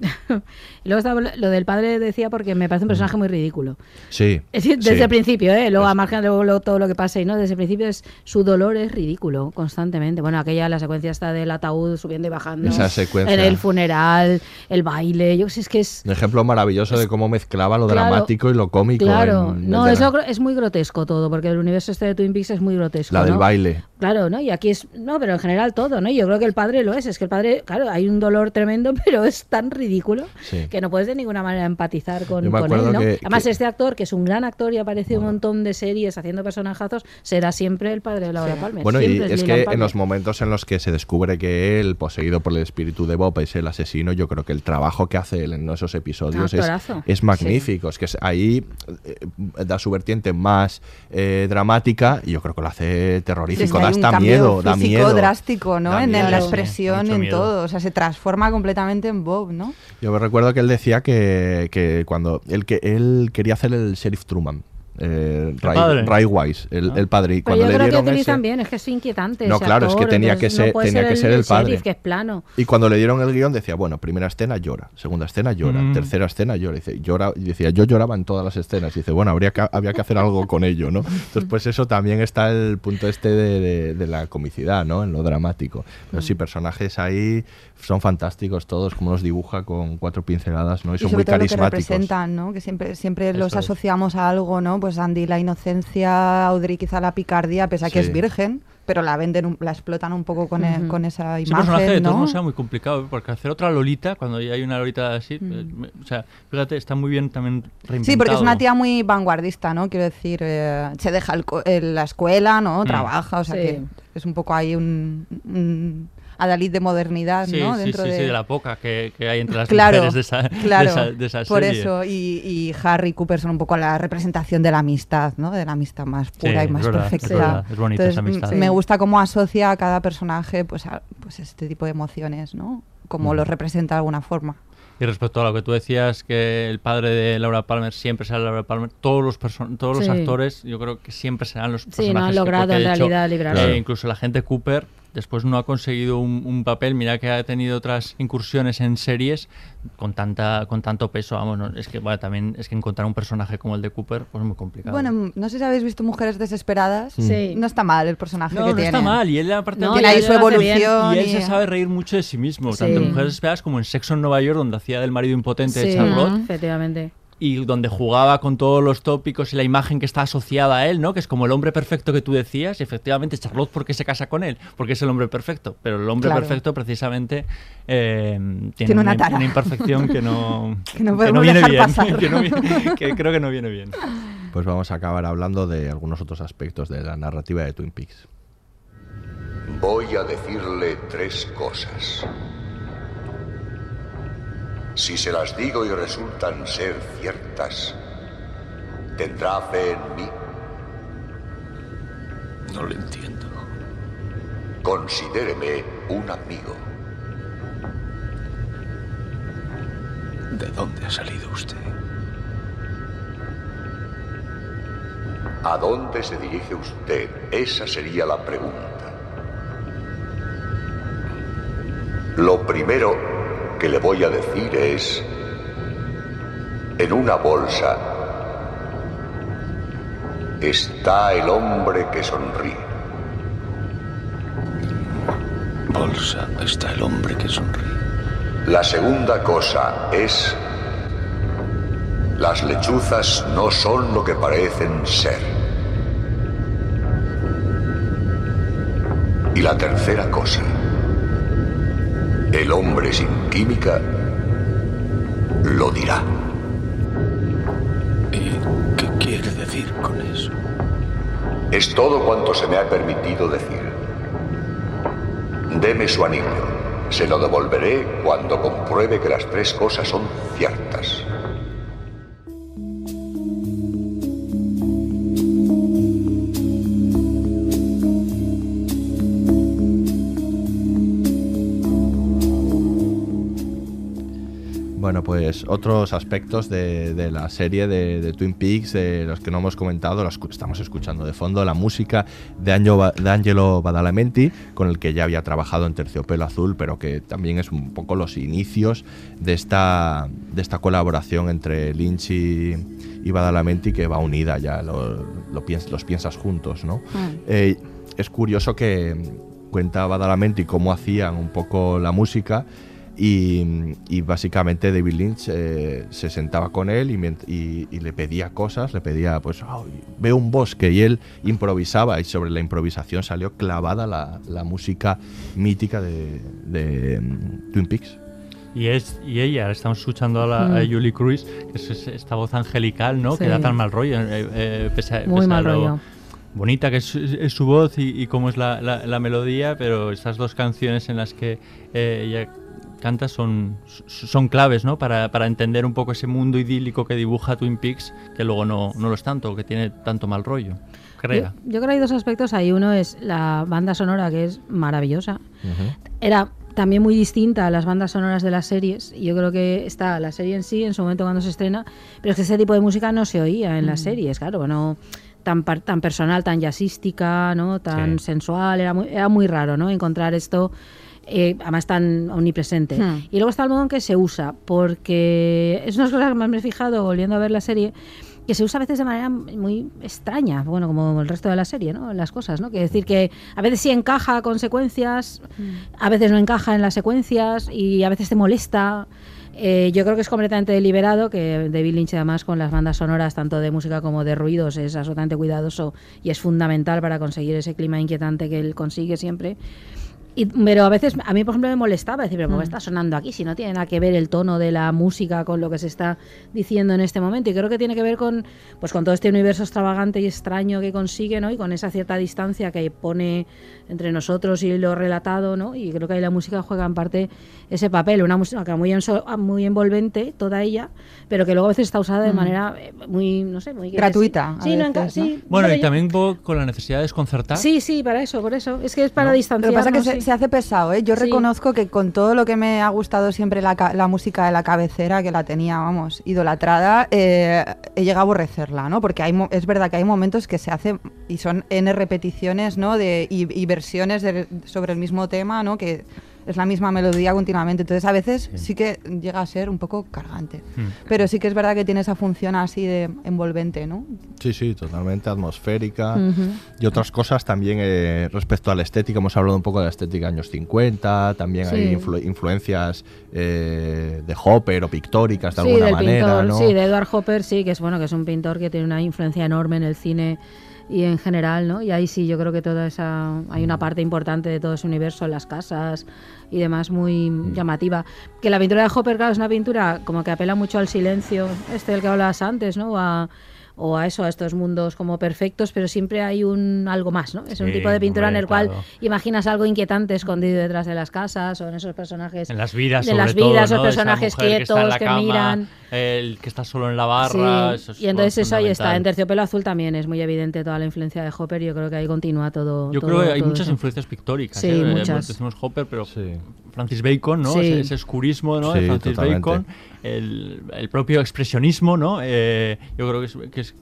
Y [laughs] luego estaba lo del padre decía porque me parece un personaje muy ridículo. Sí. Es decir, desde sí. el principio, ¿eh? luego a margen de todo lo que pase, y ¿no? Desde el principio es su dolor es ridículo constantemente. Bueno, aquella la secuencia está del ataúd subiendo y bajando. Esa secuencia. En el funeral, el baile, yo sé, es que es Un ejemplo maravilloso de cómo mezclaba lo Claro, dramático y lo cómico. Claro, en- no, es, la- lo es muy grotesco todo, porque el universo este de Twin Peaks es muy grotesco. La del baile. Claro, ¿no? Y aquí es, no, pero en general todo, ¿no? Yo creo que el padre lo es, es que el padre, claro, hay un dolor tremendo, [laughs] pero es tan ridículo Sí. que no puedes de ninguna manera empatizar con, él, ¿no? que- Además, que- este actor, que es un gran actor y aparece en un montón de series haciendo personajazos, será siempre el padre de Laura Palmer. Bueno, y es que en los momentos en los que se descubre que él, poseído por el espíritu de Bob, es el asesino, yo creo que el trabajo que hace él en esos episodios es, magnífico. Es que es- ahí eh, da su vertiente más eh, dramática y yo creo que lo hace terrorífico, da hasta miedo, da miedo. drástico, ¿no? En, la expresión, en todo. O sea, se transforma completamente en Bob, ¿no? Yo me recuerdo que él decía que, que cuando él, que él quería hacer el sheriff Truman. Eh, Ray? Ray Wise, el, el padre. Y Pero cuando yo le creo que dieron utilizan ese- bien, es que es inquietante. No, ese claro, es que actor, tenía que ser- no tenía ser que el- ser el padre. sheriff, que es plano. Y cuando le dieron el guion decía, bueno, primera escena llora, segunda escena llora, Mm. tercera escena llora. Y dice, llora, y decía, yo lloraba en todas las escenas. Y dice, bueno, habría que, había que hacer algo con ello, ¿no? Entonces, pues eso también está el punto este de, de- de la comicidad, ¿no? En lo dramático. Pero Mm. sí, personajes ahí son fantásticos todos, como los dibuja con cuatro pinceladas, ¿no? Y Y son sobre muy todo lo que carismáticos. representan, ¿no? Que siempre, siempre los es. asociamos a algo, ¿no? Pues Andy la inocencia, Audrey quizá la picardía, pese a que Sí. es virgen, pero la venden, un- la explotan un poco con, e- con esa Ese personaje de imagen, todos ¿no? modos sea muy complicado, ¿eh? porque hacer otra Lolita, cuando ya hay una Lolita así, eh, me- o sea, fíjate, está muy bien también reinventado. Sí, porque es una tía muy vanguardista, ¿no? Quiero decir, eh, se deja el co- el- la escuela, ¿no? Mm. Trabaja, o sea Sí. que es un poco ahí un, un adalid de modernidad, Sí, ¿no? sí, Dentro sí, de... sí, de la poca que, que hay entre las claro, mujeres de esa, de claro, esa- de esa por serie. eso, y, y Harry y Cooper son un poco la representación de la amistad, ¿no? De la amistad más pura Sí, y es más verdad, es perfecta. verdad, es bonita esa amistad. Me gusta cómo asocia a cada personaje pues, a, pues este tipo de emociones, ¿no? Como Mm. los representa de alguna forma. Y respecto a lo que tú decías, que el padre de Laura Palmer siempre será Laura Palmer, todos los todos los Sí. actores, yo creo que siempre serán los Sí, no han personajes. que- logrado porque, en de hecho, realidad librarse. eh, incluso la gente Cooper después no ha conseguido un, un papel, mira que ha tenido otras incursiones en series con tanta con tanto peso, vamos, no, es que bueno, también es que encontrar un personaje como el de Cooper pues es muy complicado. Bueno, no sé si habéis visto Mujeres Desesperadas. Sí. No está mal el personaje no, que no tiene. está mal y él aparte No, tiene ahí su evolución. y él y- se sabe reír mucho de sí mismo, Sí. tanto en Mujeres Esperadas como en Sexo en Nueva York, donde hacía del marido impotente de Sí, Charlotte. efectivamente. Y donde jugaba con todos los tópicos y la imagen que está asociada a él, ¿no? Que es como el hombre perfecto que tú decías. Y efectivamente, Charlotte, ¿por qué se casa con él? Porque es el hombre perfecto. Pero el hombre Claro. perfecto, precisamente, eh, tiene, Tiene una tara. imperfección que no, [laughs] Que no podemos viene dejar bien. [laughs] que, no viene- que creo que no viene bien. Pues vamos a acabar hablando de algunos otros aspectos de la narrativa de Twin Peaks. Voy a decirle tres cosas. Si se las digo y resultan ser ciertas, ¿tendrá fe en mí? No lo entiendo. Considéreme un amigo. ¿De dónde ha salido usted? ¿A dónde se dirige usted? Esa sería la pregunta. Lo primero que le voy a decir es, en una bolsa está el hombre que sonríe. Bolsa está el hombre que sonríe. La segunda cosa es, las lechuzas no son lo que parecen ser. Y la tercera cosa. El hombre sin química lo dirá. ¿Y qué quiere decir con eso? Es todo cuanto se me ha permitido decir. Deme su anillo. Se lo devolveré cuando compruebe que las tres cosas son ciertas. Pues otros aspectos de, de la serie de, de Twin Peaks, de los que no hemos comentado, los estamos escuchando de fondo, la música de, Angelo, de Angelo Badalamenti, con el que ya había trabajado en Terciopelo Azul, pero que también es un poco los inicios de esta, de esta colaboración entre Lynch y, y Badalamenti, que va unida ya, lo, lo piens- los piensas juntos, ¿no? Eh, es curioso que cuenta Badalamenti cómo hacían un poco la música y, y básicamente David Lynch eh, se sentaba con él y, y- y le pedía cosas, le pedía, pues, "Ay, veo un bosque y él improvisaba y sobre la improvisación salió clavada la, la música mítica de, de, mm, Twin Peaks. Y, es, y ella, estamos escuchando a, la, a Mm. Julie Cruz, que es, es esta voz angelical, ¿no? Sí. Que da tan mal rollo, eh, eh, pese a, Muy pese a mal lo rollo. bonita que es, es su voz y, y cómo es la, la- la melodía, pero estas dos canciones en las que eh, ella canta son, son claves, ¿no? Para, para entender un poco ese mundo idílico que dibuja Twin Peaks, que luego no, no lo es tanto, que tiene tanto mal rollo. Crea. Yo, yo creo que hay dos aspectos ahí. Uno es la banda sonora, que es maravillosa. Era también muy distinta a las bandas sonoras de las series. y Yo creo que está la serie en sí, en su momento cuando se estrena, pero es que ese tipo de música no se oía en las Mm. series, claro, no tan, tan personal, tan jazzística, ¿no? tan Sí. sensual, era muy, era muy raro ¿no? encontrar esto. Eh, además tan omnipresente. Hmm. Y luego está el modo en que se usa, porque es una cosas que más me he fijado volviendo a ver la serie, que se usa a veces de manera muy extraña, bueno, como el resto de la serie, ¿no? Las cosas, ¿no? Que decir que a veces sí encaja con secuencias, a veces no encaja en las secuencias y a veces te molesta. Eh, yo creo que es completamente deliberado, que David Lynch además con las bandas sonoras, tanto de música como de ruidos, es absolutamente cuidadoso y es fundamental para conseguir ese clima inquietante que él consigue siempre. Y- pero a veces, a mí por ejemplo me molestaba decir, pero ¿por qué Mm. está sonando aquí? Si no tiene nada que ver el tono de la música con lo que se está diciendo en este momento. Y creo que tiene que ver con, pues, con todo este universo extravagante y extraño que consigue, ¿no? Y con esa cierta distancia que pone entre nosotros y lo relatado, ¿no? Y creo que ahí la música juega en parte ese papel. Una música muy, enso- muy envolvente, toda ella, pero que luego a veces está usada de Mm. manera eh, muy, no sé, muy... Gratuita, a Sí, no veces, ¿no? sí, Bueno, y yo- también un poco con la necesidad de desconcertar. Sí, sí, para eso, por eso. Es que es para Lo que distanciarnos. pasa es que se, sí. Se hace pesado, ¿eh? Yo Sí. reconozco que con todo lo que me ha gustado siempre la, la música de la cabecera, que la tenía, vamos, idolatrada, eh, he llegado a aborrecerla, ¿no? Porque hay, es verdad que hay momentos que se hace y son N repeticiones, ¿no? De, y, y versiones de- sobre el mismo tema, ¿no? Que es la misma melodía continuamente. Entonces a veces sí, que llega a ser un poco cargante. Hmm. Pero sí que es verdad que tiene esa función así de envolvente, ¿no? Sí, sí, totalmente atmosférica. Y otras cosas también eh, respecto a la estética. Hemos hablado un poco de la estética años 50. También Sí. hay influ- influencias eh, de Hopper o pictóricas de sí, alguna del manera. pintor, ¿no? sí, de Edward Hopper, sí, que es bueno, que es un pintor que tiene una influencia enorme en el cine y en general, ¿no? Y ahí sí, yo creo que toda esa hay una parte importante de todo ese universo, las casas y demás muy llamativa. Que la pintura de Hopper, claro, es una pintura como que apela mucho al silencio, este del que hablabas antes, ¿no? A, o a eso, a estos mundos como perfectos, pero siempre hay un algo más, ¿no? Es un tipo de pintura hombre, en el cual claro. imaginas algo inquietante escondido detrás de las casas o en esos personajes. En las vidas, de sobre las todo, vidas, esa personajes mujer que está en quietos la que cama, miran. El que está solo en la barra. Sí, eso es y entonces eso ahí está. En. Terciopelo Azul también es muy evidente toda la influencia de Hopper. Yo creo que ahí continúa todo. Yo todo- creo que hay muchas eso. influencias pictóricas. Sí, ¿eh? Muchas. Decimos Hopper, pero Francis Bacon, ¿no? Sí. Ese, ese oscurismo ¿no? de Francis totalmente. Bacon. El, el propio expresionismo, ¿no? Eh, yo creo que es... que es-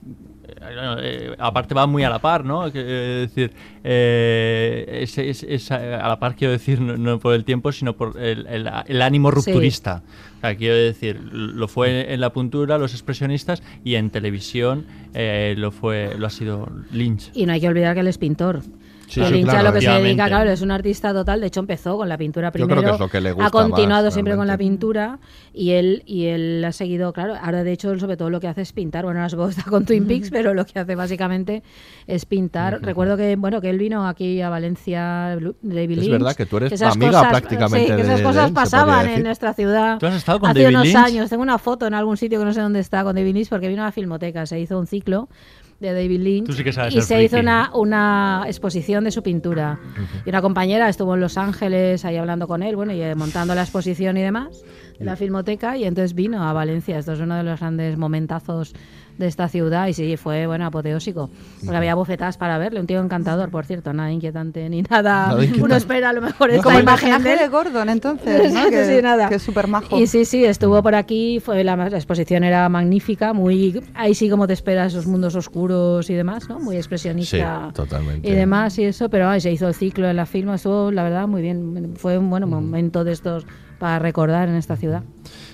eh, aparte va muy a la par, ¿no? Eh, es decir, eh, es, es- es a la par quiero decir no, no por el tiempo, sino por el, el- el ánimo Sí. rupturista. O sea, quiero decir, lo fue en la puntura los expresionistas y en televisión eh, lo fue lo ha sido Lynch. Y no hay que olvidar que él es pintor. Sí, el sí, Lynch claro, lo que se dedica, claro, es un artista total. De hecho, empezó con la pintura Yo creo primero. que es lo que le gusta ha continuado más, siempre con la realmente. pintura y él y él ha seguido, claro. Ahora, de hecho, él sobre todo lo que hace es pintar. Bueno, ahora que está con Twin Peaks, pero lo que hace básicamente es pintar. Recuerdo que bueno que él vino aquí a Valencia, David Es Lynch. verdad que tú eres esas amiga prácticamente sí, que esas de- cosas de él, se pasaban en nuestra ciudad. ¿Tú has estado con hace David unos Lynch? años. Tengo una foto en algún sitio que no sé dónde está con David Lynch porque vino a la filmoteca. Se hizo un ciclo de David Lynch Tú sí que sabes y se hizo una, una exposición de su pintura. Y una compañera estuvo en Los Ángeles ahí hablando con él, bueno, y eh, montando la exposición y demás de la filmoteca y entonces vino a Valencia. Esto es uno de los grandes momentazos de esta ciudad y sí, fue bueno, apoteósico. Porque había bofetadas para verle, un tío encantador, por cierto, nada inquietante ni nada. Nada [laughs] inquietante. Uno espera a lo mejor esta Como imagen de él. Gordon, entonces, [laughs] ¿no? Que, sí, nada. que es súper majo. Y sí, sí, estuvo por aquí, fue la, la exposición era magnífica, muy ahí sí como te esperas esos mundos oscuros y demás, ¿no? Muy expresionista Sí, totalmente. y demás y eso, pero ay, se hizo el ciclo en la firma, estuvo la verdad muy bien, fue un bueno momento de estos para recordar en esta ciudad.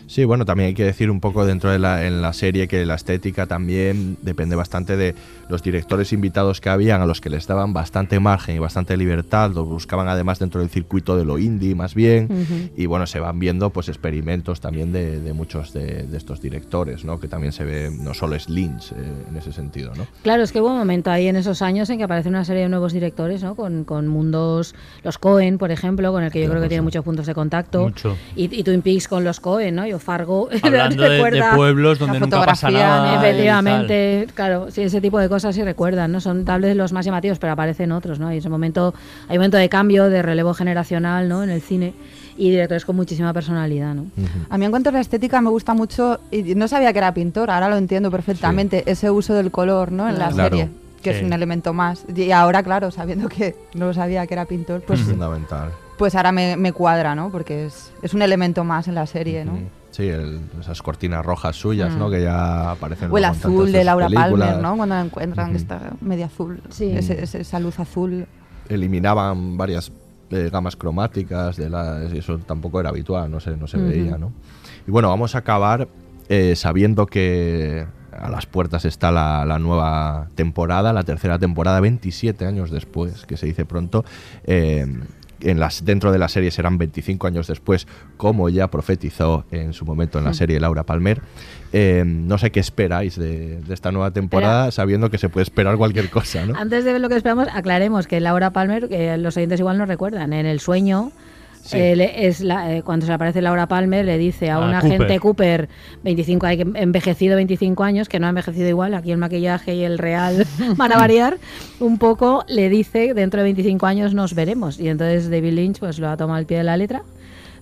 Sí, bueno, también hay que decir un poco dentro de la, en la serie que la estética también depende bastante de los directores invitados que habían, a los que les daban bastante margen y bastante libertad, los buscaban además dentro del circuito de lo indie más bien, y bueno, se van viendo pues experimentos también de, de muchos de, de estos directores, ¿no? Que también se ve, no solo es Lynch eh, en ese sentido, ¿no? Claro, es que hubo un momento ahí en esos años en que aparece una serie de nuevos directores, ¿no? Con, con mundos, los Cohen, por ejemplo, con el que yo creo que tiene muchos puntos de contacto. Mucho. Y, y Twin Peaks con los Cohen, ¿no? Yo Fargo. [laughs] Hablando de- pueblos donde nunca pasa nada Efectivamente, claro, sí, ese tipo de cosas sí recuerdan, ¿no? Son tal vez los más llamativos, pero aparecen otros, ¿no? Y ese momento, hay un momento de cambio, de relevo generacional, ¿no? En el cine y directores con muchísima personalidad, ¿no? A mí en cuanto a la estética me gusta mucho, y no sabía que era pintor, ahora lo entiendo perfectamente, ese uso del color ¿no? en la Claro. serie, que Sí. es un elemento más. Y ahora, claro, sabiendo que no sabía que era pintor, pues, Es fundamental. pues ahora me, me cuadra, ¿no? Porque es, es un elemento más en la serie, ¿no? Sí, el- esas cortinas rojas suyas, Mm. ¿no? Que ya aparecen O el azul de Laura películas. Palmer, ¿no? Cuando la encuentran, que está media azul. Sí. Ese- ese- esa luz azul. eliminaban varias eh, gamas cromáticas de la, eso tampoco era habitual no se no se veía no y bueno vamos a acabar eh, sabiendo que a las puertas está la, la nueva temporada la tercera temporada 27 años después que se dice pronto eh, en las, dentro de la serie serán 25 años después, como ya profetizó en su momento en la Hmm. serie Laura Palmer. Eh, no sé qué esperáis de, de esta nueva temporada, sabiendo que se puede esperar cualquier cosa, ¿no? Antes de ver lo que esperamos, aclaremos que Laura Palmer, que los oyentes igual no recuerdan, en el sueño. Sí. eh, es la- eh, cuando se aparece Laura Palmer le dice a A un agente Cooper 25 hay envejecido 25 años que no ha envejecido igual aquí el maquillaje y el real [laughs] van a variar un poco le dice dentro de 25 años nos veremos y entonces David Lynch pues lo ha tomado al pie de la letra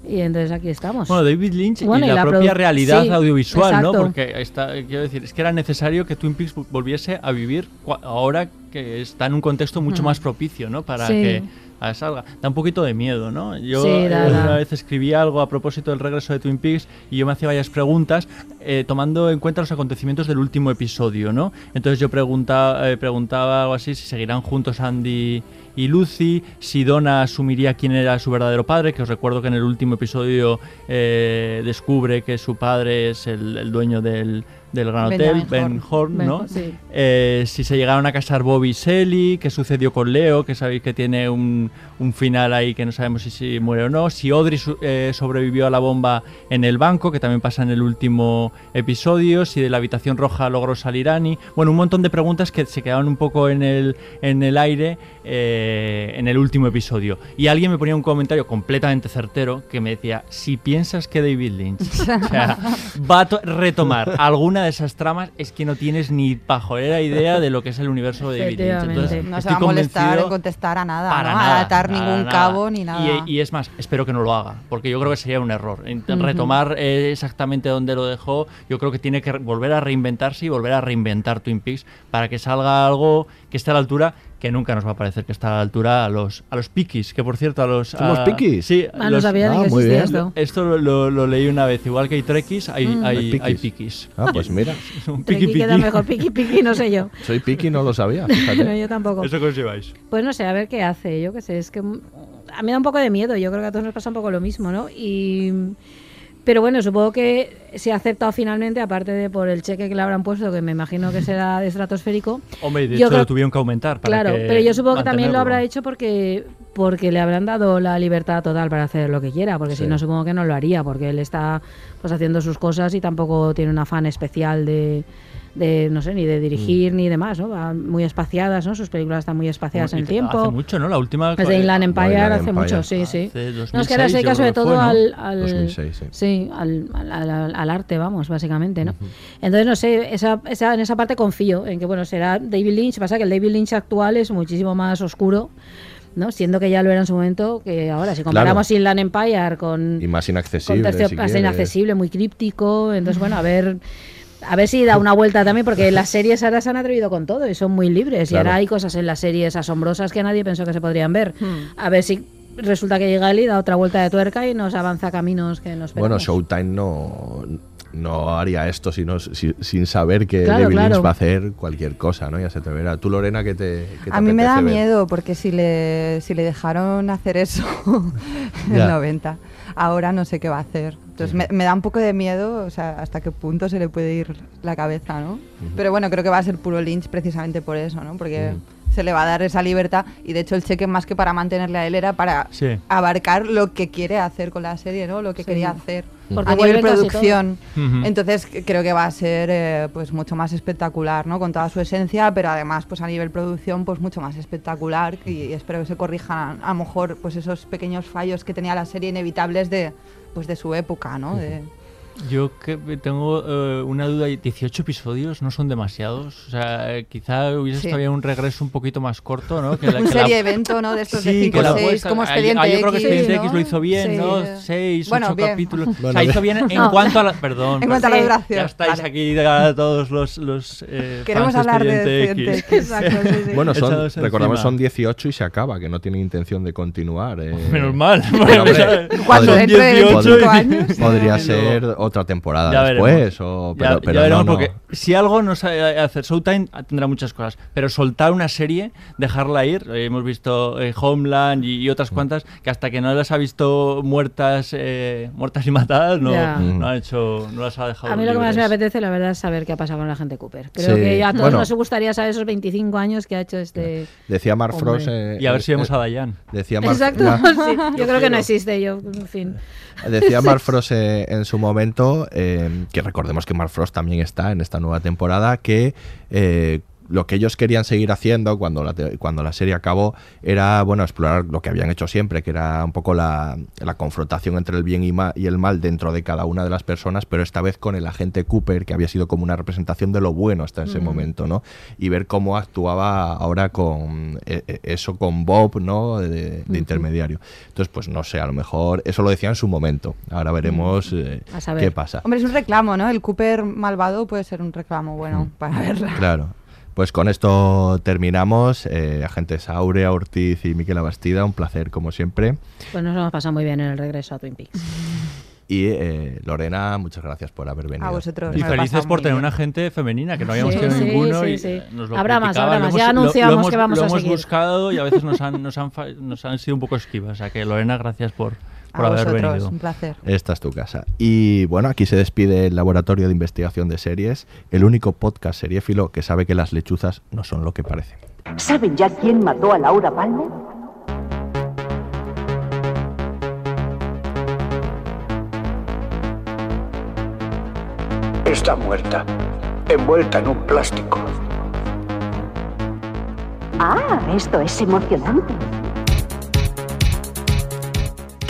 y entonces aquí estamos Bueno, David Lynch Bueno, y y la, la propia realidad sí, audiovisual, ¿no? exacto. Porque está, quiero decir, es que era necesario que Twin Peaks volviese a vivir ahora que está en un contexto mucho Mm. más propicio, ¿no? Para Sí. que a- salga. Da un poquito de miedo, ¿no? Yo Sí, eh, da, da. una vez escribí algo a propósito del regreso de Twin Peaks y yo me hacía varias preguntas eh, tomando en cuenta los acontecimientos del último episodio, ¿no? Entonces yo preguntaba, eh, preguntaba algo así si seguirán juntos Andy y Lucy, si Donna asumiría quién era su verdadero padre, que os recuerdo que en el último episodio eh, descubre que su padre es el, el dueño del, del Gran Hotel, Ben Horn. Ben ¿no? Sí. Eh, si se llegaron a casar Bobby y Sally, qué sucedió con Leo, que sabéis que tiene un, un final ahí que no sabemos si, si muere o no, si Audrey su- eh, sobrevivió a la bomba en el banco, que también pasa en el último episodio, si de la habitación roja logró salir Annie, bueno, un montón de preguntas que se quedaban un poco en el, en el aire eh, en el último episodio. Y alguien me ponía un comentario completamente certero que me decía, si piensas que David Lynch [laughs] o sea, va a to- retomar [laughs] alguna de esas tramas, es que no tienes ni pajolera idea de lo que es el universo de David Lynch. Entonces, no se va a molestar en contestar a nada, para ¿no? nada, a atar para ningún nada. cabo ni nada. Y, y es más, espero que no lo haga, porque yo creo que sería un error. Retomar eh, exactamente donde lo dejó, yo creo que tiene que volver a reinventarse y volver a reinventar Twin Peaks para que salga algo que esté a la altura que nunca nos va a parecer que está a la altura a los a los piquis, que por cierto a los ¿Somos a- piquis? Sí, Ah, no sabía Ah, que muy bien. esto. esto lo, lo- lo leí una vez, igual que hay trekkies, hay, Mm. hay, Hay hay piquis. piquis. Ah, pues [laughs] mira, Un Treki piqui queda piqui. mejor piqui piqui no sé yo [laughs] soy piqui no lo sabía, [laughs] no, yo tampoco Eso que os lleváis. Pues no sé, a ver qué hace. Yo qué sé, es que a mí da un poco de miedo. Yo creo que a todos nos pasa un poco lo mismo, ¿no? Y pero bueno, supongo que se ha aceptado finalmente, aparte de por el cheque que le habrán puesto, que me imagino que será de estratosférico. Hombre, de Yo hecho creo- lo tuvieron que aumentar. Para Claro, que pero yo supongo que también lo habrá hecho porque porque le habrán dado la libertad total para hacer lo que quiera, porque Sí. si no supongo que no lo haría, porque él está pues haciendo sus cosas y tampoco tiene un afán especial de, de no sé, ni de Mm. dirigir ni demás, ¿no? Va muy espaciadas, ¿no? Sus películas están muy espaciadas en el tiempo. Hace mucho, ¿no? La última. Es de Inland Empire Inland hace Empire. mucho, sí, sí. Hace No, es que ahora 2006 se dedica sobre todo fue, ¿no? al, al- 2006, sí. al, al- al- al arte, vamos, básicamente, ¿no? Entonces, no sé, esa, esa- en esa parte confío, en que, bueno, será David Lynch, pasa que el David Lynch actual es muchísimo más oscuro, ¿no? Siendo que ya lo era en su momento, que ahora, si comparamos Inland Empire con... Y más con inaccesible. tercio- si más inaccesible, muy críptico, entonces, bueno, a ver... A ver si da una vuelta también, porque [laughs] las series ahora se han atrevido con todo y son muy libres. Claro. Y ahora hay cosas en las series asombrosas que nadie pensó que se podrían ver. A ver si resulta que llega él y da otra vuelta de tuerca y nos avanza caminos que nos Bueno. Showtime no, no haría esto sino, si- sin saber que Claro, David claro. Lynch va a hacer cualquier cosa, ¿no? Ya se te verá. Tú, Lorena, ¿qué te, qué te A mí me da ver? miedo porque si le, si le dejaron hacer eso [laughs] en el 90, ahora no sé qué va a hacer. Entonces me, me da un poco de miedo, o sea, hasta qué punto se le puede ir la cabeza, ¿no? Pero bueno, creo que va a ser puro Lynch precisamente por eso, ¿no? Porque se le va a dar esa libertad y de hecho el cheque más que para mantenerle a él era para Sí. abarcar lo que quiere hacer con la serie, ¿no? Lo que Sí. quería hacer Porque a nivel producción. Entonces creo que va a ser eh, pues mucho más espectacular, ¿no? Con toda su esencia, pero además pues a nivel producción pues mucho más espectacular y, y espero que se corrijan a lo mejor pues esos pequeños fallos que tenía la serie inevitables de pues de su época, ¿no? De- Yo que tengo eh, una duda, 18 episodios no son demasiados, o sea, quizá hubiese Sí. todavía un regreso un poquito más corto, ¿no? Que [laughs] la- Un que la- serie evento, ¿no? De estos de Sí, o puesta- como Expediente ah, yo creo que X, Expediente ¿no? X lo hizo bien, Sí. ¿no? Seis, Bueno, capítulos. [laughs] Bueno, o sea, hizo bien en No. cuanto a la... Perdón. En cuanto a la duración, Ya estáis vale. aquí ya todos los... los eh, Queremos fans hablar de Expediente X. [laughs] Exacto, sí, sí. Bueno, son, recordamos, encima. son 18 y se acaba, que no tiene intención de continuar. eh. Menos mal. Pero, hombre, ¿Cuándo? podría- ¿Dentro de 18 25 y- años? Podría ser otra temporada Ya después, veremos. o, Ya- pero, ya veremos no, no. porque si algo no sabe hacer Showtime tendrá muchas cosas, pero soltar una serie, dejarla ir, eh, hemos visto eh, Homeland y, y otras cuantas que hasta que no las ha visto muertas eh, muertas y matadas no, Ya. no ha hecho no las ha dejado A mí lo que más me apetece, la verdad, es saber qué ha pasado con la gente Cooper. Creo Sí, que a todos bueno. nos gustaría saber esos 25 años que ha hecho este... Decía Mark Hombre. Frost. eh, y a ver si eh, vemos a Dayan Decía Mark, Exacto, [laughs] sí, yo creo que no existe, yo, en fin. Decía Mark [laughs] Frost eh, en su momento, eh, que recordemos que Mark Frost también está en esta nueva temporada, que eh, lo que ellos querían seguir haciendo cuando la, cuando la serie acabó era bueno explorar lo que habían hecho siempre, que era un poco la, la confrontación entre el bien y, ma- y el mal dentro de cada una de las personas, pero esta vez con el agente Cooper, que había sido como una representación de lo bueno hasta ese momento, ¿no? Y ver cómo actuaba ahora con eh, eso con Bob, ¿no? De, de intermediario. Entonces, pues no sé, a lo mejor eso lo decía en su momento. Ahora veremos eh, qué pasa. Hombre, es un reclamo, ¿no? El Cooper malvado puede ser un reclamo bueno para verla. Claro. Pues con esto terminamos. Eh, agentes Aurea, Ortiz y Miquel Abastida, un placer como siempre. Pues nos hemos pasado muy bien en el regreso a Twin Peaks. Y eh, Lorena, muchas gracias por haber venido. A vosotros. y lo felices por tener bien. una gente femenina que no habíamos Sí, tenido sí, ninguno sí, y sí. nos lo Habrá más, habrá Lo más. hemos- Ya lo- lo anunciamos hemos- que vamos lo a hemos seguir. buscado y a veces nos han, nos han, nos han sido un poco esquivas. O sea que Lorena, gracias por, por A haber vosotros, venido. un placer. Esta es tu casa. Y bueno, aquí se despide el Laboratorio de Investigación de Series, el único podcast seriéfilo que sabe que las lechuzas no son lo que parecen. ¿Saben ya quién mató a Laura Palmer? Está muerta, envuelta en un plástico. Ah, esto es emocionante.